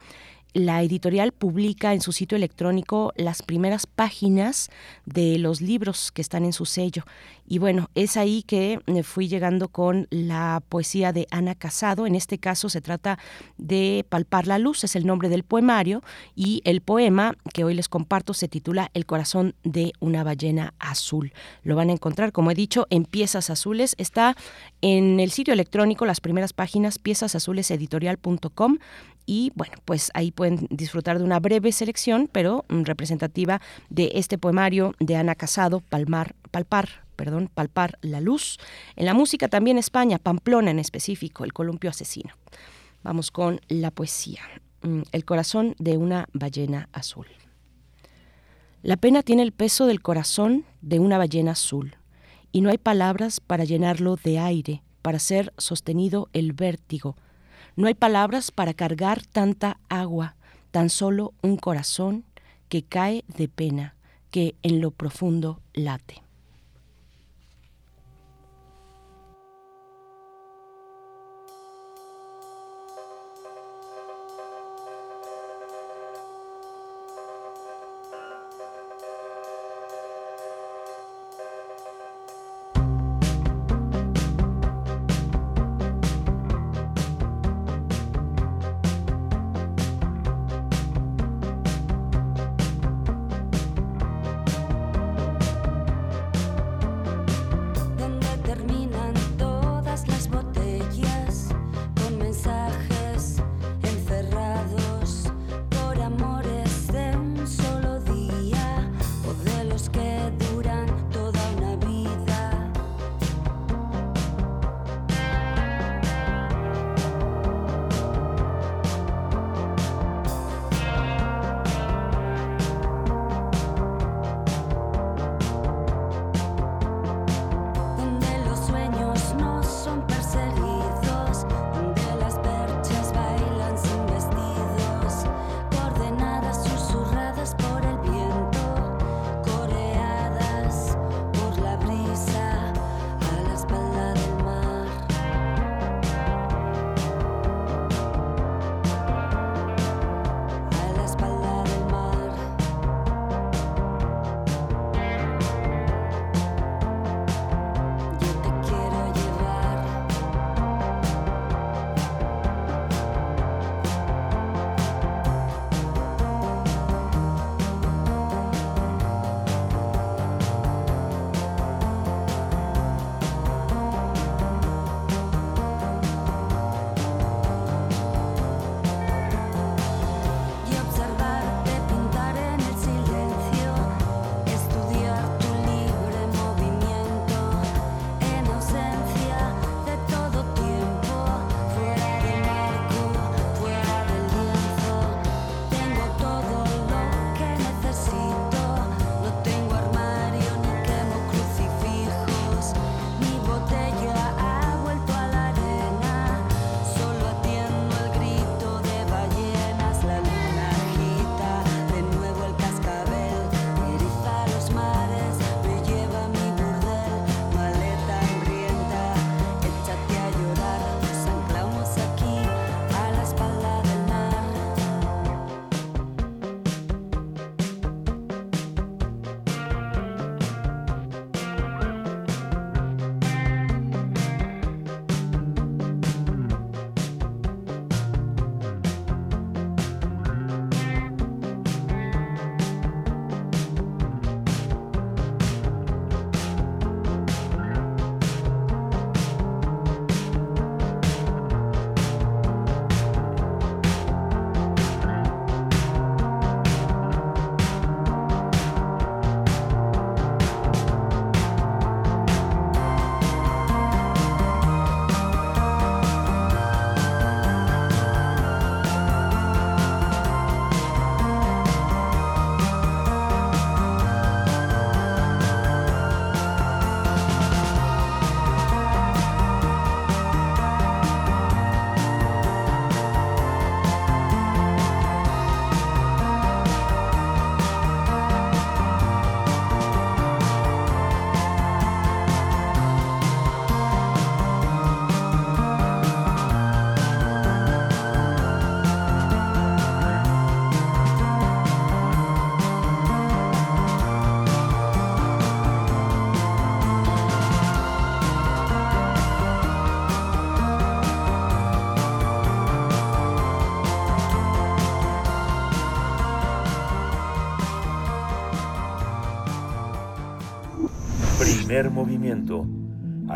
la editorial publica en su sitio electrónico las primeras páginas de los libros que están en su sello. Y bueno, es ahí que eh, fui llegando con la poesía de Ana Casado. En este caso se trata de Palpar la Luz, es el nombre del poemario, y el poema que hoy les comparto se titula El corazón de una ballena azul. Lo van a encontrar, como he dicho, en Piezas Azules. Está en el sitio electrónico, las primeras páginas, piezasazuleseditoral.com y bueno, pues ahí pueden disfrutar de una breve selección, pero mm, representativa de este poemario de Ana Casado, Palmar, Palpar, perdón, Palpar la Luz. En la música también España, Pamplona en específico, El columpio asesino. Vamos con la poesía. Mm, el corazón de una ballena azul. La pena tiene el peso del corazón de una ballena azul, y no hay palabras para llenarlo de aire, para ser sostenido el vértigo, no hay palabras para cargar tanta agua, tan solo un corazón que cae de pena, que en lo profundo late.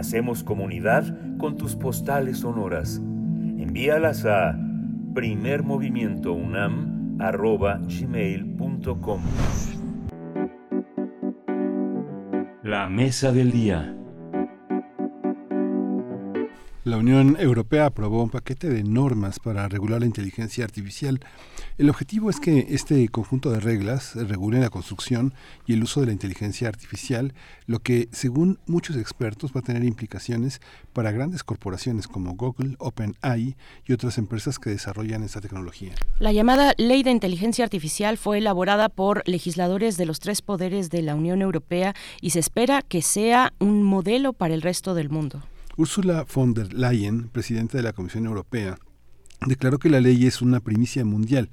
Hacemos comunidad con tus postales sonoras. Envíalas a primermovimientounam.gmail.com La mesa del día. La Unión Europea aprobó un paquete de normas para regular la inteligencia artificial. El objetivo es que este conjunto de reglas regule la construcción y el uso de la inteligencia artificial, lo que, según muchos expertos, va a tener implicaciones para grandes corporaciones como Google, OpenAI y otras empresas que desarrollan esta tecnología. La llamada Ley de Inteligencia Artificial fue elaborada por legisladores de los tres poderes de la Unión Europea y se espera que sea un modelo para el resto del mundo. Ursula von der Leyen, presidenta de la Comisión Europea, declaró que la ley es una primicia mundial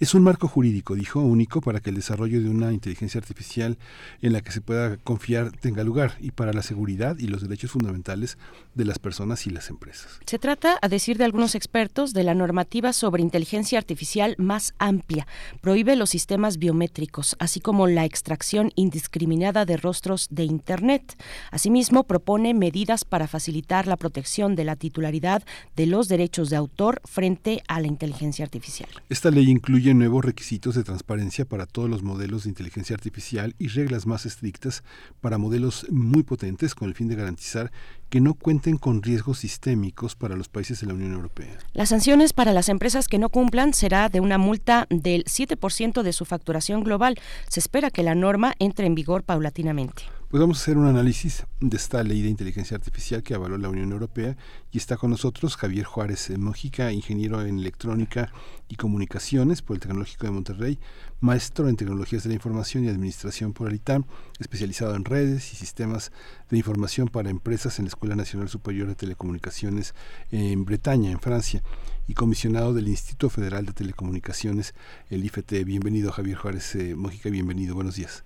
es un marco jurídico, dijo, único para que el desarrollo de una inteligencia artificial en la que se pueda confiar tenga lugar y para la seguridad y los derechos fundamentales de las personas y las empresas. Se trata, a decir de algunos expertos, de la normativa sobre inteligencia artificial más amplia. Prohíbe los sistemas biométricos, así como la extracción indiscriminada de rostros de Internet. Asimismo, propone medidas para facilitar la protección de la titularidad de los derechos de autor frente a la inteligencia artificial. Esta ley incluye nuevos requisitos de transparencia para todos los modelos de inteligencia artificial y reglas más estrictas para modelos muy potentes con el fin de garantizar que no cuenten con riesgos sistémicos para los países de la Unión Europea. Las sanciones para las empresas que no cumplan será de una multa del 7% de su facturación global. Se espera que la norma entre en vigor paulatinamente. Pues vamos a hacer un análisis de esta ley de inteligencia artificial que avaló la Unión Europea y está con nosotros Javier Juárez Mojica, ingeniero en electrónica y comunicaciones por el Tecnológico de Monterrey, maestro en tecnologías de la información y administración por el especializado en redes y sistemas de información para empresas en la Escuela Nacional Superior de Telecomunicaciones en Bretaña, en Francia, y comisionado del Instituto Federal de Telecomunicaciones, el IFT. Bienvenido Javier Juárez eh, Mojica, bienvenido, buenos días.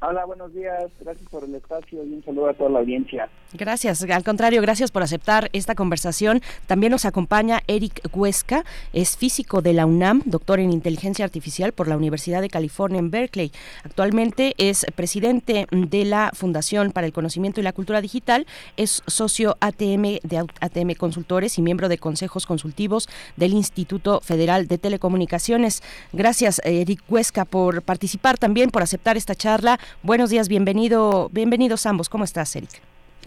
Hola, buenos días. Gracias por el espacio y un saludo a toda la audiencia. Gracias. Al contrario, gracias por aceptar esta conversación. También nos acompaña Eric Huesca, es físico de la UNAM, doctor en inteligencia artificial por la Universidad de California en Berkeley. Actualmente es presidente de la Fundación para el Conocimiento y la Cultura Digital, es socio ATM de ATM Consultores y miembro de consejos consultivos del Instituto Federal de Telecomunicaciones. Gracias, Eric Huesca, por participar también, por aceptar esta charla. Buenos días, bienvenido, bienvenidos ambos. ¿Cómo estás, Eric?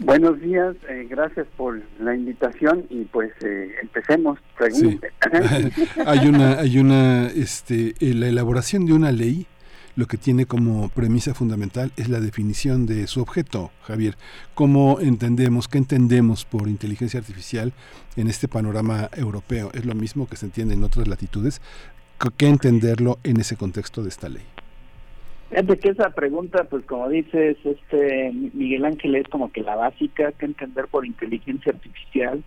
Buenos días, eh, gracias por la invitación y pues eh, empecemos. [LAUGHS] hay una, hay una, este, eh, la elaboración de una ley lo que tiene como premisa fundamental es la definición de su objeto, Javier. ¿Cómo entendemos, qué entendemos por inteligencia artificial en este panorama europeo? ¿Es lo mismo que se entiende en otras latitudes? ¿Qué entenderlo en ese contexto de esta ley? Fíjate que esa pregunta, pues como dices, este Miguel Ángel es como que la básica que entender por inteligencia artificial.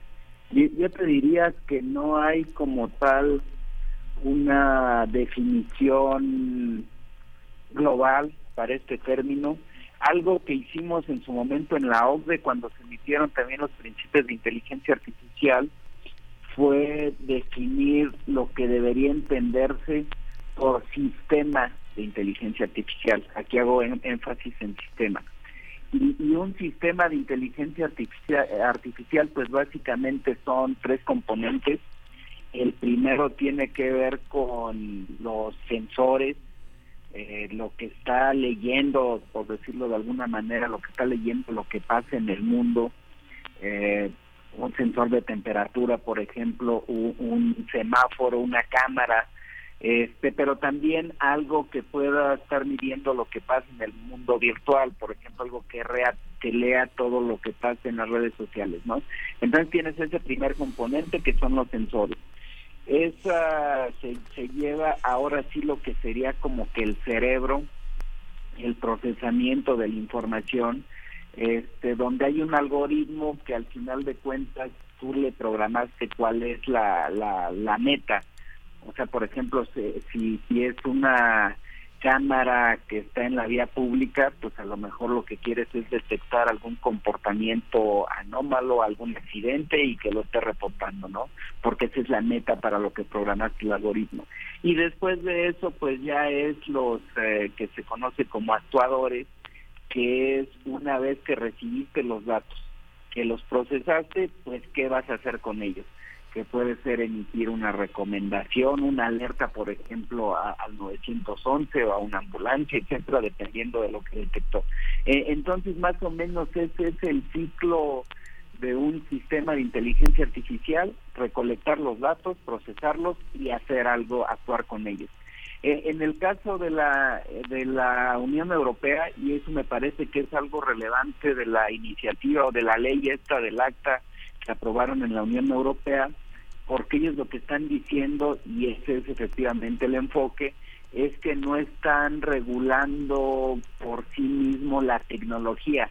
Y yo te diría que no hay como tal una definición global para este término. Algo que hicimos en su momento en la OCDE cuando se emitieron también los principios de inteligencia artificial fue definir lo que debería entenderse por sistema de inteligencia artificial. Aquí hago énfasis en sistema. Y, un sistema de inteligencia artificial, artificial, pues básicamente son tres componentes. El primero tiene que ver con los sensores, eh, lo que está leyendo, por decirlo de alguna manera, lo que está leyendo, lo que pasa en el mundo. Eh, un sensor de temperatura, por ejemplo, un semáforo, una cámara, este, pero también algo que pueda estar midiendo lo que pasa en el mundo virtual, por ejemplo, algo que, rea, que lea todo lo que pasa en las redes sociales, ¿no? Entonces tienes ese primer componente que son los sensores. Esa se, lleva ahora sí lo que sería como que el cerebro, el procesamiento de la información, este, donde hay un algoritmo que al final de cuentas tú le programaste cuál es la, la, la meta o sea, por ejemplo, si, si es una cámara que está en la vía pública, pues a lo mejor lo que quieres es detectar algún comportamiento anómalo, algún accidente y que lo esté reportando, ¿no? Porque esa es la meta para lo que programaste el algoritmo. Y después de eso, pues ya es los eh, que se conoce como actuadores, que es una vez que recibiste los datos, que los procesaste, pues qué vas a hacer con ellos que puede ser emitir una recomendación, una alerta, por ejemplo, al 911 o a una ambulancia, etcétera, dependiendo de lo que detectó. Eh, entonces, más o menos ese es el ciclo de un sistema de inteligencia artificial, recolectar los datos, procesarlos y hacer algo, actuar con ellos. Eh, en el caso de la de la Unión Europea y eso me parece que es algo relevante de la iniciativa o de la ley esta del acta que aprobaron en la Unión Europea porque ellos lo que están diciendo, y ese es efectivamente el enfoque, es que no están regulando por sí mismo la tecnología,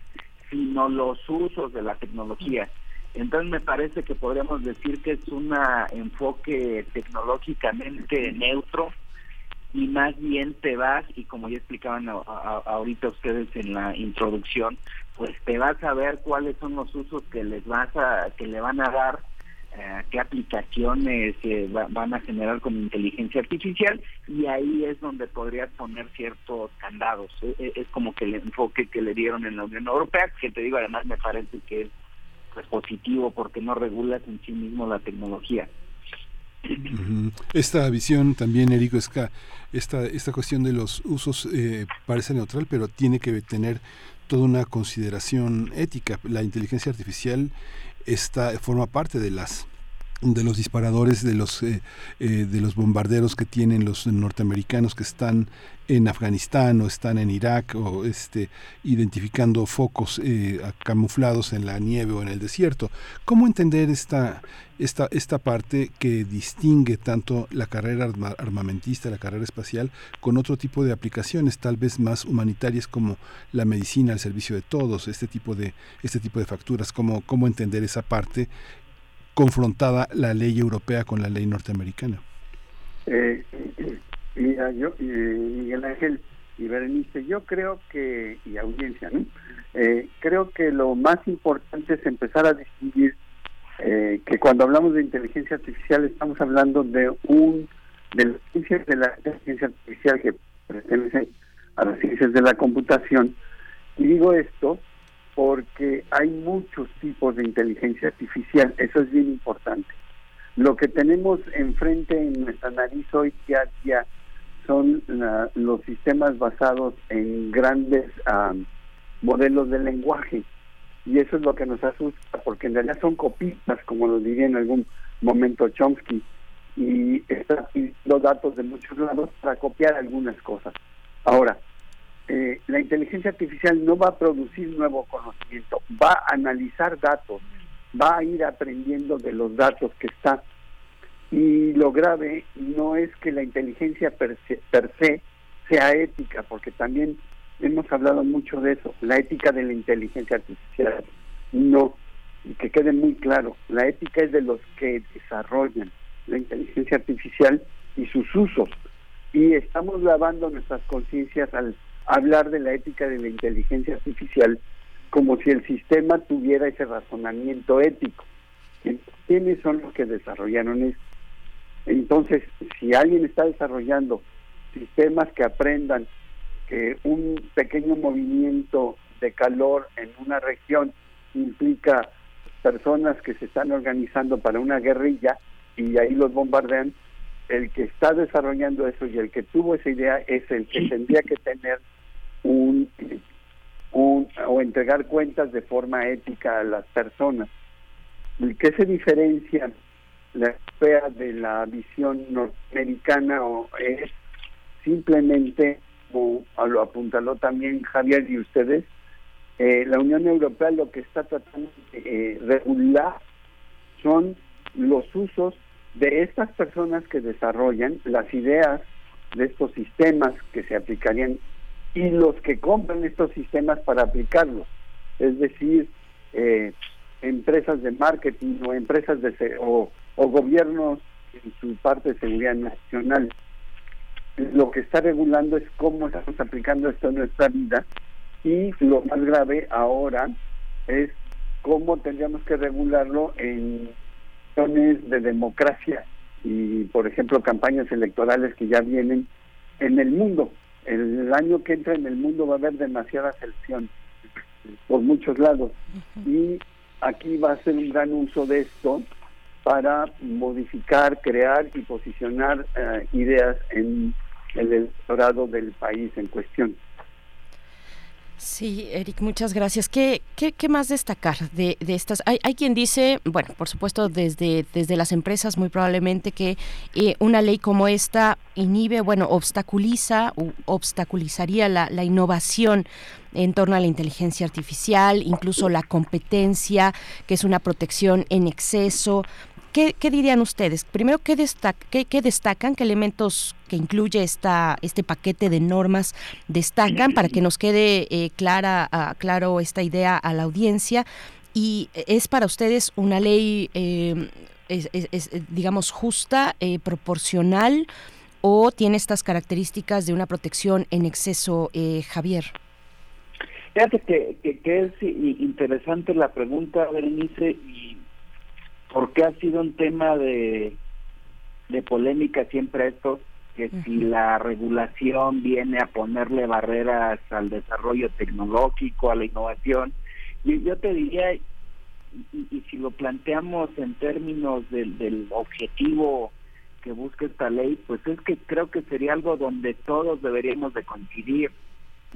sino los usos de la tecnología. Entonces me parece que podríamos decir que es un enfoque tecnológicamente neutro y más bien te vas, y como ya explicaban ahorita ustedes en la introducción, pues te vas a ver cuáles son los usos que les vas a, que le van a dar qué aplicaciones eh, van a generar con inteligencia artificial y ahí es donde podrías poner ciertos candados. E, e, es como que el enfoque que le dieron en la Unión Europea, que te digo además me parece que es pues, positivo porque no regulas en sí mismo la tecnología. Esta visión también, Erico, es que esta, esta cuestión de los usos eh, parece neutral, pero tiene que tener toda una consideración ética. La inteligencia artificial esta forma parte de las de los disparadores de los eh, eh, de los bombarderos que tienen los norteamericanos que están en Afganistán o están en Irak o este identificando focos eh, camuflados en la nieve o en el desierto. Cómo entender esta esta esta parte que distingue tanto la carrera armamentista la carrera espacial con otro tipo de aplicaciones tal vez más humanitarias como la medicina al servicio de todos este tipo de este tipo de facturas cómo cómo entender esa parte confrontada la ley europea con la ley norteamericana. Eh, mira, yo, Miguel Ángel y Berenice, yo creo que, y audiencia, ¿no? Eh, creo que lo más importante es empezar a distinguir eh, que cuando hablamos de inteligencia artificial estamos hablando de un de las ciencias de la inteligencia artificial que pertenecen a las ciencias de la computación. Y digo esto porque hay muchos tipos de inteligencia artificial, eso es bien importante. Lo que tenemos enfrente en nuestra nariz hoy día día son los sistemas basados en grandes modelos de lenguaje y eso es lo que nos asusta porque en realidad son copistas como lo diría en algún momento Chomsky y está pidiendo datos de muchos lados para copiar algunas cosas. Ahora, eh, la inteligencia artificial no va a producir nuevo conocimiento, va a analizar datos, va a ir aprendiendo de los datos que está. Y lo grave no es que la inteligencia per se, sea ética, porque también hemos hablado mucho de eso, la ética de la inteligencia artificial. No, y que quede muy claro, la ética es de los que desarrollan la inteligencia artificial y sus usos. Y estamos lavando nuestras conciencias al hablar de la ética de la inteligencia artificial como si el sistema tuviera ese razonamiento ético. ¿Quiénes son los que desarrollaron esto? Entonces, si alguien está desarrollando sistemas que aprendan que un pequeño movimiento de calor en una región implica personas que se están organizando para una guerrilla y ahí los bombardean, el que está desarrollando eso y el que tuvo esa idea es el que tendría que tener un o entregar cuentas de forma ética a las personas. ¿Y qué se diferencia la europea de la visión norteamericana o es simplemente, como lo apuntaló también Javier y ustedes, eh, la Unión Europea lo que está tratando de eh, regular son los usos de estas personas que desarrollan las ideas de estos sistemas que se aplicarían y los que compran estos sistemas para aplicarlos, es decir, eh, empresas de marketing o empresas de o, o gobiernos en su parte de seguridad nacional. Lo que está regulando es cómo estamos aplicando esto en nuestra vida y lo más grave ahora es cómo tendríamos que regularlo en zonas de democracia y, por ejemplo, campañas electorales que ya vienen en el mundo el año que entra en el mundo va a haber demasiada selección por muchos lados y aquí va a ser un gran uso de esto para modificar, crear y posicionar eh, ideas en el electorado del país en cuestión. Sí, Eric, muchas gracias. ¿Qué, qué, qué más destacar de, de estas? Hay, hay, quien dice, bueno, por supuesto, desde, desde las empresas muy probablemente que eh, una ley como esta inhibe, bueno, obstaculiza, u obstaculizaría la, la innovación en torno a la inteligencia artificial, incluso la competencia, que es una protección en exceso. ¿Qué, ¿Qué, dirían ustedes? Primero, ¿qué, destac qué, destacan? ¿Qué elementos que incluye esta, este paquete de normas destacan para que nos quede eh, clara, uh, claro esta idea a la audiencia? ¿Y es para ustedes una ley, eh, digamos, justa, eh, proporcional o tiene estas características de una protección en exceso, eh, Javier? Fíjate que, que, es interesante la pregunta, Berenice, porque ha sido un tema de, de polémica siempre esto, que si la regulación viene a ponerle barreras al desarrollo tecnológico, a la innovación, y yo te diría, y, y si lo planteamos en términos del, del objetivo que busca esta ley, pues es que creo que sería algo donde todos deberíamos de coincidir,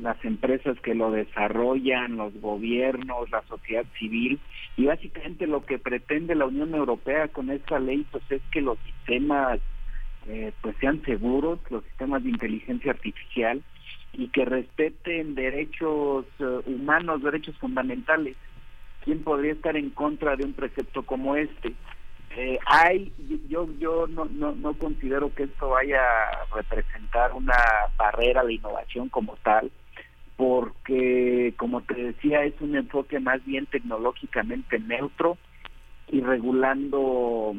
las empresas que lo desarrollan, los gobiernos, la sociedad civil y básicamente lo que pretende la Unión Europea con esta ley pues es que los sistemas eh, pues sean seguros, los sistemas de inteligencia artificial y que respeten derechos uh, humanos, derechos fundamentales. ¿Quién podría estar en contra de un precepto como este? Eh, hay yo yo no, no no considero que esto vaya a representar una barrera de innovación como tal porque, como te decía, es un enfoque más bien tecnológicamente neutro y regulando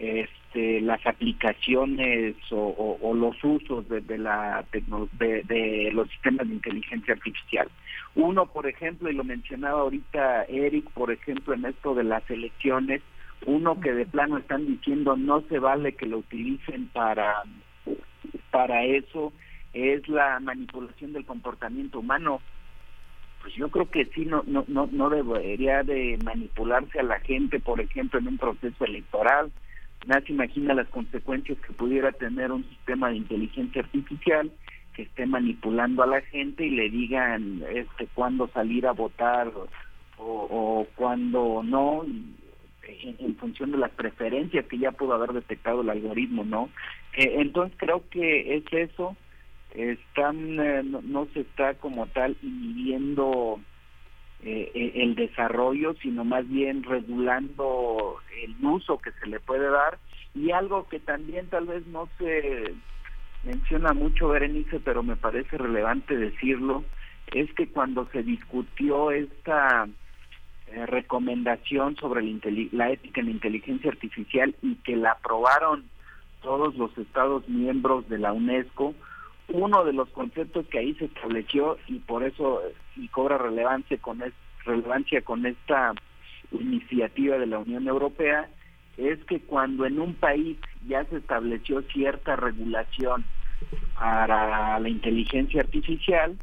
este, las aplicaciones o, los usos de, de la de, de, los sistemas de inteligencia artificial. Uno, por ejemplo, y lo mencionaba ahorita Eric, por ejemplo, en esto de las elecciones, uno que de plano están diciendo no se vale que lo utilicen para para eso es la manipulación del comportamiento humano. Pues yo creo que sí, no, no, no, no debería de manipularse a la gente, por ejemplo, en un proceso electoral. Nadie se imagina las consecuencias que pudiera tener un sistema de inteligencia artificial que esté manipulando a la gente y le digan este cuándo salir a votar o, o cuándo no, en, función de las preferencias que ya pudo haber detectado el algoritmo, ¿no? Eh, entonces creo que es eso están eh, no, no, se está como tal inhibiendo eh, el desarrollo sino más bien regulando el uso que se le puede dar. Y algo que también tal vez no se menciona mucho Berenice pero me parece relevante decirlo es que cuando se discutió esta eh, recomendación sobre la, la ética en la inteligencia artificial y que la aprobaron todos los estados miembros de la UNESCO uno de los conceptos que ahí se estableció y por eso y cobra relevancia con es, relevancia con esta iniciativa de la Unión Europea es que cuando en un país ya se estableció cierta regulación para la inteligencia artificial,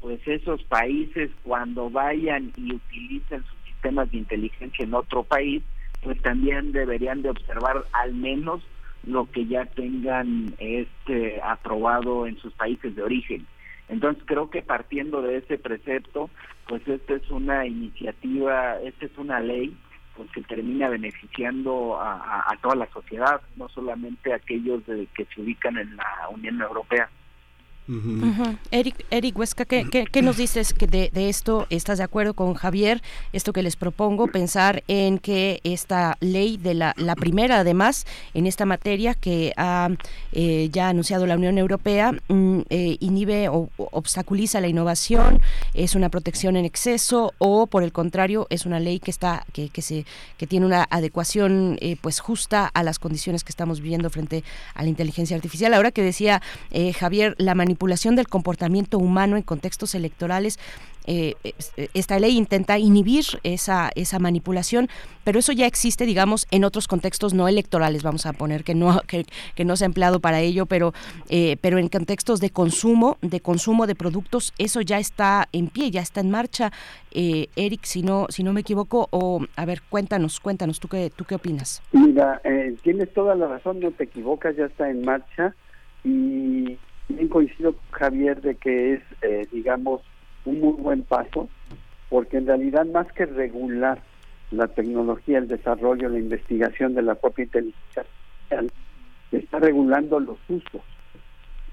pues esos países cuando vayan y utilicen sus sistemas de inteligencia en otro país, pues también deberían de observar al menos lo que ya tengan este aprobado en sus países de origen. Entonces creo que partiendo de ese precepto, pues esta es una iniciativa, esta es una ley pues que termina beneficiando a, toda la sociedad, no solamente a aquellos de, que se ubican en la Unión Europea. Uh -huh. Uh. Eric, Eric Huesca, ¿qué, qué, qué nos dices que de, de, esto? ¿Estás de acuerdo con Javier? Esto que les propongo, pensar en que esta ley, de la, la primera además, en esta materia que ha eh, ya anunciado la Unión Europea, mm, eh, inhibe o, obstaculiza la innovación, es una protección en exceso o por el contrario es una ley que está que, que se que tiene una adecuación eh, pues justa a las condiciones que estamos viviendo frente a la inteligencia artificial. Ahora que decía Javier, la manipulación manipulación del comportamiento humano en contextos electorales. Eh, esta ley intenta inhibir esa, esa manipulación, pero eso ya existe, digamos, en otros contextos no electorales, vamos a poner que no, que, no se ha empleado para ello, pero, eh, pero en contextos de consumo, de consumo de productos, eso ya está en pie, ya está en marcha. Eh, Eric, si no, si no me equivoco, o a ver, cuéntanos, cuéntanos, ¿tú qué, tú qué opinas? Mira, tienes toda la razón, no te equivocas, ya está en marcha y bien coincido Javier de que es, digamos, un muy buen paso, porque en realidad más que regular la tecnología, el desarrollo, la investigación de la propia inteligencia artificial, está regulando los usos.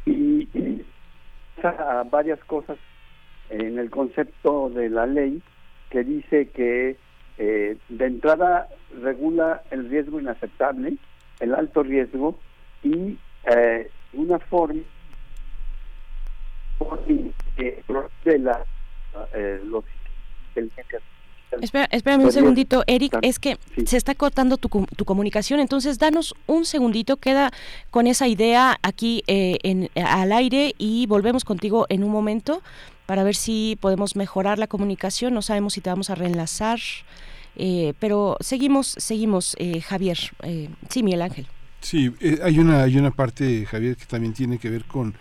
Y, y varias cosas en el concepto de la ley que dice que eh, de entrada regula el riesgo inaceptable, el alto riesgo y eh, una forma de la eh, los Espera, espérame un segundito, Eric, es que se está cortando tu, tu, comunicación, entonces danos un segundito, queda con esa idea aquí eh, en, al aire y volvemos contigo en un momento para ver si podemos mejorar la comunicación, no sabemos si te vamos a reenlazar, eh, pero seguimos, seguimos, eh, Javier, sí, Miguel Ángel. Sí, hay, una, hay una parte, Javier, que también tiene que ver con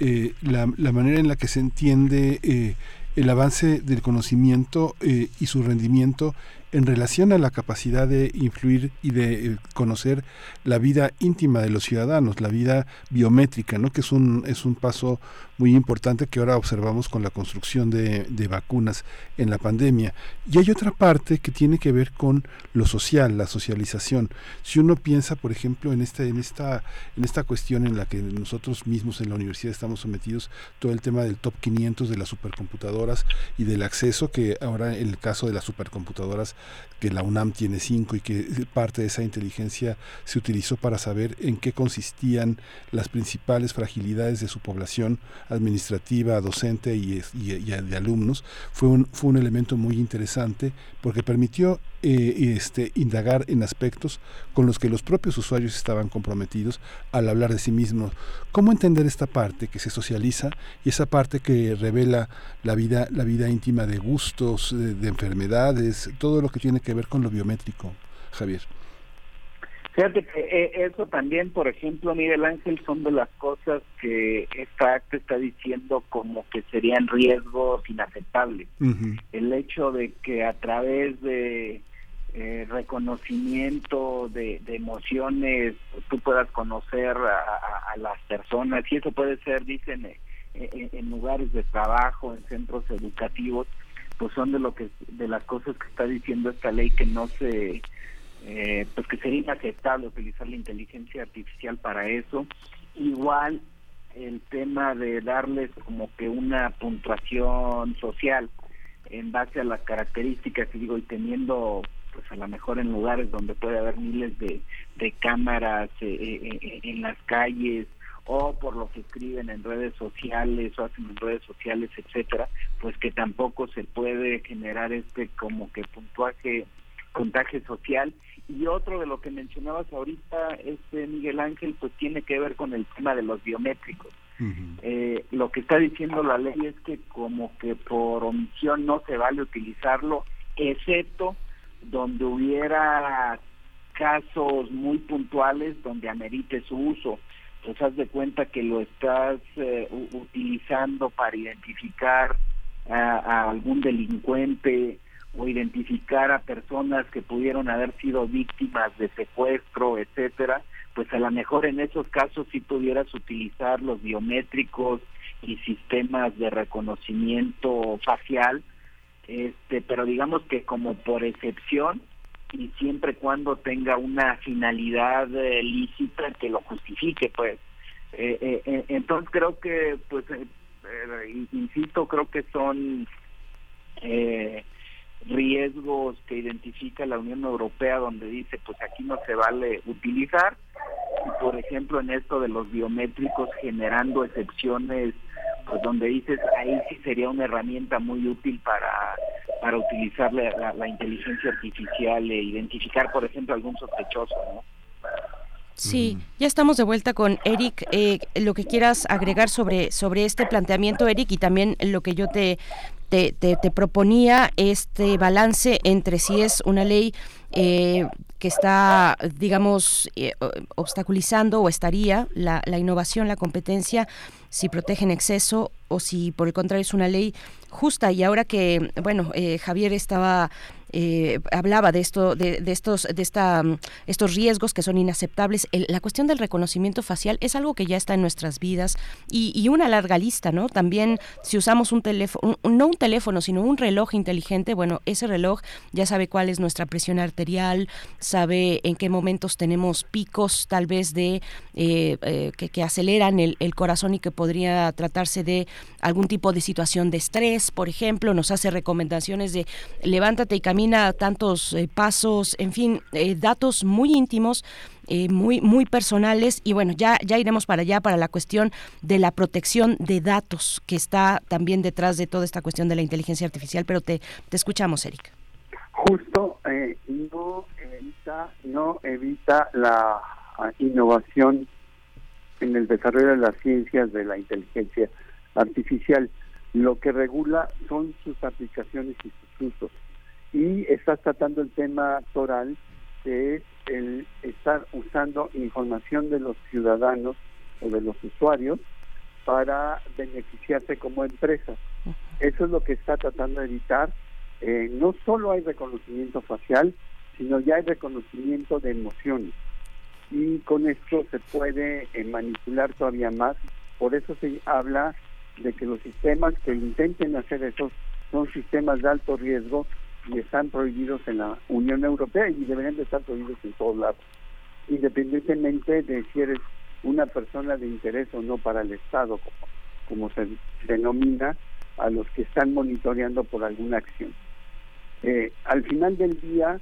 eh, la, la, manera en la que se entiende eh, el avance del conocimiento eh, y su rendimiento en relación a la capacidad de influir y de eh, conocer la vida íntima de los ciudadanos, la vida biométrica, ¿no? que es un, es un paso muy importante que ahora observamos con la construcción de, de, vacunas en la pandemia. Y hay otra parte que tiene que ver con lo social, la socialización. Si uno piensa, por ejemplo, en esta, en esta, en esta cuestión en la que nosotros mismos en la universidad estamos sometidos, todo el tema del top 500 de las supercomputadoras y del acceso, que ahora en el caso de las supercomputadoras que la UNAM tiene cinco y que parte de esa inteligencia se utilizó para saber en qué consistían las principales fragilidades de su población administrativa, docente y, de alumnos, fue un, fue un elemento muy interesante porque permitió eh, este, indagar en aspectos con los que los propios usuarios estaban comprometidos al hablar de sí mismos. ¿Cómo entender esta parte que se socializa y esa parte que revela la vida, la vida íntima de gustos, de, enfermedades, todo lo que tiene que ver con lo biométrico, Javier? Fíjate que eh, eso también, por ejemplo, Miguel Ángel, son de las cosas que esta acta está diciendo como que serían riesgos inaceptables. El hecho de que a través de eh, reconocimiento de, emociones, tú puedas conocer a, las personas y eso puede ser, dicen, eh, eh, en lugares de trabajo, en centros educativos, pues son de lo que de las cosas que está diciendo esta ley que no se pues que sería inaceptable utilizar la inteligencia artificial para eso. Igual el tema de darles como que una puntuación social en base a las características y digo y teniendo pues a lo mejor en lugares donde puede haber miles de, de cámaras eh, eh, eh, en las calles o por lo que escriben en redes sociales o hacen en redes sociales, etcétera, pues que tampoco se puede generar este como que puntuaje, contagio social. Y otro de lo que mencionabas ahorita, este Miguel Ángel, pues tiene que ver con el tema de los biométricos. lo que está diciendo la ley es que como que por omisión no se vale utilizarlo, excepto donde hubiera casos muy puntuales donde amerite su uso. Pues haz de cuenta que lo estás eh, utilizando para identificar a, algún delincuente o identificar a personas que pudieron haber sido víctimas de secuestro, etcétera, pues a lo mejor en esos casos sí pudieras utilizar los biométricos y sistemas de reconocimiento facial este, pero digamos que como por excepción y siempre cuando tenga una finalidad eh, lícita que lo justifique, pues. Eh, eh, entonces creo que, pues, insisto, creo que son riesgos que identifica la Unión Europea donde dice, pues aquí no se vale utilizar. Por ejemplo, en esto de los biométricos generando excepciones pues donde dices ahí sí sería una herramienta muy útil para para utilizar la, inteligencia artificial e identificar por ejemplo algún sospechoso ¿no? Sí, ya estamos de vuelta con Eric. Eh, lo que quieras agregar sobre, sobre este planteamiento, Eric, y también lo que yo te, te, te, proponía, este balance entre si es una ley eh, que está, digamos, eh, obstaculizando o estaría la innovación, la competencia, si protege en exceso o si por el contrario es una ley justa. Y ahora que, bueno, Javier estaba eh, hablaba de esto, de, estos, de esta, estos riesgos que son inaceptables. la cuestión del reconocimiento facial es algo que ya está en nuestras vidas y, una larga lista, ¿no? También si usamos un teléfono, no un teléfono, sino un reloj inteligente, bueno, ese reloj ya sabe cuál es nuestra presión arterial, sabe en qué momentos tenemos picos tal vez de eh, eh, que, aceleran el, el corazón y que podría tratarse de algún tipo de situación de estrés, por ejemplo, nos hace recomendaciones de levántate y camina tantos eh, pasos, en fin, eh, datos muy íntimos. Eh, muy muy personales y bueno ya ya iremos para allá para la cuestión de la protección de datos que está también detrás de toda esta cuestión de la inteligencia artificial pero te, te escuchamos Eric justo no evita no evita la ah, innovación en el desarrollo de las ciencias de la inteligencia artificial lo que regula son sus aplicaciones y sus usos y estás tratando el tema actoral que es el estar usando información de los ciudadanos o de los usuarios para beneficiarse como empresa. Eso es lo que está tratando de evitar. Eh, no solo hay reconocimiento facial, sino ya hay reconocimiento de emociones. Y con esto se puede eh, manipular todavía más. Por eso se habla de que los sistemas que intenten hacer eso son sistemas de alto riesgo y están prohibidos en la Unión Europea y deberían de estar prohibidos en todos lados, independientemente de si eres una persona de interés o no para el Estado, como, se denomina a los que están monitoreando por alguna acción. Eh, al final del día,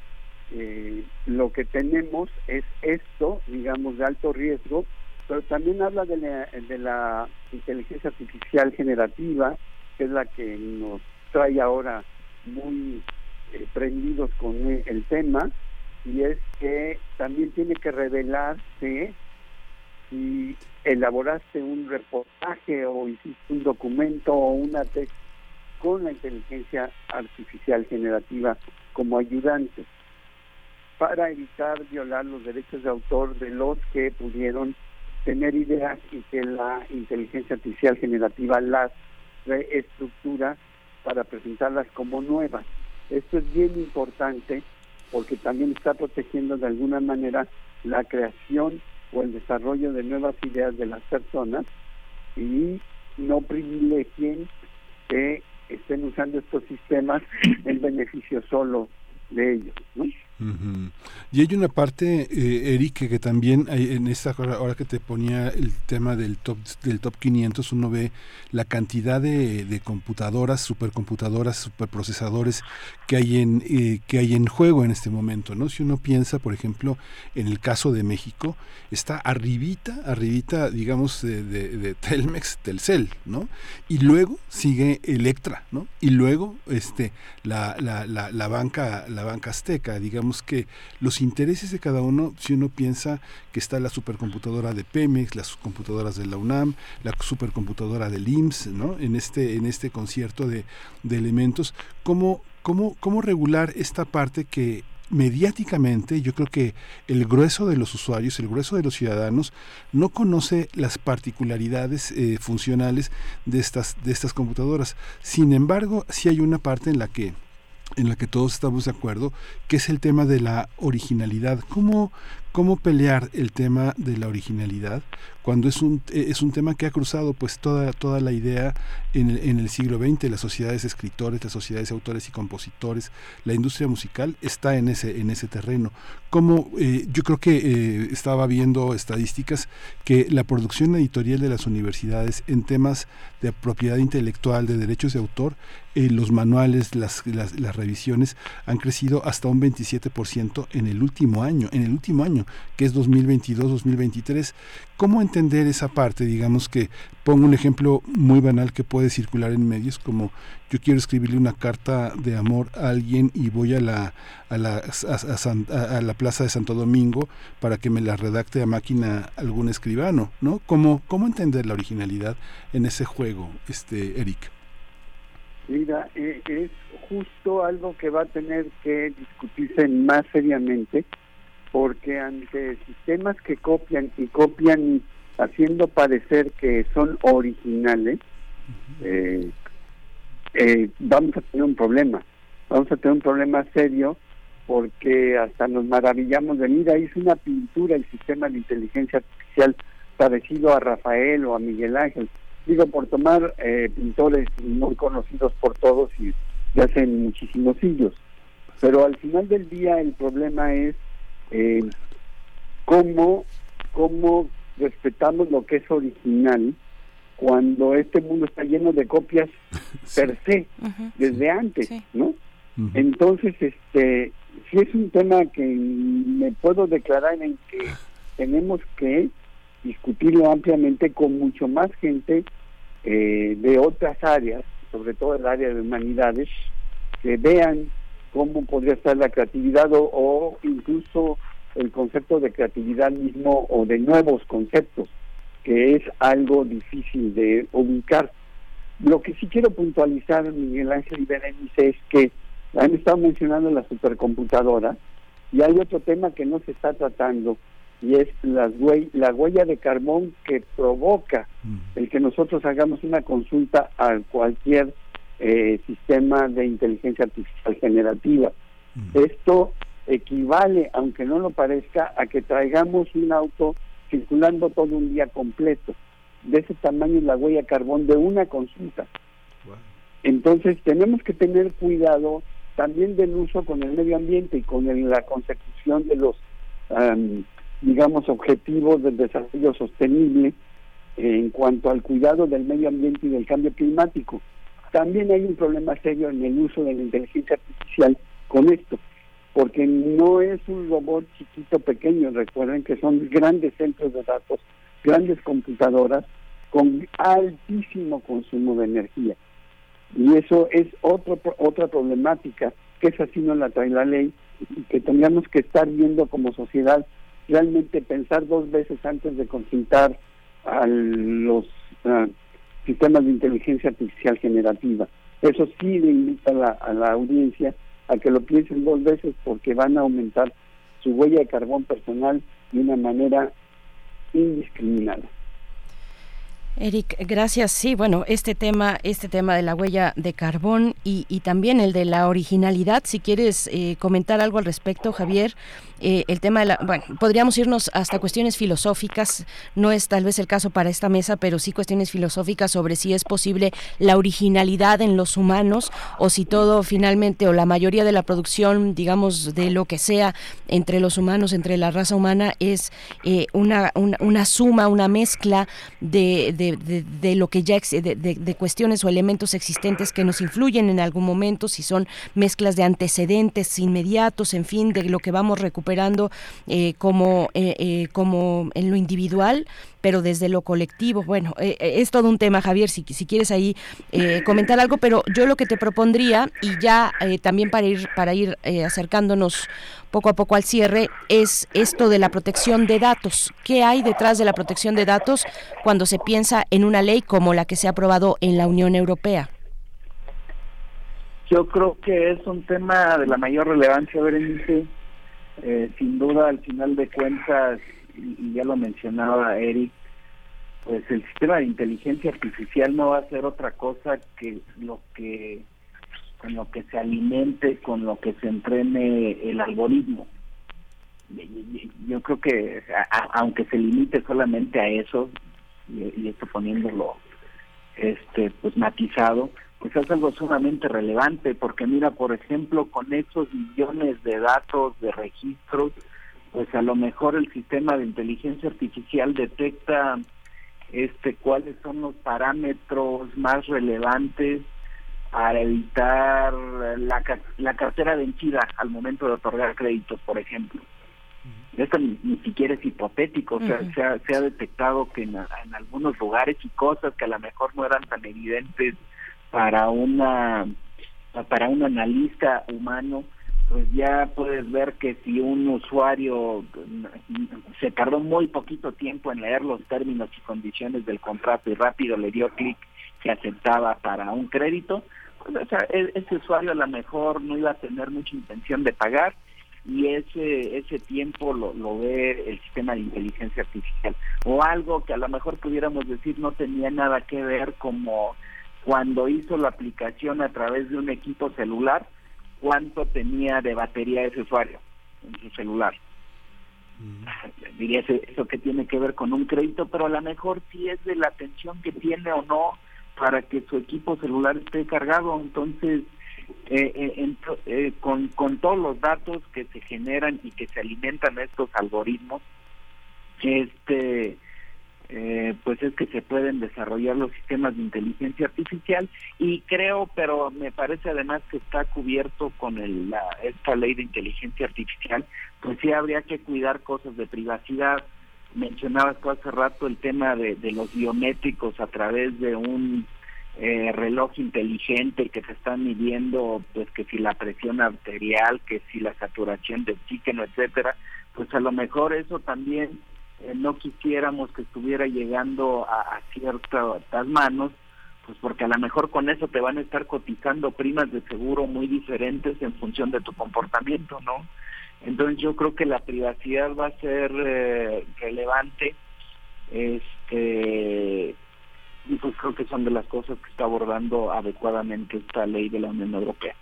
eh, lo que tenemos es esto, digamos, de alto riesgo, pero también habla de la, de la inteligencia artificial generativa, que es la que nos trae ahora muy eh, prendidos con el tema y es que también tiene que revelarse si elaboraste un reportaje o hiciste un documento o una tesis con la inteligencia artificial generativa como ayudante para evitar violar los derechos de autor de los que pudieron tener ideas y que la inteligencia artificial generativa las reestructura para presentarlas como nuevas. Esto es bien importante porque también está protegiendo de alguna manera la creación o el desarrollo de nuevas ideas de las personas y no privilegien que estén usando estos sistemas en beneficio solo de ellos. Y hay una parte, eh, Eric, que también hay en esta hora que te ponía el tema del top del top 500, uno ve la cantidad de, de computadoras, supercomputadoras, superprocesadores que hay en eh, que hay en juego en este momento, ¿no? Si uno piensa, por ejemplo, en el caso de México, está arribita, arribita, digamos, de, de, Telmex, Telcel, ¿no? Y luego sigue Electra, ¿no? Y luego, este, la, la, la, la banca, la banca azteca, digamos que los intereses de cada uno, si uno piensa que está la supercomputadora de Pemex, las computadoras de la UNAM, la supercomputadora del IMSS, ¿no? En este, en este concierto de, elementos, ¿cómo, cómo, ¿cómo regular esta parte que mediáticamente yo creo que el grueso de los usuarios, el grueso de los ciudadanos no conoce las particularidades eh, funcionales de estas, de estas computadoras. Sin embargo, sí hay una parte en la que en la que todos estamos de acuerdo, que es el tema de la originalidad. ¿Cómo, cómo pelear el tema de la originalidad cuando es un, eh, es un tema que ha cruzado pues toda, toda la idea en el, en el siglo XX, las sociedades de escritores, las sociedades de autores y compositores, la industria musical está en ese, en ese terreno. Como eh, yo creo que eh, estaba viendo estadísticas que la producción editorial de las universidades en temas de propiedad intelectual, de derechos de autor, los manuales, las, las, las revisiones han crecido hasta un 27% en el último año, en el último año año, que es 2022-2023. ¿Cómo entender esa parte? Digamos que pongo un ejemplo muy banal que puede circular en medios, como yo quiero escribirle una carta de amor a alguien y voy a la, a la, a, la plaza de Santo Domingo para que me la redacte a máquina algún escribano, ¿no? ¿Cómo, cómo entender la originalidad en ese juego, este Eric? Mira, eh, es justo algo que va a tener que discutirse más seriamente, porque ante sistemas que copian y copian haciendo parecer que son originales, eh, eh, vamos a tener un problema. Vamos a tener un problema serio porque hasta nos maravillamos de, mira, hizo una pintura el sistema de inteligencia artificial parecido a Rafael o a Miguel Ángel digo, por tomar eh, pintores muy conocidos por todos y de hace muchísimos siglos. Pero al final del día el problema es eh, cómo, cómo respetamos lo que es original cuando este mundo está lleno de copias [LAUGHS] per se, desde antes, ¿no? Entonces, este, si es un tema que me puedo declarar en que tenemos que discutirlo ampliamente con mucho más gente eh, de otras áreas, sobre todo el área de humanidades, que vean cómo podría estar la creatividad o, incluso el concepto de creatividad mismo o de nuevos conceptos, que es algo difícil de ubicar. Lo que sí quiero puntualizar, Miguel Ángel y Berenice, es que han estado mencionando la supercomputadora y hay otro tema que no se está tratando y es las la huella de carbón que provoca mm. el que nosotros hagamos una consulta a cualquier eh, sistema de inteligencia artificial generativa. Mm. Esto equivale, aunque no lo parezca, a que traigamos un auto circulando todo un día completo. De ese tamaño es la huella carbón de una consulta. Entonces tenemos que tener cuidado también del uso con el medio ambiente y con la consecución de los digamos, objetivos del desarrollo sostenible en cuanto al cuidado del medio ambiente y del cambio climático. También hay un problema serio en el uso de la inteligencia artificial con esto, porque no es un robot chiquito pequeño, recuerden que son grandes centros de datos, grandes computadoras con altísimo consumo de energía. Y eso es otro, otra problemática, que es así no la trae la ley, y que tendríamos que estar viendo como sociedad realmente pensar dos veces antes de consultar a los sistemas de inteligencia artificial generativa. Eso sí le invita a la, a la audiencia a que lo piensen dos veces porque van a aumentar su huella de carbón personal de una manera indiscriminada. Eric, gracias. Sí, bueno, este tema, este tema de la huella de carbón y, también el de la originalidad. Si quieres eh, comentar algo al respecto, Javier, eh, el tema de la, bueno, podríamos irnos hasta cuestiones filosóficas. No es tal vez el caso para esta mesa, pero sí cuestiones filosóficas sobre si es posible la originalidad en los humanos o si todo finalmente o la mayoría de la producción, digamos, de lo que sea entre los humanos, entre la raza humana, es eh, una, una, suma, una mezcla de, lo que ya de, de, cuestiones o elementos existentes que nos influyen en algún momento, si son mezclas de antecedentes inmediatos, en fin, de lo que vamos recuperando eh, como, eh, eh, como en lo individual, pero desde lo colectivo. Bueno, es todo un tema, Javier, si, si quieres ahí comentar algo, pero yo lo que te propondría, y ya también para ir, para ir acercándonos poco a poco al cierre es esto de la protección de datos. ¿Qué hay detrás de la protección de datos cuando se piensa en una ley como la que se ha aprobado en la Unión Europea? Yo creo que es un tema de la mayor relevancia, Berenice. Eh, sin duda, al final de cuentas, y ya lo mencionaba Eric, pues el sistema de inteligencia artificial no va a ser otra cosa que lo que con lo que se alimente, con lo que se entrene el algoritmo. Yo creo que aunque se limite solamente a eso, y, esto poniéndolo este pues matizado, pues es algo sumamente relevante, porque mira, por ejemplo, con esos millones de datos, de registros, pues a lo mejor el sistema de inteligencia artificial detecta este cuáles son los parámetros más relevantes para evitar la, la cartera vencida al momento de otorgar créditos, por ejemplo. esto ni, siquiera es hipotético, o sea, se, ha, se, ha, detectado que en, en, algunos lugares y cosas que a lo mejor no eran tan evidentes para una para un analista humano, pues ya puedes ver que si un usuario se tardó muy poquito tiempo en leer los términos y condiciones del contrato y rápido le dio clic que aceptaba para un crédito, pues o sea, e, ese usuario a lo mejor no iba a tener mucha intención de pagar y ese ese tiempo lo, lo ve el sistema de inteligencia artificial. O algo que a lo mejor pudiéramos decir no tenía nada que ver como cuando hizo la aplicación a través de un equipo celular cuánto tenía de batería ese usuario en su celular. [LAUGHS] Diría eso, que tiene que ver con un crédito pero a lo mejor sí es de la atención que tiene o no para que su equipo celular esté cargado entonces eh, eh, eh, con, con todos los datos que se generan y que se alimentan estos algoritmos, este eh, pues es que se pueden desarrollar los sistemas de inteligencia artificial y creo, pero me parece además que está cubierto con el, la, esta ley de inteligencia artificial, pues sí habría que cuidar cosas de privacidad. Mencionabas tú hace rato el tema de, los biométricos a través de un eh, reloj inteligente que te están midiendo pues que si la presión arterial, que si la saturación de oxígeno, etcétera, pues a lo mejor eso también eh, no quisiéramos que estuviera llegando a, a ciertas manos, pues porque a lo mejor con eso te van a estar cotizando primas de seguro muy diferentes en función de tu comportamiento, ¿no? Entonces yo creo que la privacidad va a ser eh, relevante, este y pues creo que son de las cosas que está abordando adecuadamente esta ley de la Unión Europea.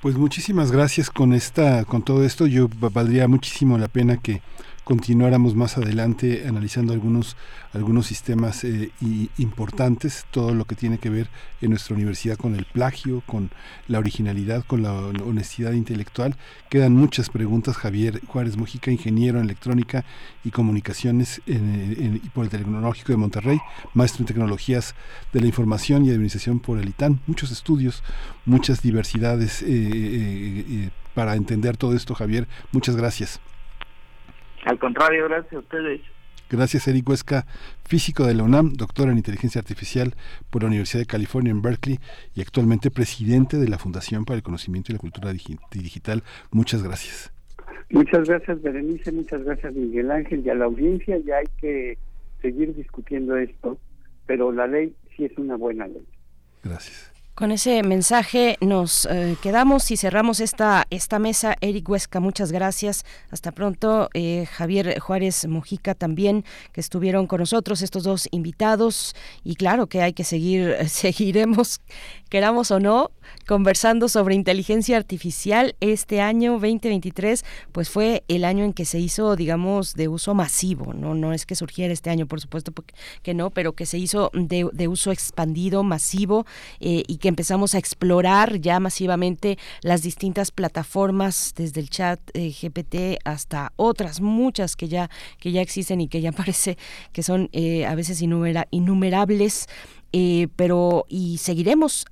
Pues muchísimas gracias con esta, con todo esto. Yo valdría muchísimo la pena que continuáramos más adelante analizando algunos, algunos sistemas eh, importantes, todo lo que tiene que ver en nuestra universidad con el plagio, con la originalidad, con la honestidad intelectual. Quedan muchas preguntas. Javier Juárez Mujica, ingeniero en electrónica y comunicaciones en, por el Tecnológico de Monterrey, maestro en tecnologías de la información y administración por el ITAN. Muchos estudios, muchas diversidades eh, eh, para entender todo esto, Javier. Muchas gracias. Al contrario, gracias a ustedes. Gracias, Eric Huesca, físico de la UNAM, doctor en inteligencia artificial por la Universidad de California en Berkeley y actualmente presidente de la Fundación para el Conocimiento y la Cultura Digital. Muchas gracias. Muchas gracias, Berenice, muchas gracias, Miguel Ángel, y a la audiencia ya hay que seguir discutiendo esto, pero la ley sí es una buena ley. Gracias. Con ese mensaje nos eh, quedamos y cerramos esta, esta mesa. Eric Huesca, muchas gracias. Hasta pronto. Eh, Javier Juárez Mujica también, que estuvieron con nosotros, estos dos invitados. Y claro que hay que seguir, [LAUGHS] seguiremos, queramos o no, conversando sobre inteligencia artificial. Este año 2023, pues fue el año en que se hizo, digamos, de uso masivo. No, no es que surgiera este año, por supuesto que no, pero que se hizo de, de uso expandido, masivo, eh, y que empezamos a explorar ya masivamente las distintas plataformas, desde el chat eh, GPT hasta otras muchas que ya, que ya existen y que ya [LAUGHS] parece que son eh, a veces innumerables. Eh, pero y seguiremos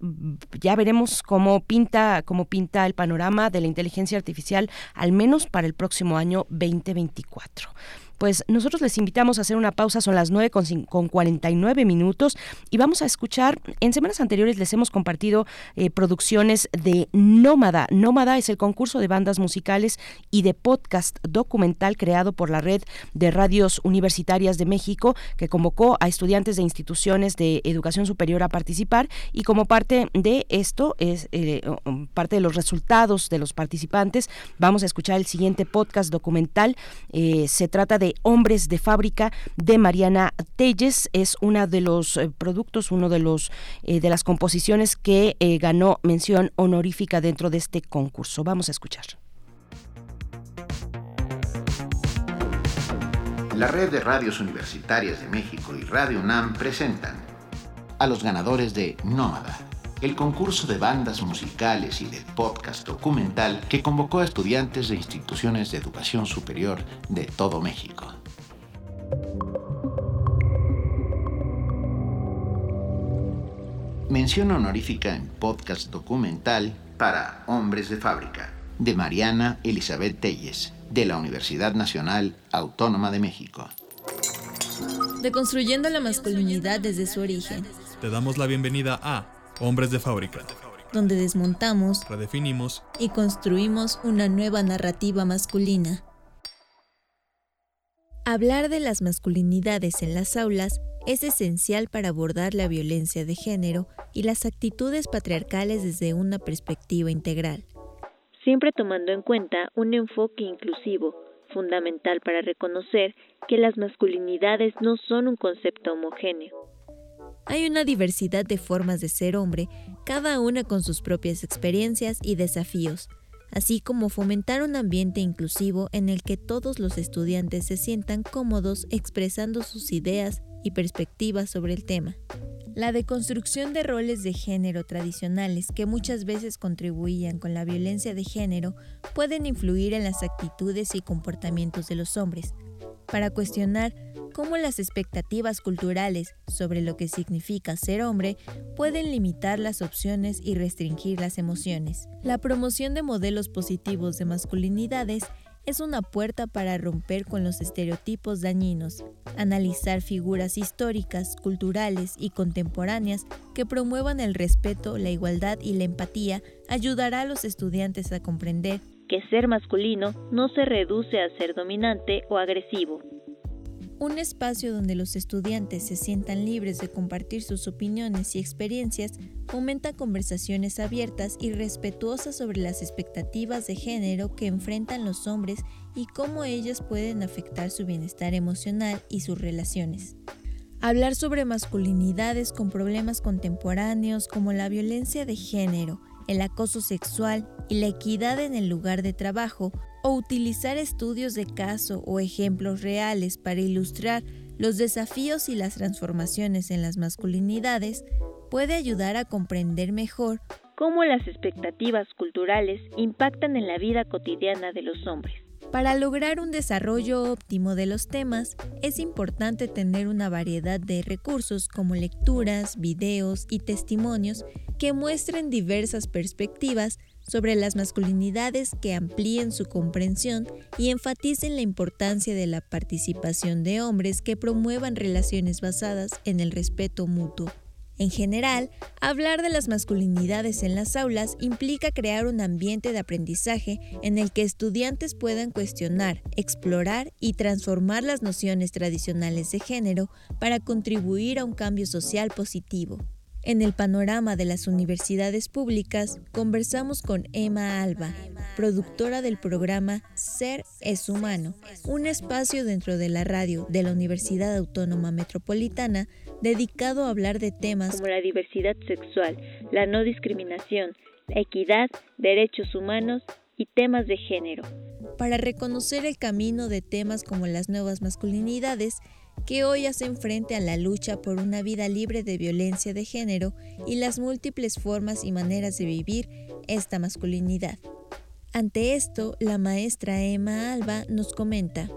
ya veremos cómo pinta cómo pinta el panorama de la inteligencia artificial al menos para el próximo año 2024 pues nosotros les invitamos a hacer una pausa, son las 9 con, con 49 minutos y vamos a escuchar, en semanas anteriores les hemos compartido eh, producciones de Nómada. Nómada es el concurso de bandas musicales y de podcast documental creado por la red de radios universitarias de México que convocó a estudiantes de instituciones de educación superior a participar y como parte de esto es eh, parte de los resultados de los participantes vamos a escuchar el siguiente podcast documental eh, se trata de Hombres de Fábrica de Mariana Telles. Es uno de los eh, productos, uno de los eh, de las composiciones que eh, ganó mención honorífica dentro de este concurso. Vamos a escuchar. La red de radios universitarias de México y Radio UNAM presentan a los ganadores de Nómada el concurso de bandas musicales y de podcast documental que convocó a estudiantes de instituciones de educación superior de todo México. Mención honorífica en podcast documental para Hombres de Fábrica, de Mariana Elizabeth Telles, de la Universidad Nacional Autónoma de México. Deconstruyendo la masculinidad desde su origen. Te damos la bienvenida a Hombres de Fábrica, donde desmontamos, redefinimos y construimos una nueva narrativa masculina. Hablar de las masculinidades en las aulas es esencial para abordar la violencia de género y las actitudes patriarcales desde una perspectiva integral. Siempre tomando en cuenta un enfoque inclusivo, fundamental para reconocer que las masculinidades no son un concepto homogéneo. Hay una diversidad de formas de ser hombre, cada una con sus propias experiencias y desafíos, así como fomentar un ambiente inclusivo en el que todos los estudiantes se sientan cómodos expresando sus ideas y perspectivas sobre el tema. La deconstrucción de roles de género tradicionales que muchas veces contribuían con la violencia de género pueden influir en las actitudes y comportamientos de los hombres, para cuestionar cómo las expectativas culturales sobre lo que significa ser hombre pueden limitar las opciones y restringir las emociones. La promoción de modelos positivos de masculinidades es una puerta para romper con los estereotipos dañinos, analizar figuras históricas, culturales y contemporáneas que promuevan el respeto, la igualdad y la empatía ayudará a los estudiantes a comprender que ser masculino no se reduce a ser dominante o agresivo. Un espacio donde los estudiantes se sientan libres de compartir sus opiniones y experiencias fomenta conversaciones abiertas y respetuosas sobre las expectativas de género que enfrentan los hombres y cómo ellas pueden afectar su bienestar emocional y sus relaciones. Hablar sobre masculinidades con problemas contemporáneos como la violencia de género, el acoso sexual y la equidad en el lugar de trabajo o utilizar estudios de caso o ejemplos reales para ilustrar los desafíos y las transformaciones en las masculinidades puede ayudar a comprender mejor cómo las expectativas culturales impactan en la vida cotidiana de los hombres. Para lograr un desarrollo óptimo de los temas, es importante tener una variedad de recursos como lecturas, videos y testimonios que muestren diversas perspectivas sobre las masculinidades que amplíen su comprensión y enfaticen la importancia de la participación de hombres que promuevan relaciones basadas en el respeto mutuo. En general, hablar de las masculinidades en las aulas implica crear un ambiente de aprendizaje en el que estudiantes puedan cuestionar, explorar y transformar las nociones tradicionales de género para contribuir a un cambio social positivo. En el panorama de las universidades públicas, conversamos con Emma Alba, productora del programa Ser es Humano, un espacio dentro de la radio de la Universidad Autónoma Metropolitana dedicado a hablar de temas como la diversidad sexual, la no discriminación, la equidad, derechos humanos y temas de género. Para reconocer el camino de temas como las nuevas masculinidades, que hoy hacen frente a la lucha por una vida libre de violencia de género y las múltiples formas y maneras de vivir esta masculinidad. Ante esto, la maestra Emma Alba nos comenta.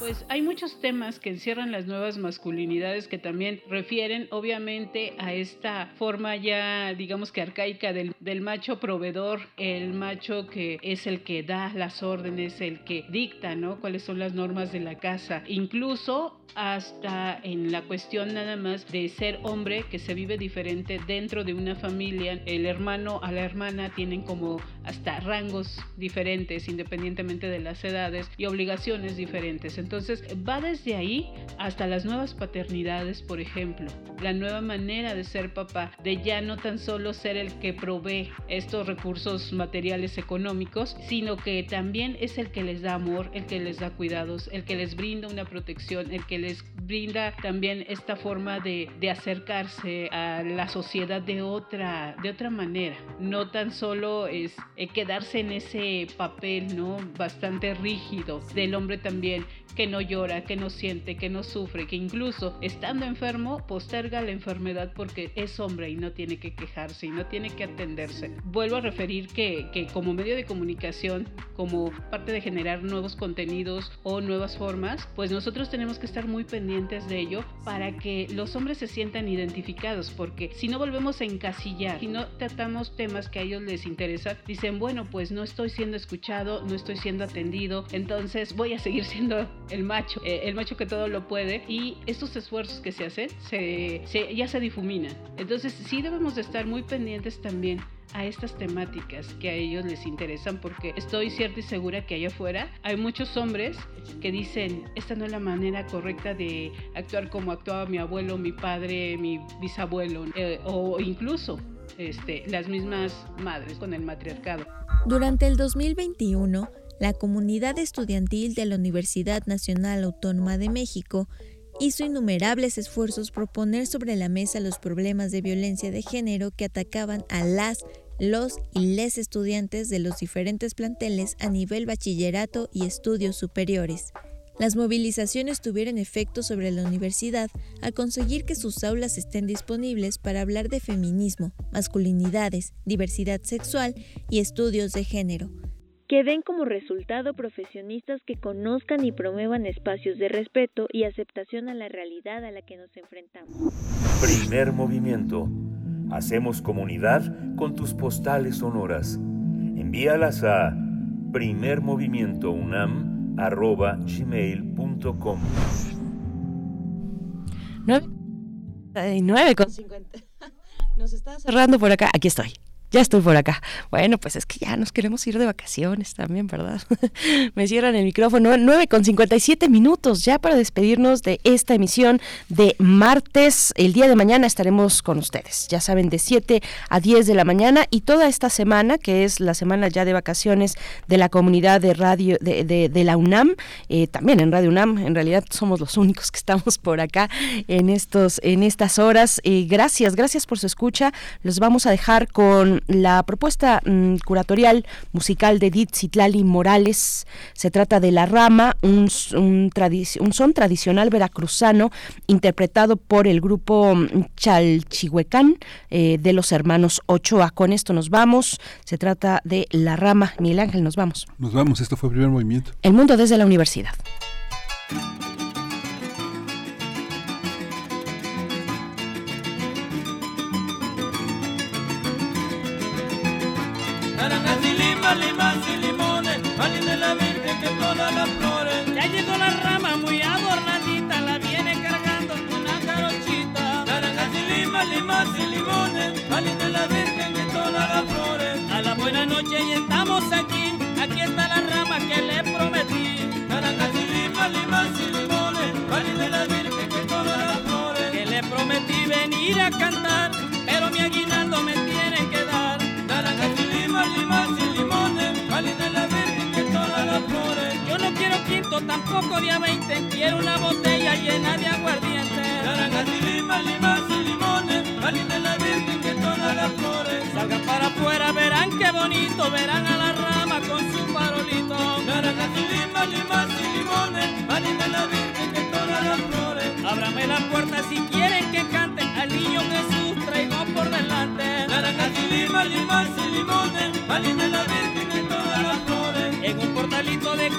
Pues hay muchos temas que encierran las nuevas masculinidades que también refieren obviamente a esta forma ya digamos que arcaica del, del, macho proveedor, el macho que es el que da las órdenes, el que dicta, ¿no? Cuáles son las normas de la casa. Incluso hasta en la cuestión nada más de ser hombre que se vive diferente dentro de una familia. El hermano a la hermana tienen como hasta rangos diferentes independientemente de las edades y obligaciones diferentes. Entonces va desde ahí hasta las nuevas paternidades, por ejemplo, la nueva manera de ser papá, de ya no tan solo ser el que provee estos recursos materiales económicos, sino que también es el que les da amor, el que les da cuidados, el que les brinda una protección, el que les brinda también esta forma de, de acercarse a la sociedad de otra, de otra manera, no tan solo es eh, quedarse en ese papel, ¿no? Bastante rígido del hombre también que no llora, que no siente, que no sufre, que incluso estando enfermo posterga la enfermedad porque es hombre y no tiene que quejarse y no tiene que atenderse. Vuelvo a referir que, que como medio de comunicación, como parte de generar nuevos contenidos o nuevas formas, pues nosotros tenemos que estar muy pendientes de ello para que los hombres se sientan identificados, porque si no volvemos a encasillar, si no tratamos temas que a ellos les interesan, dice bueno, pues no estoy siendo escuchado, no estoy siendo atendido, entonces voy a seguir [LAUGHS] siendo el macho, eh, el macho que todo lo puede y estos esfuerzos que se hacen se, ya se difuminan. Entonces sí debemos de estar muy pendientes también a estas temáticas que a ellos les interesan porque estoy cierta y segura que allá afuera hay muchos hombres que dicen esta no es la manera correcta de actuar como actuaba mi abuelo, mi padre, mi bisabuelo eh, o incluso este, las mismas madres con el matriarcado. Durante el 2021, la comunidad estudiantil de la Universidad Nacional Autónoma de México hizo innumerables esfuerzos por poner sobre la mesa los problemas de violencia de género que atacaban a las, los y les estudiantes de los diferentes planteles a nivel bachillerato y estudios superiores. Las movilizaciones tuvieron efecto sobre la universidad al conseguir que sus aulas estén disponibles para hablar de feminismo, masculinidades, diversidad sexual y estudios de género, que den como resultado profesionistas que conozcan y promuevan espacios de respeto y aceptación a la realidad a la que nos enfrentamos. Primer movimiento. Hacemos comunidad con tus postales sonoras. Envíalas a primermovimientounam.gmail.com 9 con 50. Nos está cerrando por acá. Aquí estoy. Ya estoy por acá. Bueno, pues es que ya nos queremos ir de vacaciones también, ¿verdad? [LAUGHS] Me cierran el micrófono. 9 con 57 minutos ya para despedirnos de esta emisión de martes. El día de mañana estaremos con ustedes. Ya saben, de 7 a 10 de la mañana y toda esta semana, que es la semana ya de vacaciones de la comunidad de radio de, de, la UNAM, eh, también en Radio UNAM. En realidad somos los únicos que estamos por acá en, estos, en estas horas. Eh, gracias, gracias por su escucha. Los vamos a dejar con la propuesta mm, curatorial musical de Edith Citlali Morales. Se trata de La Rama, un, un, son tradicional veracruzano interpretado por el grupo mm, Chalchihuecán eh, de los hermanos Ochoa. Con esto nos vamos. Se trata de La Rama. Miguel Ángel, nos vamos. Nos vamos. Esto fue el primer movimiento. El mundo desde la universidad. Limas y limones, Valín de la Virgen que todas las flores. Ya llegó la rama muy adornadita, la viene cargando una carochita. Naranjas y limas, limas y limones, Valín de la Virgen que todas las flores. A la buena noche y estamos aquí, aquí está la rama que le prometí. Naranjas y limas, limas y limones, Valín de la Virgen que todas las flores. Que le prometí venir a cantar, tampoco día 20, quiero una botella llena de aguardiente. Naranjas y limas, limas y limones, de la Virgen que todas las flores. Salgan para afuera, verán qué bonito, verán a la rama con su farolito. Naranjas y limas, limas y limones, de la Virgen que todas las flores. Ábrame la puerta si quieren que canten al niño Jesús traigo por delante. Naranjas y limas, limas y limones, de la Virgen que todas las flores. En un portalito de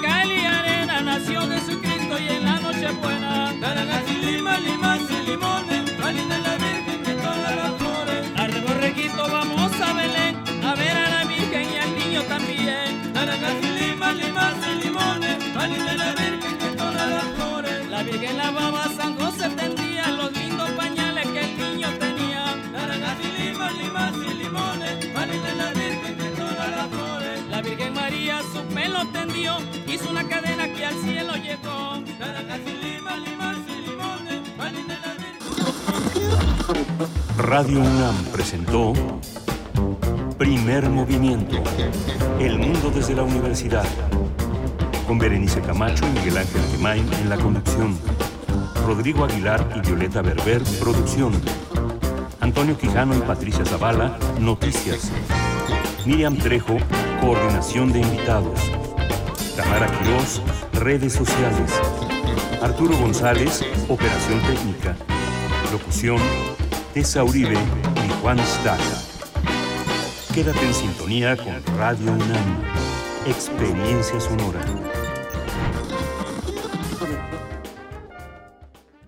cal y arena nació Jesucristo y en la noche buena. Naranjas y limas, limas y limones, de la Virgen que todas las flores. Al borreguito vamos a Belén, a ver a la Virgen y al niño también. Naranjas y limas, limas y limones, de la Virgen que todas las flores. La Virgen lavaba San José tendía Tendió, hizo una cadena que al cielo llegó. Radio UNAM presentó Primer Movimiento. El mundo desde la universidad. Con Berenice Camacho y Miguel Ángel Gemain en la conducción. Rodrigo Aguilar y Violeta Berber, producción. Antonio Quijano y Patricia Zavala, noticias. Miriam Trejo, coordinación de invitados. Tamara Quirós, redes sociales. Arturo González, operación técnica. Locución, Tessa Uribe y Juan Staca. Quédate en sintonía con Radio UNAM. Experiencia sonora.